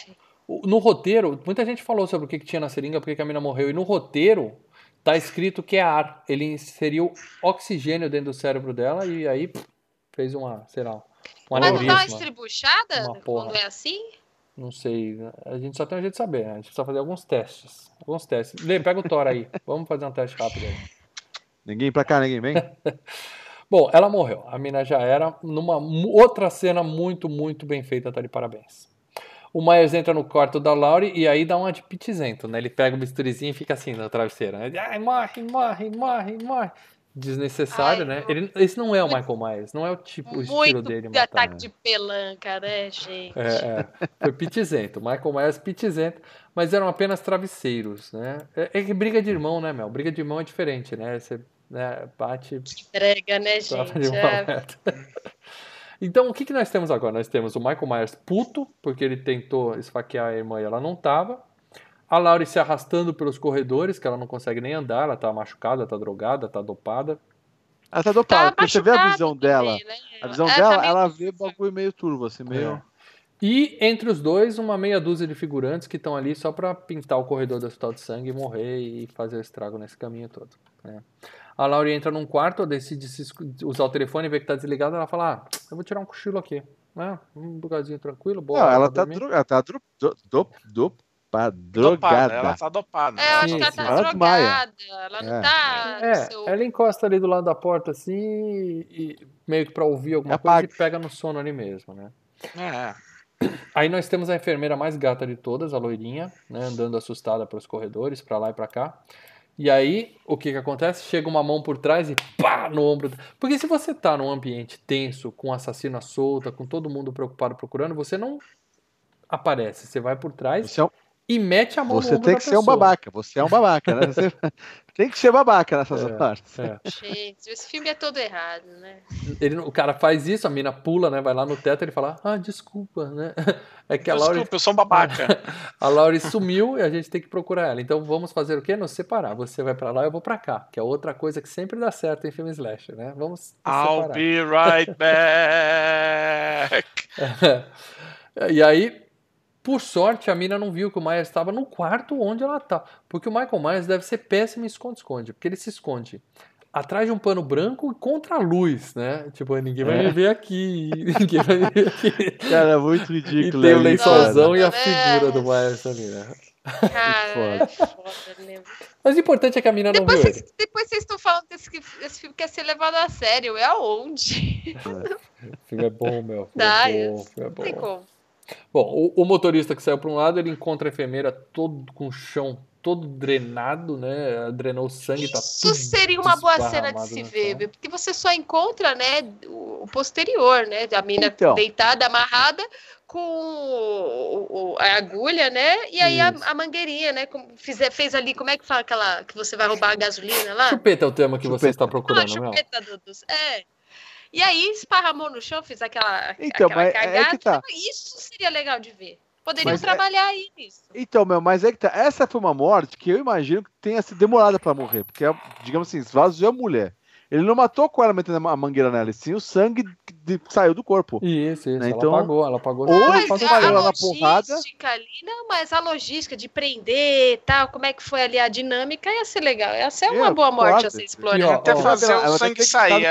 No roteiro, muita gente falou sobre o que, que tinha na seringa, porque a mina morreu. E no roteiro, tá escrito que é ar. Ele inseriu oxigênio dentro do cérebro dela e aí pff, fez uma, sei lá, uma Mas não dá uma estribuchada quando é assim? Não sei. A gente só tem um jeito de saber, né? A gente precisa fazer alguns testes. Alguns testes. Lê, pega o Thor aí. *laughs* Vamos fazer um teste rápido aí. Ninguém pra cá, ninguém vem. *laughs* Bom, ela morreu. A mina já era numa outra cena muito, muito bem feita, tá de parabéns. O Myers entra no quarto da Laurie e aí dá um de pitizento, né? Ele pega o bisturizinho e fica assim na travesseira. Né? Ai, morre, morre, morre, morre. Desnecessário, Ai, né? Ele, esse não é o Michael Myers, não é o tipo, o estilo dele. Muito ataque né? de pelanca, né, gente? É, é. Foi pitizento. Michael Myers pitizento, mas eram apenas travesseiros, né? É, é que briga de irmão, né, Mel? Briga de irmão é diferente, né? Você né, bate... Entrega, né, gente? É. Então, o que, que nós temos agora? Nós temos o Michael Myers puto, porque ele tentou esfaquear a irmã e ela não tava. A Laurie se arrastando pelos corredores, que ela não consegue nem andar, ela tá machucada, tá drogada, tá dopada. Ela tá dopada, tá porque você vê a visão dela. Né? A visão ela dela, tá ela vê bagulho meio turvo, assim, meio. É. E entre os dois, uma meia dúzia de figurantes que estão ali só para pintar o corredor do hospital de sangue, morrer e fazer o estrago nesse caminho todo. né? A Laurie entra num quarto, decide usar o telefone e vê que tá desligado. Ela fala: Ah, eu vou tirar um cochilo aqui. né? Um lugarzinho tranquilo, boa. Não, ela tá, dormir." dro ela tá dro do, do, dopa- Dopada, drogada. ela tá dopada. É, eu acho Sim, que ela sim. tá drogada. Ela não É. tá. É, seu- ela encosta ali do lado da porta assim e, meio que pra ouvir alguma Apaga. coisa e pega no sono ali mesmo, né? É. Aí nós temos a enfermeira mais gata de todas, a loirinha, né, andando assustada pelos corredores, pra lá e pra cá. E aí, o que que acontece? Chega uma mão por trás e pá no ombro. Porque se você tá num ambiente tenso, com assassina solta, com todo mundo preocupado procurando, você não aparece, você vai por trás Você, é um- e mete a mão no você tem que ser um pessoa. babaca. Você é um babaca, né? Você *laughs* tem que ser babaca nessas É. partes. É. Gente, esse filme é todo errado, né? Ele, o cara faz isso, a mina pula, né? Vai lá no teto e ele fala, ah, desculpa, né? *laughs* É que a Laura, Desculpa, eu sou um babaca. *laughs* a Laura sumiu e a gente tem que procurar ela. Então vamos fazer o quê? Nos separar. Você vai pra lá, eu vou pra cá. Que é outra coisa que sempre dá certo em filme slasher, né? Vamos I'll separar. be right back. E aí, por sorte, a mina não viu que o Myers estava no quarto onde ela tá. Porque o Michael Myers deve ser péssimo em esconde-esconde. Porque ele se esconde atrás de um pano branco e contra a luz, né? Tipo, ninguém vai É. me ver aqui. *laughs* Ninguém vai me ver aqui. Cara, é muito E ridículo. tem o lençolzão e a figura do né? Myers ali, né? Cara, é foda, né? Mas o importante é que a mina não Depois viu vocês, ele. depois vocês estão falando que esse, que esse filme quer ser levado a sério. É aonde? O filme é bom, meu. O filme Dá, é bom, filme é Não tem bom. como. Bom, o, o motorista que saiu para um lado, ele encontra a enfermeira todo com o chão todo drenado, né? Drenou sangue, tá Isso tudo seria uma boa cena de se ver, chão. porque você só encontra, né, o o posterior, né, a mina Então. deitada, amarrada, com o- o- a agulha, né, e aí a, a mangueirinha, né, como fizer, fez ali, como é que fala aquela, que você vai roubar a gasolina lá? Chupeta é o tema que você Chupeta. está Ah, procurando, não? chupeta do, dos- é. E aí esparramou no chão, fez aquela, Então, aquela mas é cagada. que tá. Isso seria legal de ver. Poderiam Mas é- trabalhar aí nisso. Então, meu, mas é que tá. Essa foi uma morte que eu imagino que tenha sido demorada pra morrer. Porque, digamos assim, esvaziou a mulher. Ele não matou com ela metendo a mangueira nela, e sim o sangue de- saiu do corpo. Isso, isso. Né, Ela então- apagou, ela apagou. Ou Ela ele faz faz um uma barulho. ela na porrada. logística ali, não, mas a logística de prender e tal, como é que foi ali a dinâmica, ia ser legal. Ia ser uma É, boa morte claro. a ser ó, explorada. Até ó, fazer ela o sangue sair.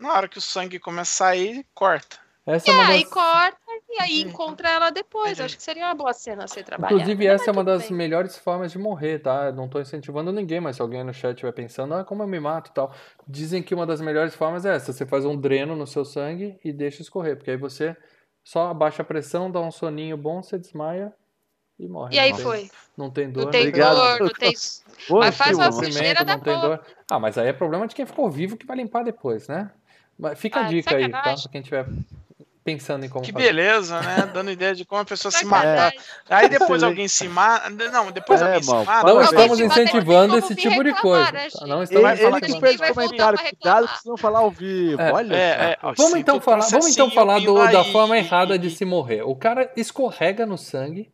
É na hora que o sangue começa a sair, corta. Essa é E uma aí das... corta e aí Uhum. encontra ela depois. Acho que seria uma boa cena ser trabalhada. Inclusive, Mas essa é uma das bem. melhores formas de morrer, tá? Eu não tô incentivando ninguém, mas se alguém no chat estiver pensando, ah, como eu me mato e tal. Dizem que uma das melhores formas é essa: você faz um dreno no seu sangue e deixa escorrer, porque aí você só abaixa a pressão, dá um soninho bom, você desmaia e morre. E aí não tem, foi. Não tem dor. Não tem Obrigado. dor, não tem. Ô, Mas faz uma sujeira da tem dor. Ah, mas aí é problema de quem ficou vivo que vai limpar depois, né? Mas fica a Ah, dica aí, tá? Pra quem estiver pensando em como Que fazer. beleza, né? Dando ideia de como a pessoa se mata. Sacanagem. Aí depois alguém se mata. Não, depois É, alguém se mal. mata. Não estamos se incentivando esse tipo de coisa. né, tá? gente? Não Ele, estamos falar ele que fez voltar comentário, pra cuidado que vocês vão falar ao vivo. É, Olha É, é, ó, Vamos então o falar, vamos então falar do- da forma errada de se morrer. O cara escorrega no sangue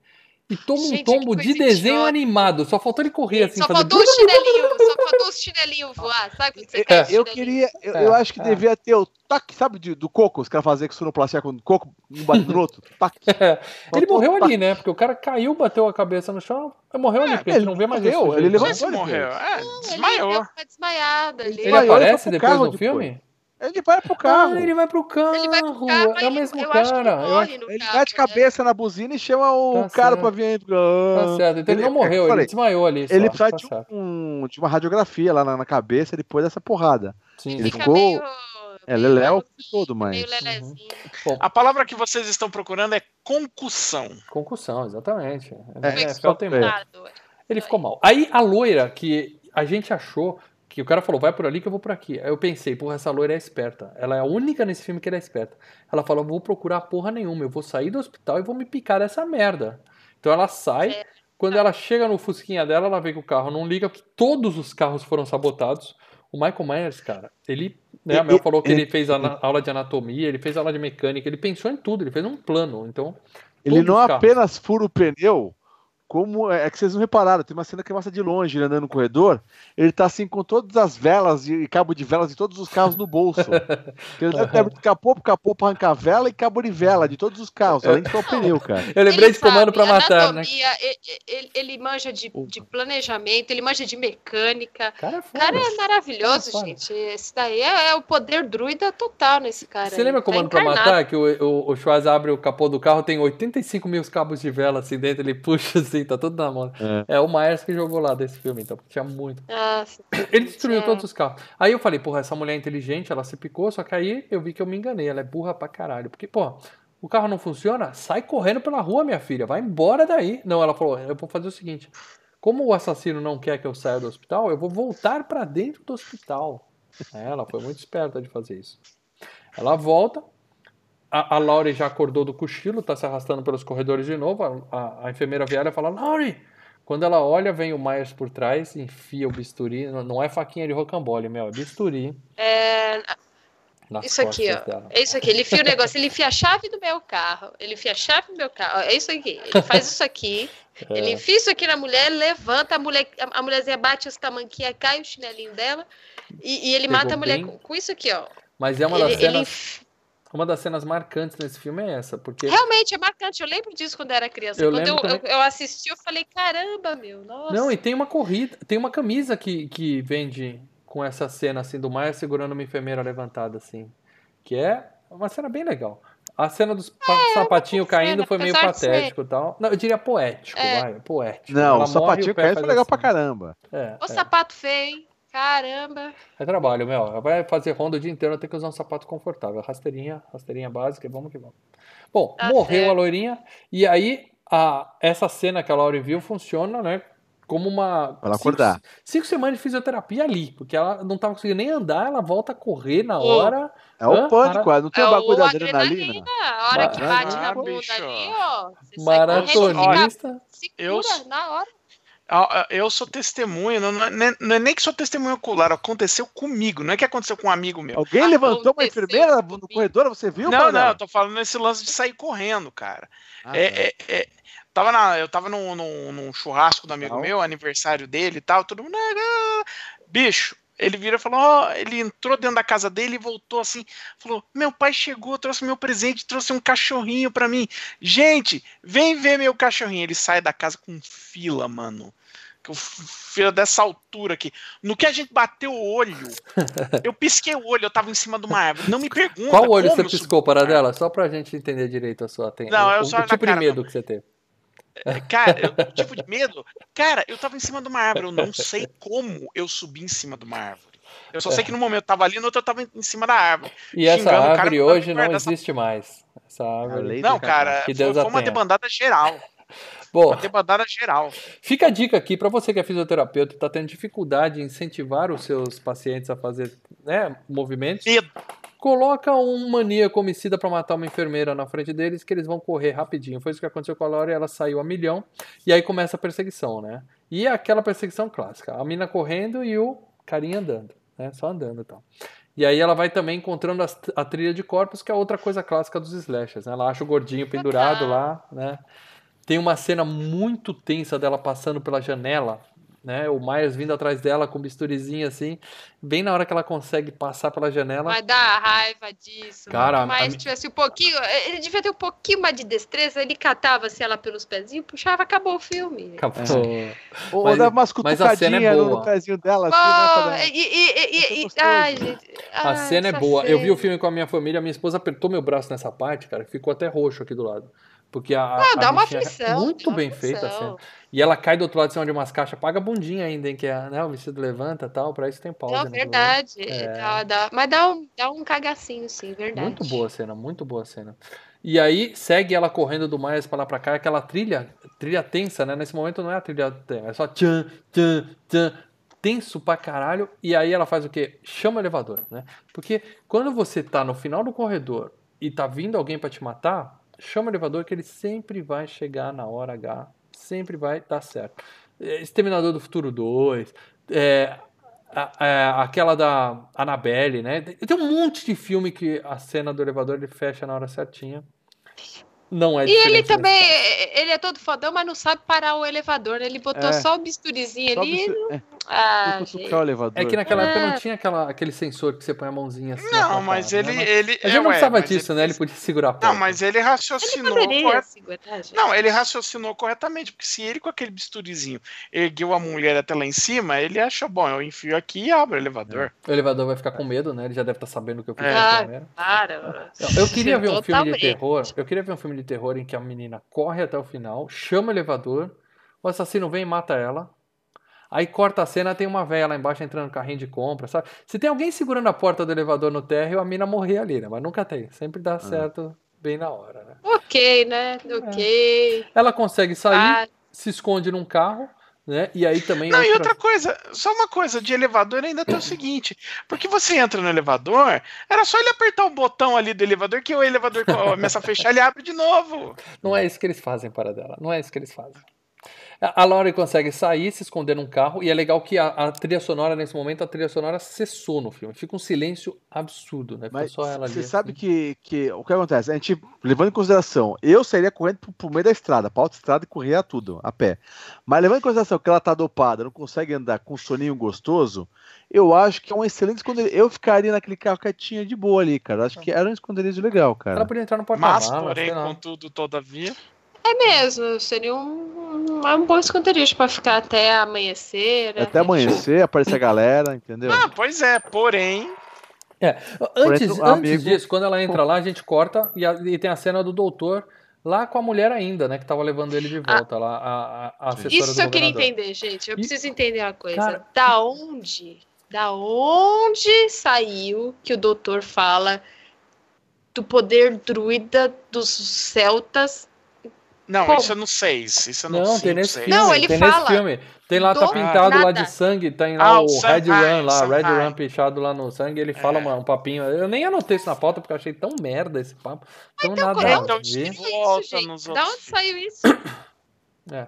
e toma um Gente, tombo que de desenho idiota. animado. Só faltou ele correr assim, Só fazer. faltou os *laughs* chinelinhos, só faltou os chinelinhos voar, sabe você cai Eu chinelinho? queria, eu, É, eu acho que é. devia ter o taque, sabe, de- do coco, os caras faziam com sonoplastia com o coco, um bate no *laughs* outro, taque. É, ele morreu taque. ali, né? Porque o cara caiu, bateu a cabeça no chão, morreu ali, porque a gente ele não vê mais morreu, isso. ele se Levantou morreu. depois. É, Ele desmaiou. uma desmaiada ali. Ele ele aparece depois no depois. filme? Ele vai pro carro. Ah, ele vai pro carro. Ele vai pro carro, é o mesmo eu acho que ele cara. Eu morre acho- no Ele carro, bate né? cabeça na buzina e chama o Tá cara certo. pra vir aí. Tá certo. Então ele, não morreu, ele falei, desmaiou ali. Só. Ele Tá precisa de, certo. um, de uma radiografia lá na, na cabeça depois dessa porrada. Sim, ele. Fica ficou- meio... É, meio Leléu todo, mas- Meio lelezinho. A palavra que vocês estão procurando é concussão. Concussão, exatamente. É, É, tem é. Coitado. Ele ficou mal. Aí a loira, que a gente achou que o cara falou, vai por ali que eu vou por aqui. Aí eu pensei, porra, essa loira é esperta. Ela é a única nesse filme que ela é esperta. Ela falou, vou procurar porra nenhuma, eu vou sair do hospital e vou me picar dessa merda. Então ela sai, É. quando ela chega no fusquinha dela, ela vê que o carro não liga, porque todos os carros foram sabotados. O Michael Myers, cara, ele. Né, a Mel falou que ele fez ana- aula de anatomia, ele fez aula de mecânica, ele pensou em tudo, ele fez um plano. Então, Ele não carros. apenas fura o pneu, como é que vocês não repararam, tem uma cena que mostra de longe, ele andando no corredor, ele tá assim com todas as velas e cabo de velas de todos os carros no bolso. *laughs* ele deve abrir capô pro capô pra arrancar vela e cabo de vela de todos os carros, além de só o pneu, cara. Eu lembrei Ele de comando pra matar, né? anatomia, Ele, ele- ele manja de, de planejamento, ele manja de mecânica. Cara, é cara é maravilhoso, Foda. gente. Esse daí é, é o poder druida total nesse cara. Você aí. lembra Tá comando pra encarnado. matar? Que o, o, o Schwarz abre o capô do carro, tem 85 mil cabos de vela assim dentro, ele puxa assim, tá tudo na mão. É, o Myers que jogou lá desse filme, então, porque tinha muito. Ah, sim. Ele destruiu É. todos os carros. Aí eu falei, porra, essa mulher é inteligente, ela se picou, só que aí eu vi que eu me enganei, ela é burra pra caralho. Porque, pô, o carro não funciona, sai correndo pela rua, minha filha, vai embora daí. Não, ela falou, eu vou fazer o seguinte, como o assassino não quer que eu saia do hospital, eu vou voltar pra dentro do hospital. É, Ela foi muito esperta de fazer isso. Ela volta, a, a Laurie já acordou do cochilo, tá se arrastando pelos corredores de novo, a, a, a enfermeira viária fala, Laurie! Quando ela olha, vem o Myers por trás, enfia o bisturi, não- é faquinha de rocambole, meu, é bisturi É, isso aqui, ó. dela. É isso aqui. Ele enfia o negócio, ele enfia a chave do meu carro. Ele enfia a chave do meu carro. É isso aqui. Ele faz isso aqui. *laughs* É. Ele enfia isso aqui na mulher, levanta, a mulher, a, mulherzinha bate os tamanquinhas, cai o chinelinho dela. E, e ele Pegou mata a mulher com, com isso aqui, ó. Mas é uma das Ele, ele cenas, enf- uma das cenas marcantes nesse filme é essa, porque Realmente é marcante. Eu lembro disso quando eu era criança. Eu quando eu, eu, eu assisti, eu falei, caramba, meu. Nossa. Não, e tem uma corrida, tem uma camisa que, que vende com essa cena assim do Maia segurando uma enfermeira levantada assim, que é uma cena bem legal. A cena dos pa- sapatinhos bacana, caindo foi meio patético e tal. Não, eu diria poético, É. vai, poético. Não, Ela o sapatinho pé caindo foi legal assim. pra caramba. É, O é. sapato feio, hein? Caramba. É trabalho, meu. Ela vai fazer ronda o dia inteiro, tem que usar um sapato confortável. Rasteirinha, rasteirinha básica, vamos que vamos. Bom, Tá morreu certo. a loirinha, e aí a, essa cena que a Laura viu funciona, né? Como uma. Pra ela cinco- acordar. Cinco, semanas de fisioterapia ali, porque ela não tava conseguindo nem andar, ela volta a correr na hora. É o Hã? pânico, é, não tem o É bagulho o da adrenalina. A hora que bate na Ah, bunda bicho. ali, ó. Maratonista. fica- Eu- segura na hora. Ah, ah, Eu sou testemunha, não, não é- não é nem que sou testemunha ocular, aconteceu comigo, não é que aconteceu com um amigo meu. Alguém levantou uma enfermeira no comigo. corredor, você viu? Não, não, eu tô falando nesse lance de sair correndo, cara. Ah, É, tá. é, é, tava na, eu tava num, num- num churrasco do amigo Legal. meu, aniversário dele e tal, todo mundo. "Ah, Bicho, ele vira e falou: ó, ele entrou dentro da casa dele e voltou assim, falou: Meu pai chegou, trouxe meu presente, trouxe um cachorrinho pra mim. Gente, vem ver meu cachorrinho. Ele sai da casa com fila, mano. Com fila dessa altura aqui. No que a gente bateu o olho, eu pisquei o olho, eu tava em cima de uma árvore. Não me pergunta. Qual olho você piscou na para árvore. dela? Só pra gente entender direito a sua atenção. Não, eu o, só o tipo de medo que você teve. Cara, eu- o tipo de medo. Cara, eu tava em cima de uma árvore, eu não sei como eu subi em cima de uma árvore. Eu só sei que no momento eu tava ali, no outro eu tava em cima da árvore. E essa cara árvore hoje não guardar essa- existe mais. Essa árvore. Não, cara, Que foi, Deus foi a uma debandada geral. *laughs* Bom, Uma debandada geral. Fica a dica aqui para você que é fisioterapeuta e está tendo dificuldade em incentivar os seus pacientes a fazer né, movimentos. Medo. Coloca um maníaco homicida para matar uma enfermeira na frente deles que eles vão correr rapidinho. Foi isso que aconteceu com a Laura, ela saiu a milhão e aí começa a perseguição, né? E é aquela perseguição clássica, a mina correndo e o carinha andando, né? Só andando e tal. E aí ela vai também encontrando as- a trilha de corpos, que é outra coisa clássica dos slashers, né? Ela acha o gordinho pendurado lá, né? Tem uma cena muito tensa dela passando pela janela, né? O Myers vindo atrás dela com o bisturizinho assim, bem na hora que ela consegue passar pela janela. Vai dar raiva disso. Cara, Cara, mas a- tivesse um pouquinho. Ele devia ter um pouquinho mais de destreza. Ele catava-se ela pelos pezinhos, puxava, acabou o filme. Acabou. Ou Mas- dava umas mas a cena é cutucadinhas no boa. pezinho dela, assim, né? e, e, e, e, e- ai, gente. A ai, cena é boa. Eu vi o filme com a minha família, minha esposa apertou meu braço nessa parte, cara, ficou até roxo aqui do lado. Porque a, Ah, a dá uma é aflição. muito dá bem feita a cena. E ela cai do outro lado de cima de umas caixas, paga a bundinha ainda, hein, que é, né, o vestido levanta e tal, pra isso tem pausa. Não, né, verdade. É. Dá- dá- mas dá um, dá um cagacinho, sim, verdade. Muito boa a cena, muito boa a cena. E aí segue ela correndo do Myers pra lá pra cá, aquela trilha, trilha tensa, né? Nesse momento não é a trilha tensa, é só tchan, tchan, tchan, tenso pra caralho. E aí ela faz o quê? Chama o elevador, né? Porque quando você tá no final do corredor e tá vindo alguém pra te matar, chama o elevador que ele sempre vai chegar na hora H, sempre vai dar certo. É, Exterminador do Futuro 2, é, a- a- aquela da Annabelle, né? Tem um monte de filme que a cena do elevador ele fecha na hora certinha. Não é E ele diferente também, caso. ele é todo fodão, mas não sabe parar o elevador. né? Ele botou É. só o bisturizinho Só ali. você- é, Ah, o elevador. É que naquela época É. não tinha aquela, aquele sensor que você põe a mãozinha assim. na Não, tua mas cara, ele. né? ele Mas ele é, não precisava disso, ele- né? Ele podia segurar a porta. Não, mas ele Ele raciocinou poderia corret- segurar, gente. Não, ele raciocinou corretamente, porque se ele com aquele bisturizinho ergueu a mulher até lá em cima, ele achou, bom, eu enfio aqui e abro o elevador. O elevador vai ficar com medo, né? Ele já deve estar sabendo o que eu fiz É. com a Ah, câmera. para. Eu- queria ver um filme de terror. Eu queria ver um filme de terror em que a menina corre até o final, chama o elevador, o assassino vem e mata ela. Aí corta a cena, tem uma velha lá embaixo entrando no carrinho de compra, sabe? Se tem alguém segurando a porta do elevador no térreo, a mina morrer ali, né? Mas nunca tem. Sempre dá certo bem na hora, né? Ok, né? Ok. Ela consegue sair, Ah, se esconde num carro, né? E aí também. Não, e outra- outra coisa, só uma coisa, de elevador ainda tem o seguinte, porque você entra no elevador, era só ele apertar o botão ali do elevador que o elevador começa a fechar, ele abre de novo. Não é isso que eles fazem para dela. Não é isso que eles fazem. A Laurie consegue sair, se esconder num carro, e é legal que a, a trilha sonora, nesse momento, a trilha sonora cessou no filme. Fica um silêncio absurdo, né? Fica Mas só ela ali. você sabe assim. que, que o que acontece? A gente, levando em consideração, eu sairia correndo pro, pro meio da estrada, pra autoestrada e corria tudo, a pé. Mas levando em consideração que ela tá dopada, não consegue andar com um soninho gostoso, eu acho que é um excelente esconderijo. Eu ficaria naquele carro quietinho de boa ali, cara. Acho que era um esconderijo legal, cara. Ela podia entrar no Mas, porta-malas, porém, sei lá. contudo, todavia, é mesmo. Seria um, um, um bom esconderijo pra ficar até amanhecer. né? Até amanhecer, aparecer a galera, entendeu? ah, pois é, porém, Antes, exemplo, um antes amigo- disso, quando ela entra lá, a gente corta e, a- e tem a cena do doutor lá com a mulher ainda, né? Que tava levando ele de volta lá, a, a, a assessora Isso do eu queria entender, gente. Eu E- preciso entender uma coisa. Cara- Da onde? Da onde saiu que o doutor fala do poder druida dos celtas? Não, Como? isso eu não sei, isso eu não, Não, sei, tem não nesse sei. filme. Não, ele tem fala nesse filme. Tem lá, tá do pintado lá nada. de sangue, tem lá Ah, o o Red Sanhai, Run lá, Red. Run pichado lá no sangue. Ele fala É. uma- um papinho. Eu nem anotei isso na pauta porque eu achei tão merda esse papo. Tão nada é a então, ver. De Que volta isso, gente? Da onde saiu isso? É.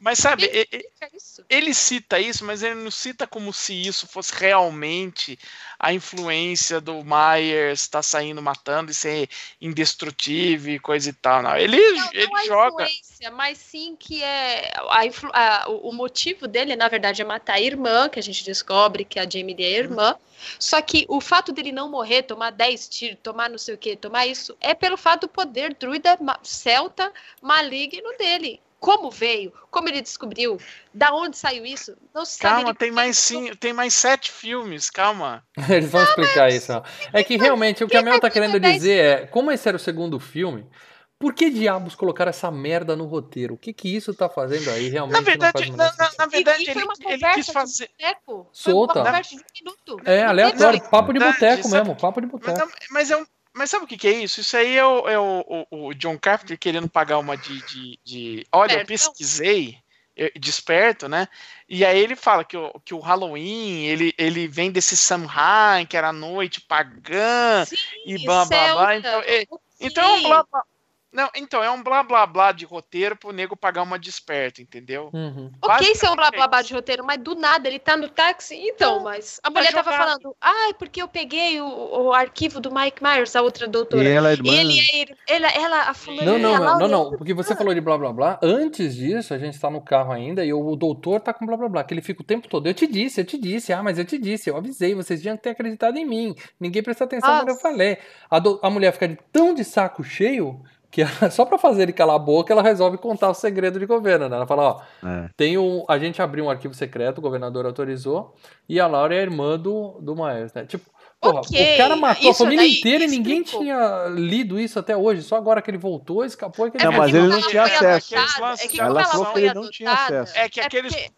Mas sabe, e- e- é isso? ele cita isso, mas ele não cita como se isso fosse realmente a influência do Myers estar saindo matando e ser indestrutível e coisa e tal. Não, ele, Não, ele não joga. influência, mas sim que é a influ- a- o motivo dele, na verdade, é matar a irmã, que a gente descobre que a Jamie é a irmã. Só que o fato dele não morrer, tomar 10 tiros, tomar não sei o que, tomar isso, é pelo fato do poder druida celta maligno dele. Como veio? Como ele descobriu? Da onde saiu isso? Não se sabe. Calma, tem mais sim, tem mais sete filmes, calma. *laughs* Eles vão explicar isso. ó. É que realmente o que a Mel tá querendo pegar dizer é: como esse era o segundo filme, por que diabos colocaram essa merda no roteiro? O que que isso tá fazendo aí? Realmente Na não faz verdade, na, na- na verdade E- e foi ele, uma ele conversa quis de fazer. boteco. Foi Solta. Uma conversa de um minuto. É, Não aleatório, papo de boteco mesmo, papo de Mas, boteco. não, mas é um. Mas sabe o que, que é isso? Isso aí é o, é o, o- John Carpenter querendo pagar uma de. de, de- Olha, eu Espertão. pesquisei, eu- desperto, né? E aí ele fala que o, que o Halloween ele, ele vem desse Samhain, que era a noite pagã, Sim, e blá blá blá. Então, é, então blá blá. Não, então é um blá blá blá de roteiro pro nego pagar uma desperto, entendeu? Uhum. Ok, ser um blá blá blá é de roteiro, mas do nada ele tá no táxi. Então, mas a mulher tava jogar. falando, ai, porque eu peguei o, o arquivo do Mike Myers, a outra doutora. E ela é irmã. ele é ir- ela, ela, a fulana. Não, não, a não, Laura- não, não, porque você falou de blá blá blá. Antes disso, a gente tá no carro ainda e o doutor tá com blá blá blá, que ele fica o tempo todo. Eu te disse, eu te disse, ah, mas eu te disse, eu avisei, vocês tinham que ter acreditado em mim. Ninguém prestou atenção quando eu Nossa. falei. A, do- a mulher fica de tão de saco cheio que ela- *laughs* só pra fazer ele calar a boca, ela resolve contar o segredo de governo, né? Ela fala, ó, É. tem um, a gente abriu um arquivo secreto, o governador autorizou, e a Laura é a irmã do, do Myers, né? Tipo, porra, Ok, o cara matou a isso família daí inteira e ninguém tinha lido isso até hoje. Só agora que ele voltou, escapou e que É Não, ele mas porque ele não tinha foi acesso. É que Ela falou que ele não tinha acesso. É que aqueles- porque-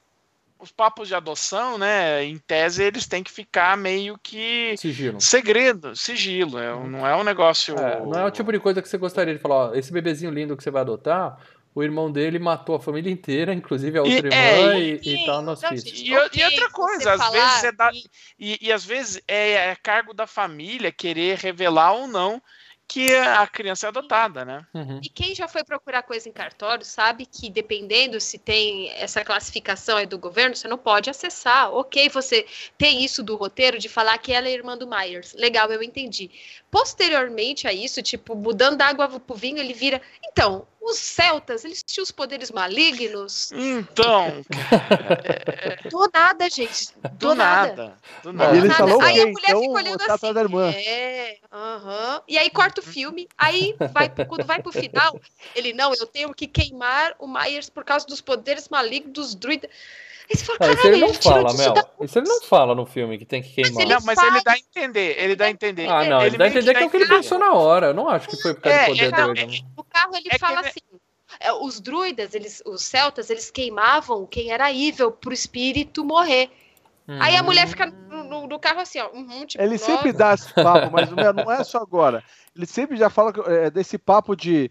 Os papos de adoção, né? Em tese, eles têm que ficar meio que sigilo. segredo, sigilo. É, um- não é um negócio. É, não é o tipo de coisa que você gostaria de falar, ó, esse bebezinho lindo que você vai adotar, o irmão dele matou a família inteira, *laughs* inclusive a outra E- irmã, é, e, e- e tá no hospício. E, e outra coisa, às vezes é da, e, e às vezes é, é cargo da família querer revelar ou não que a criança é adotada, né? Uhum. E quem já foi procurar coisa em cartório sabe que dependendo se tem essa classificação aí do governo, você não pode acessar. Ok, você tem isso do roteiro de falar que ela é irmã do Myers. Legal, eu entendi. Posteriormente a isso, tipo, mudando da água pro vinho, ele vira. Então, os celtas, eles tinham os poderes malignos? Então, *laughs* Do nada, gente. Do, do nada. nada. Do E nada. ele falou Aí a mulher Então, fica olhando tá assim. da irmã. É, aham. E aí corta o filme, aí vai, quando vai pro final, ele, não, eu tenho que queimar o Myers por causa dos poderes malignos dos druidas. Aí você fala, Ah, isso ele não ele fala, Mel. da... Isso ele não fala no filme que tem que queimar. ele Não, mas faz- ele dá a entender, ele dá a entender. Ah, não, ele dá a entender que é o que ele pensou na hora. Eu não acho que foi por causa É, do poder é, não, dele. No carro ele É fala ele- assim, é, os druidas, eles, os celtas, eles queimavam quem era evil pro espírito morrer. Aí a Hum. mulher fica no, no- no carro assim, ó. uhum, tipo, Ele nossa. sempre dá esse papo, mas *laughs* não é só agora. Ele sempre já fala é, desse papo de.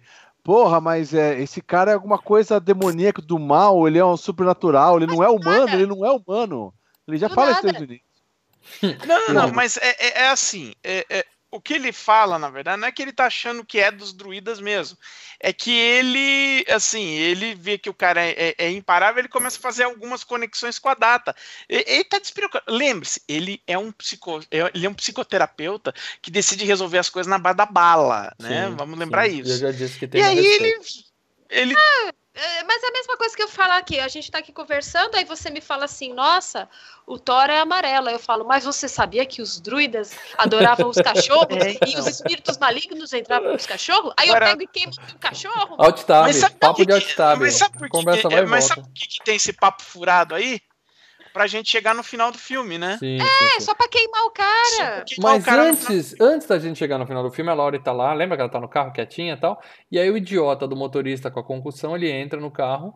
Porra, mas é, esse cara é alguma coisa demoníaca do mal, ele é um supernatural, ele não é humano, nada. ele não é humano. Ele já Do fala isso nada. o início. Não, não, não, mas é, é- é assim. é- é- o que ele fala, na verdade, não é que ele tá achando que é dos druidas mesmo. É que ele, assim, ele vê que o cara é, é- é imparável, ele começa a fazer algumas conexões com a data. E- Ele tá despreocupado. Lembre-se, ele é um psico, é- ele é um psicoterapeuta que decide resolver as coisas na base da bala, né? Sim, Vamos lembrar sim. isso. Eu já disse que tem E aí ele, ele É, mas é a mesma coisa que eu falar aqui. A gente tá aqui conversando, aí você me fala assim: nossa, o Thor é amarelo. Aí eu falo, mas você sabia que os druidas adoravam os cachorros *laughs* É, e os espíritos malignos entravam nos cachorros? Aí Agora- eu pego e queimo o cachorro. Alt-tab, Mas sabe papo por de que que- alt-tab. Mas sabe por que e mas volta. sabe por que, que tem esse papo furado aí? Pra gente chegar no final do filme, né? Sim, É, sim, sim. só pra queimar o cara. Porque Mas o cara antes, antes da gente chegar no final do filme, a Laurie tá lá, lembra que ela tá no carro quietinha e tal? E aí o idiota do motorista com a concussão, ele entra no carro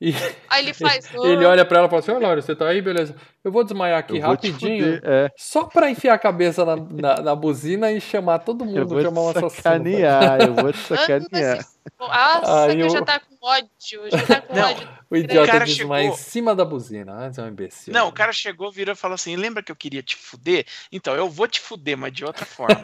e *laughs* Aí ele *laughs* faz. ele olha pra ela e fala assim, ô Laurie, você tá aí? Beleza. Eu vou desmaiar aqui Eu rapidinho, fuder, é. só pra enfiar a cabeça na, na, na buzina e chamar todo Eu mundo, vou chamar um te assassino. sacanear, eu vou te sacanear. *laughs* Nossa, Aí que eu o- já tá com ódio. Já tá com Não. ódio. O idiota desmaia em chegou- cima da buzina. Antes é um imbecil. Não, o cara chegou, virou e falou assim: lembra que eu queria te fuder? Então, eu vou te fuder, mas de outra forma.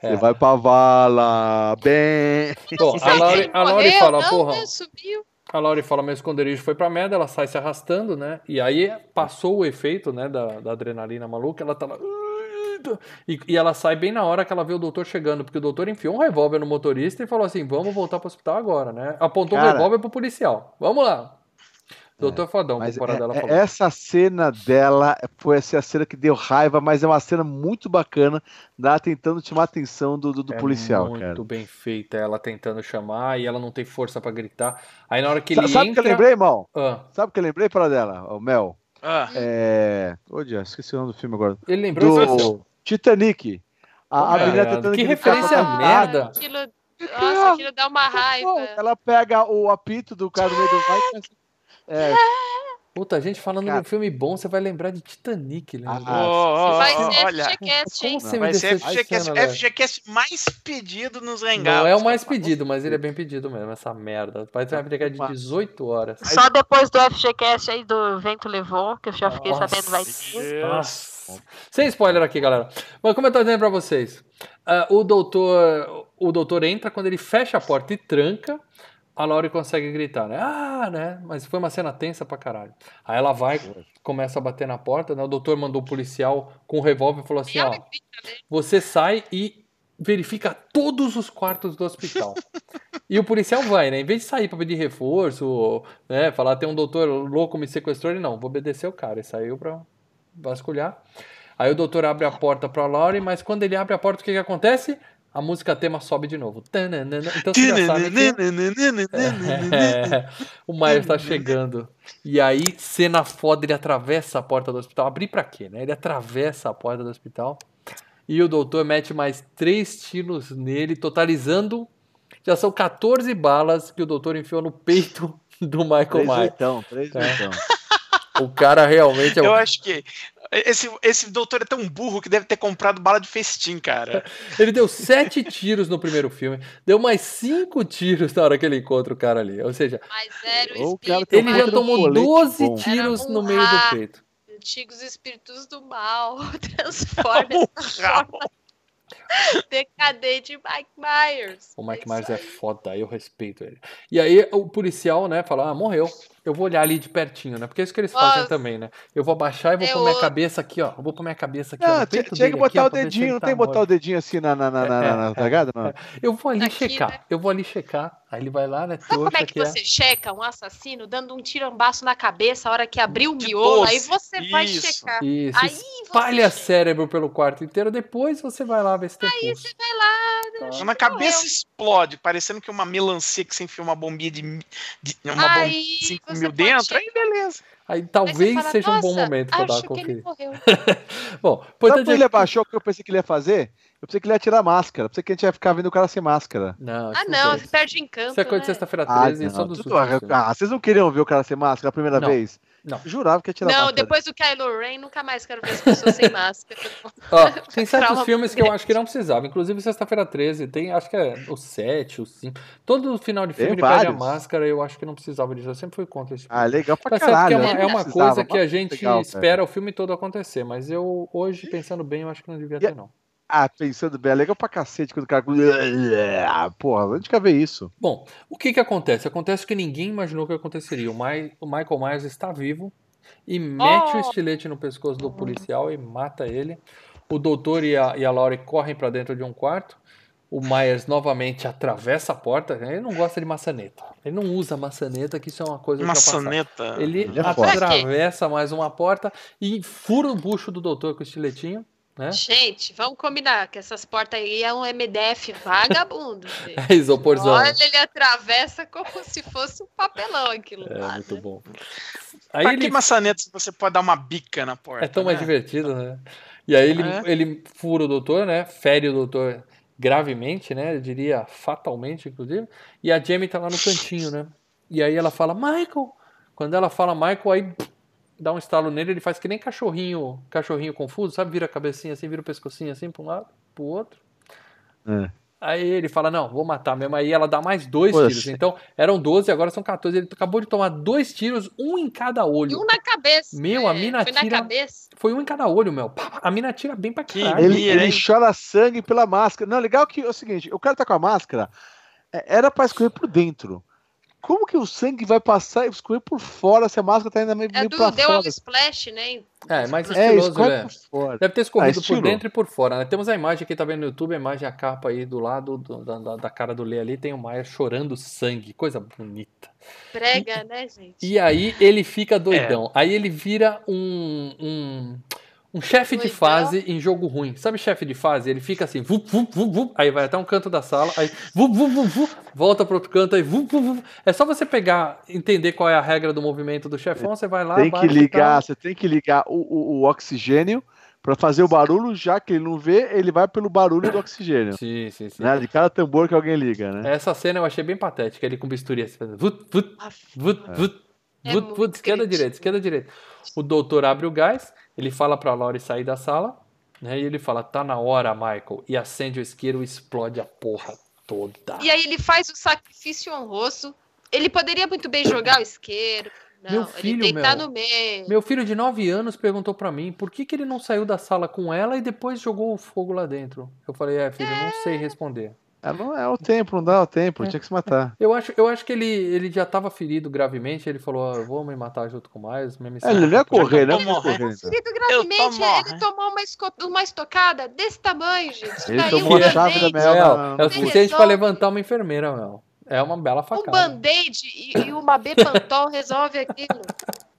Você vai pra vala, bem. Bom, a Sabe Laurie, que ele a Laurie morreu? fala, não, porra, né, subiu. A Laurie fala, meu esconderijo foi pra merda, ela sai se arrastando, né? E aí passou o efeito, né, da, da adrenalina maluca, ela tá lá... E, e ela sai bem na hora que ela vê o doutor chegando, porque o doutor enfiou um revólver no motorista e falou assim, vamos voltar pro hospital agora, né? Apontou o Cara. revólver pro policial. Vamos lá. Doutor Fodão, Mas é- dela é- falou. essa cena dela foi assim, a cena que deu raiva, mas é uma cena muito bacana dela tentando chamar a atenção do, do, do É policial, muito cara. bem feita, ela tentando chamar e ela não tem força pra gritar. Aí na hora que ele Sabe o que entra... eu lembrei, irmão? Ah, Sabe o que eu lembrei para dela, o Mel? Ah, É. Ô, esqueci o nome do filme agora. ele lembrou? Do Titanic. A, a Olha, menina tentando que referência pra merda. Aquilo, nossa, aquilo dá uma raiva. Ela pega o apito do cara no meio do mar e começa- é, Puta, a gente falando Cara. de um filme bom, você vai lembrar de Titanic, lembra? Ah, ó, ó, Vai ser olha, FGCast, hein? Como você me vai ser decepciona, FGCast, velho? FGCast mais pedido nos Hangouts. Não é o mais pedido, mas ele é bem pedido mesmo, essa merda. Vai ter uma briga de 18 horas. Só depois do FGCast aí do Vento Levou, que eu já fiquei Nossa. sabendo vai ter. Nossa. Sem spoiler aqui, galera. Mas como eu tô dizendo pra vocês, ah, o doutor o doutor entra quando ele fecha a porta e tranca, a Laurie consegue gritar, né? Ah, né? Mas foi uma cena tensa pra caralho. Aí ela vai, começa a bater na porta, né? O doutor mandou o policial com o revólver e falou assim, E ó, você sai e verifica todos os quartos do hospital. e o policial vai, né? Em vez de sair pra pedir reforço, né? Falar, tem um doutor louco me sequestrou, ele não, vou obedecer o cara. Ele saiu pra vasculhar. Aí o doutor abre a porta pra Laurie, mas quando ele abre a porta, o que que acontece? A música tema sobe de novo. Então você já sabe que é, o Myers tá chegando. E aí, cena foda, ele atravessa a porta do hospital. Abrir pra quê, né? Ele atravessa a porta do hospital. E o doutor mete mais três tiros nele, totalizando. Já são 14 balas que o doutor enfiou no peito do Michael Três Myers. três oitão. O cara realmente é Eu acho que esse, esse doutor é tão burro que deve ter comprado bala de festim, cara. *laughs* Ele deu sete tiros no primeiro filme, deu mais cinco tiros na hora que ele encontra o cara ali. Ou seja, o cara ele já tomou colete 12 bom. tiros um no meio do peito. Antigos espíritos do mal *laughs* transforma essa forma. Decadente Mike Myers. O Mike É Myers é foda, eu respeito ele. E aí o policial, né, fala, ah, morreu. Eu vou olhar ali de pertinho, né? Porque é isso que eles fazem Nossa. também, né? Eu vou abaixar e vou É pôr minha cabeça aqui, ó. Eu vou pôr minha cabeça aqui, ó, Não, no tinha, tinha que aqui, botar ó, o dedinho, não tá tem que botar o dedinho assim na, na, na, na, É, na é, cagada? Não. Eu vou ali Aqui, checar, né? eu vou ali checar. Aí ele vai lá, né? Sabe como é que que é. você checa um assassino dando um tirambaço na cabeça a hora que abrir o miolo? Aí você vai Isso. checar. Isso, Aí espalha você cérebro pelo quarto inteiro, depois você vai lá ver se tem Aí pulso. você vai lá. Quando a cabeça explode, parecendo que uma melancia que você enfia uma bombinha de, de uma bombinha Aí de 5 você mil dentro, checar. aí beleza. Aí Aí talvez você fala, seja um bom "Nossa, momento pra dar uma que ele conferida. *laughs* Bom, Sabe importante quando ele é... abaixou o que eu pensei que ele ia fazer? Eu pensei que ele ia tirar a máscara. Eu pensei que a gente ia ficar vendo o cara sem máscara. Não, Ah, não, tem. você perde encanto. Isso é coisa de né? sexta-feira Ah, 13 e só não, dos tudo- últimos filmes. ah, vocês não queriam ver o cara sem máscara a primeira Não. vez? Não. Jurava que ia tirar a Não, depois do Kylo Ren, nunca mais quero ver as pessoas sem máscara. Ó, *laughs* tem certos filmes que eu acho que não precisava. Inclusive, sexta-feira 13, tem, acho que é o 7, o 5. Todo final de Tem filme ele perde a máscara, eu acho que não precisava disso. Eu sempre fui contra isso. Ah, legal pra certo que caralho. é uma, acho é uma coisa que a mas gente legal, cara. espera o filme todo acontecer, mas eu, hoje, pensando bem, eu acho que não devia ter, não. Ah, pensando bem, é legal pra cacete quando o cara. Ah, *laughs* Porra, onde quer ver isso? Bom, o que que acontece? Acontece que ninguém imaginou que aconteceria. O, Mai- o Michael Myers está vivo e mete o Oh! estilete no pescoço do policial e mata ele. O doutor e a, e a Laurie correm para dentro de um quarto. O Myers novamente atravessa a porta. Ele não gosta de maçaneta. Ele não usa maçaneta, que isso é uma coisa. Maçaneta. Ele, Ele é atravessa mais uma porta e fura o bucho do doutor com o estiletinho. Né? Gente, vamos combinar que essas portas aí é um MDF vagabundo. *laughs* É isoporzão. Olha, ele atravessa como se fosse um papelão aquilo É lá. muito né? bom. Aí Pra ele que maçaneta você pode dar uma bica na porta? É tão mais né? divertido, né? E aí ele, É. ele fura o doutor, né? Fere o doutor gravemente, né? Eu diria fatalmente, inclusive. E a Jamie tá lá no cantinho, né? E aí ela fala, Michael! Quando ela fala Michael, aí dá um estalo nele, ele faz que nem cachorrinho, cachorrinho confuso, sabe? Vira a cabecinha assim, vira o pescocinho assim pra um lado, pro outro. É. Aí ele fala, não, vou matar mesmo. Aí ela dá mais dois Poxa. tiros. Então, eram 12, agora são 14. Ele acabou de tomar dois tiros, um em cada olho. E um na cabeça. Meu, a né? mina Foi na tira- cabeça. Foi um em cada olho, meu. A mina tira bem pra caralho. Ele, ele hein? chora sangue pela máscara. Não, legal que é o seguinte: o cara tá com a máscara, é, era pra escorrer por dentro. Como que o sangue vai passar e escorrer por fora se a máscara tá ainda meio, É meio do pra Deu fora? ao splash, né? É, mais É, estiloso, escorre né? Deve ter escorrido Ah, por dentro e por fora, né? Temos a imagem que tá vendo no YouTube, a imagem, a capa aí do lado do- da, da- da cara do Lê ali, tem o Maia chorando sangue, coisa bonita. Prega, né, gente? E aí ele fica doidão. Aí ele vira um, um, um chefe de fase em jogo ruim. Sabe chefe de fase? Ele fica assim, vup, vup, vup, vup, aí vai até um canto da sala, aí vup, vup, vup, vup, volta pro outro canto, aí vup, vup, vup. É só você pegar, entender qual é a regra do movimento do chefão, você vai lá, Tem que e ligar, você tem que ligar o, o, o oxigênio pra fazer o barulho, já que ele não vê, ele vai pelo barulho do oxigênio. Sim, sim, sim. Né? De cada tambor que alguém liga, né? Essa cena eu achei bem patética, ele com bisturi assim, fazendo vut, vut, Aff, vut, vut, É vut, muito vut, esquerda, direita, esquerda, direita. O doutor abre o gás, ele fala pra Laurie sair da sala, né, e ele fala, tá na hora, Michael, e acende o isqueiro e explode a porra toda. E aí ele faz o sacrifício honroso. Ele poderia muito bem jogar o isqueiro. Não, Meu filho, ele meu. no meio. Meu filho de 9 anos perguntou pra mim por que, que ele não saiu da sala com ela e depois jogou o fogo lá dentro. Eu falei, é, filho, não sei responder. É, não é o tempo, não dá o tempo, É. tinha que se matar. Eu acho, eu acho que ele, ele já estava ferido gravemente. Ele falou: "Ah, Eu vou me matar junto com o Miles. Minha missão É, ele não ia cumprida." correr, né? Ferido gravemente, ele tomou uma, esco- uma estocada desse tamanho, gente. Ele tomou um a chave da Mel na- é o suficiente pra levantar uma enfermeira, Mel. É uma bela um facada. band-aid e, e uma Bepantol resolve aquilo. *laughs*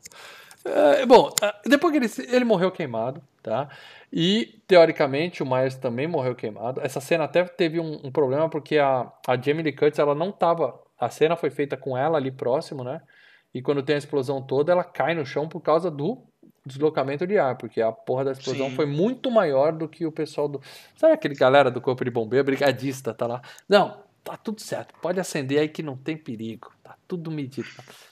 É, bom, ah, depois que ele, se- ele morreu queimado, tá? E, teoricamente, o Myers também morreu queimado. Essa cena até teve um, um problema, porque a, a Jamie Lee Curtis, ela não tava... A cena foi feita com ela ali próximo, né? E quando tem a explosão toda, ela cai no chão por causa do deslocamento de ar, porque a porra da explosão Sim. foi muito maior do que o pessoal do... Sabe aquele galera do corpo de bombeiro, brigadista, tá lá? Não, tá tudo certo, pode acender aí que não tem perigo, tá tudo medido.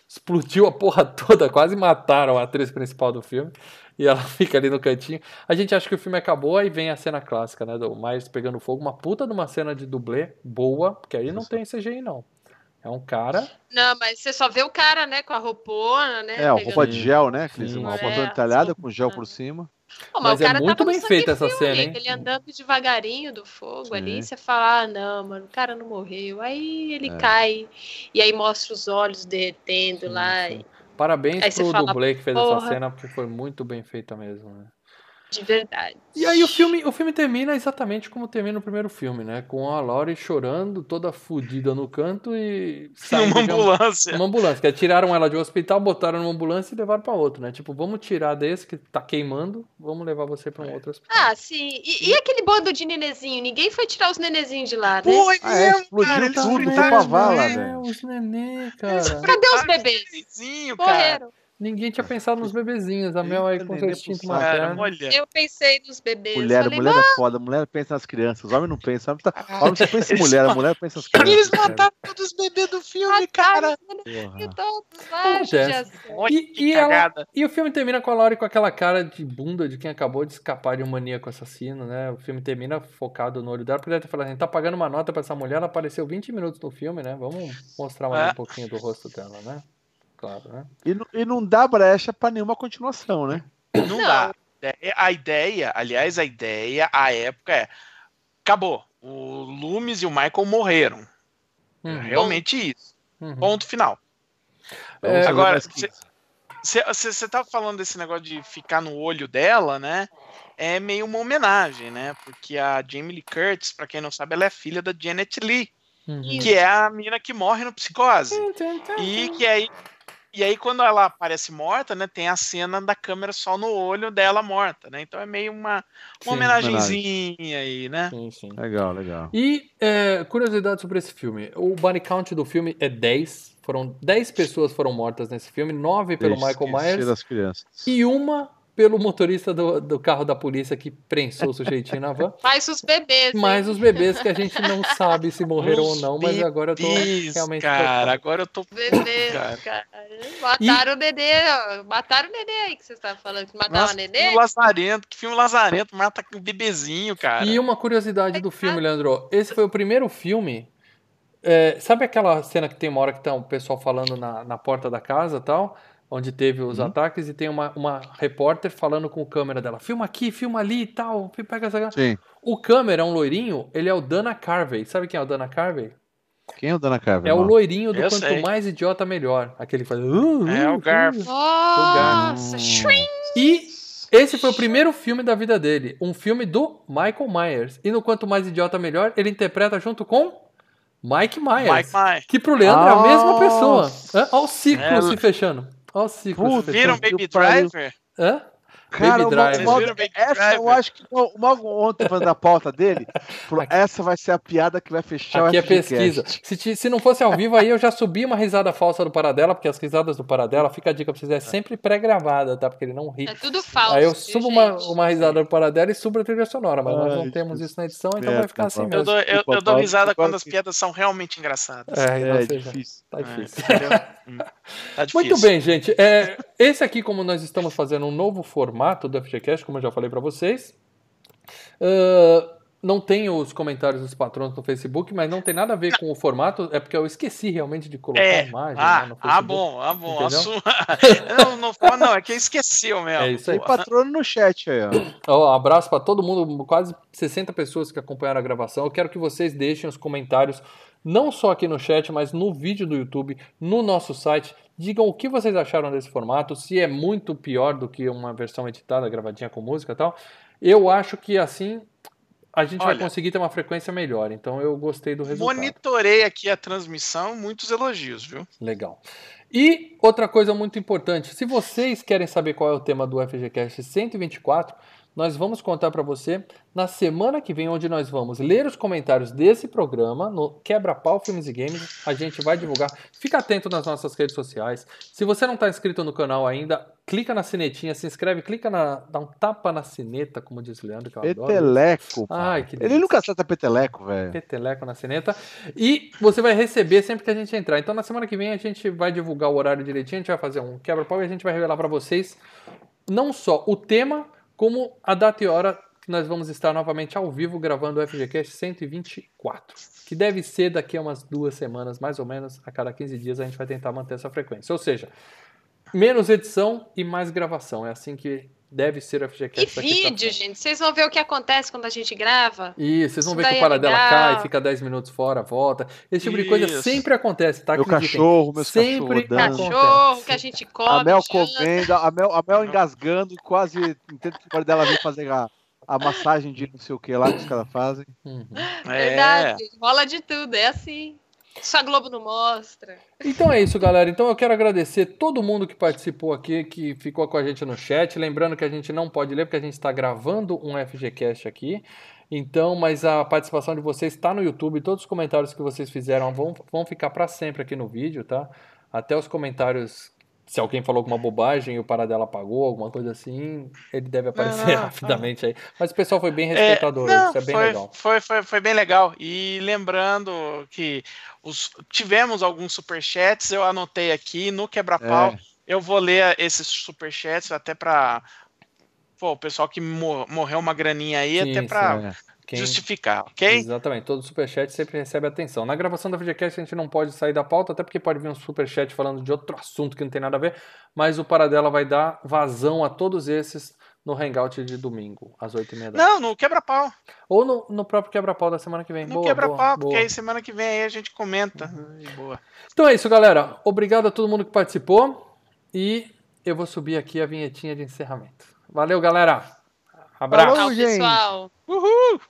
Explodiu a porra toda, quase mataram a atriz principal do filme, e ela *laughs* fica ali no cantinho. A gente acha que o filme acabou, aí vem a cena clássica, né, do Myers pegando fogo, uma puta de uma cena de dublê boa, porque aí não tem CGI não. É um cara Não, mas você só vê o cara, né, com a roupona, né? É, a pegando- roupa de gel, né? Aqueles, Sim. uma É, roupa entalhada roupas- com gel por cima. Pô, Mas o é cara muito bem feita essa cena, hein? Ele andando devagarinho do fogo Sim. ali, você fala, ah, não, mano, o cara não morreu. Aí ele É. cai, e aí mostra os olhos derretendo Sim, lá, sim. Parabéns Aí pro dublê que fez essa cena, porque foi muito bem feita mesmo, né? De verdade. E aí o filme, o filme termina exatamente como termina o primeiro filme, né? Com a Laurie chorando, toda fodida no canto e Numa de uma- ambulância. Uma ambulância, que é, tiraram ela de um hospital, botaram numa ambulância e levaram pra outro, né? Tipo, vamos tirar desse que tá queimando, vamos levar você pra um outro hospital. Ah, sim. E, e aquele bando de nenezinho? Ninguém foi tirar os nenezinhos de lá, né? Foi Ah, é, explodiu cara. Tudo, pra os vala, velho. os nenê, cara. Cadê os bebês? Morreram. Ninguém tinha pensado nos bebezinhos. A Mel aí com seu instinto materno. olha. Eu pensei nos bebês. Mulher, Falei, mulher é foda, mulher pensa nas crianças, os homens não pensam. Homem, tá, homem só pensa em mulher, a ma- mulher pensa nas crianças. Eles mataram todos os bebês do filme, cara. judiação. Olha E- e. E o filme termina com a Laurie com aquela cara de bunda de quem acabou de escapar de um maníaco assassino, né? O filme termina focado no olho dela, porque deve ter falado assim, tá pagando uma nota pra essa mulher, ela apareceu 20 minutos no filme, né? Vamos mostrar mais É. um pouquinho do rosto dela, né? Claro, né? E, não- e não dá brecha pra nenhuma continuação, né? Não, Não. dá. É, A ideia, aliás, a ideia, a época é. Acabou. O Loomis e o Michael morreram. Uhum, Realmente isso. uhum. Ponto final. É, agora, Você você tava falando desse negócio de ficar no olho dela, né? É meio uma homenagem, né? Porque a Jamie Lee Curtis, pra quem não sabe, ela é filha da Janet Lee, Uhum. Que é a mina que morre no psicose. E que aí, e aí quando ela aparece morta, né, tem a cena da câmera só no olho dela morta, né? Então é meio uma, uma homenagenzinha aí, né? Sim, sim. Legal, legal. E é, curiosidade sobre esse filme. O body count do filme é 10. Foram 10 pessoas foram mortas nesse filme, 9 pelo Michael Myers das crianças. e uma pelo motorista do, do carro da polícia que prensou o sujeitinho na van. *laughs* Mais os bebês. hein? Mais os bebês que a gente não *laughs* sabe se morreram ou Os não, mas agora eu tô bebês, realmente Cara, preocupado. agora eu tô. Bebês, Cara. cara. Mataram o nenê. ó. Mataram o nenê aí que você estava falando. que Mataram Nossa, o que nenê? filme lazarento, que filme lazarento, mata um bebezinho, cara. E uma curiosidade do filme, Leandro. Esse foi o primeiro filme. é, sabe aquela cena que tem uma hora que tá o pessoal falando na, na porta da casa e tal? Onde teve os Uhum. ataques e tem uma, uma repórter falando com o câmera dela. Filma aqui, filma ali e tal. Pega essa... Sim. O câmera é um loirinho, ele é o Dana Carvey. Sabe quem é o Dana Carvey? Quem é o Dana Carver? É o loirinho do Eu quanto sei. mais idiota, melhor. Aquele que faz. "Uh, É o Garf. Nossa, Hum. shrink. E esse foi o primeiro filme da vida dele. Um filme do Michael Myers. E no Quanto Mais Idiota Melhor, ele interpreta junto com Mike Myers. Mike Myers. Que pro Leandro é a mesma pessoa. Olha o ciclo É, se fechando. Olha o ciclo se Puta, Viram. Baby. Driver? Hã? Cara, Baby o Driver. Mal- essa eu Driver? acho que o Mal ontem falando da pauta dele, falou, Aqui- essa vai ser a piada que vai fechar Aqui é o FGCast. pesquisa. Se, ti- se não fosse ao vivo, aí eu já subi uma risada falsa do Paradela, porque as risadas do Paradela, fica a dica pra vocês, é sempre pré-gravada, tá? Porque ele não ri. É tudo falso. Aí eu subo uma, gente? uma risada do Paradela e subo a trilha sonora, mas nós Ai, não temos isso na edição, então vai ficar assim esperto, Eu mesmo. dou, eu, eu dou risada quando as piadas são realmente engraçadas. É, É, ou seja, difícil. tá É, difícil. Hum, tá difícil. Muito bem, gente. É, esse aqui, como nós estamos fazendo um novo formato do FGCast, como eu já falei para vocês, ah, não tem os comentários dos patrões no Facebook, mas não tem nada a ver com o formato, é porque eu esqueci realmente de colocar a É, imagem ah, Facebook. ah, bom, ah, bom. Assuma. *laughs* não, não, fala, não, é que esqueceu mesmo. É isso aí. Tem patrono no chat aí, ó. Ó, abraço para todo mundo, quase 60 pessoas que acompanharam a gravação. Eu quero que vocês deixem os comentários, não só aqui no chat, mas no vídeo do YouTube, no nosso site. Digam o que vocês acharam desse formato, se é muito pior do que uma versão editada, gravadinha com música e tal. Eu acho que assim a gente vai Olha. conseguir ter uma frequência melhor. Então eu gostei do resultado. Monitorei aqui a transmissão, muitos elogios, viu? Legal. E outra coisa muito importante, se vocês querem saber qual é o tema do FGCast 124, nós vamos contar para você na semana que vem, onde nós vamos ler os comentários desse programa no Quebra-Pau Filmes e Games. A gente vai divulgar. Fica atento nas nossas redes sociais. Se você não está inscrito no canal ainda, clica na sinetinha, se inscreve, clica na. dá um tapa na sineta, como diz o Leandro, que eu adoro. Peteleco. Ai, pai. que Ele delícia. nunca acerta peteleco, velho. peteleco na sineta. E você vai receber sempre que a gente entrar. Então, na semana que vem, a gente vai divulgar o horário direitinho, a gente vai fazer um quebra-pau e a gente vai revelar para vocês não só o tema, como a data e hora que nós vamos estar novamente ao vivo gravando o FGCast 124. Que deve ser daqui a umas duas semanas, mais ou menos, a cada 15 dias a gente vai tentar manter essa frequência. Ou seja, menos edição e mais gravação. É assim que deve ser E FGCast pra vídeo, gente. Vocês vão ver o que acontece quando a gente grava. Isso, vocês vão Isso ver que o é Paradela legal. cai, fica 10 minutos fora, volta. Esse tipo de coisa Isso. sempre acontece, tá? Meu Acreditem. cachorro, meus Sempre cachorros dando. Cachorro que a gente come. A Mel comendo, a Mel, a Mel engasgando, quase tentando que o dela vir fazer a, a massagem de não sei o que lá que os caras fazem. Uhum. É. Verdade. Rola de tudo, é assim. Isso a Globo não mostra. Então é isso, galera. Então eu quero agradecer todo mundo que participou aqui, que ficou com a gente no chat. Lembrando que a gente não pode ler porque a gente está gravando um FGCast aqui. Então, mas a participação de vocês está no YouTube. Todos os comentários que vocês fizeram vão, vão ficar para sempre aqui no vídeo, tá? Até os comentários. Se alguém falou alguma bobagem e o Paradela apagou, alguma coisa assim, ele deve aparecer não, *laughs* rapidamente aí. Mas o pessoal foi bem É, respeitador, não, isso é bem foi, legal. Foi, foi, foi bem legal. E lembrando que os, tivemos alguns superchats, eu anotei aqui no quebra-pau. É. Eu vou ler esses superchats até para o pessoal que mor- morreu uma graninha aí, Sim, até para É. Quem- justificar, ok? Exatamente, todo superchat sempre recebe atenção. Na gravação da videocast a gente não pode sair da pauta, até porque pode vir um superchat falando de outro assunto que não tem nada a ver, mas o Paradela vai dar vazão a todos esses no Hangout de domingo, às 8h30 da noite. Não, no quebra-pau. Ou no, no próprio quebra-pau da semana que vem. No quebra-pau, porque aí semana que vem aí a gente comenta. Boa. Então é isso, galera. Obrigado a todo mundo que participou e eu vou subir aqui a vinhetinha de encerramento. Valeu, galera. Abraço. Falou, Tchau, gente. pessoal. Uhul!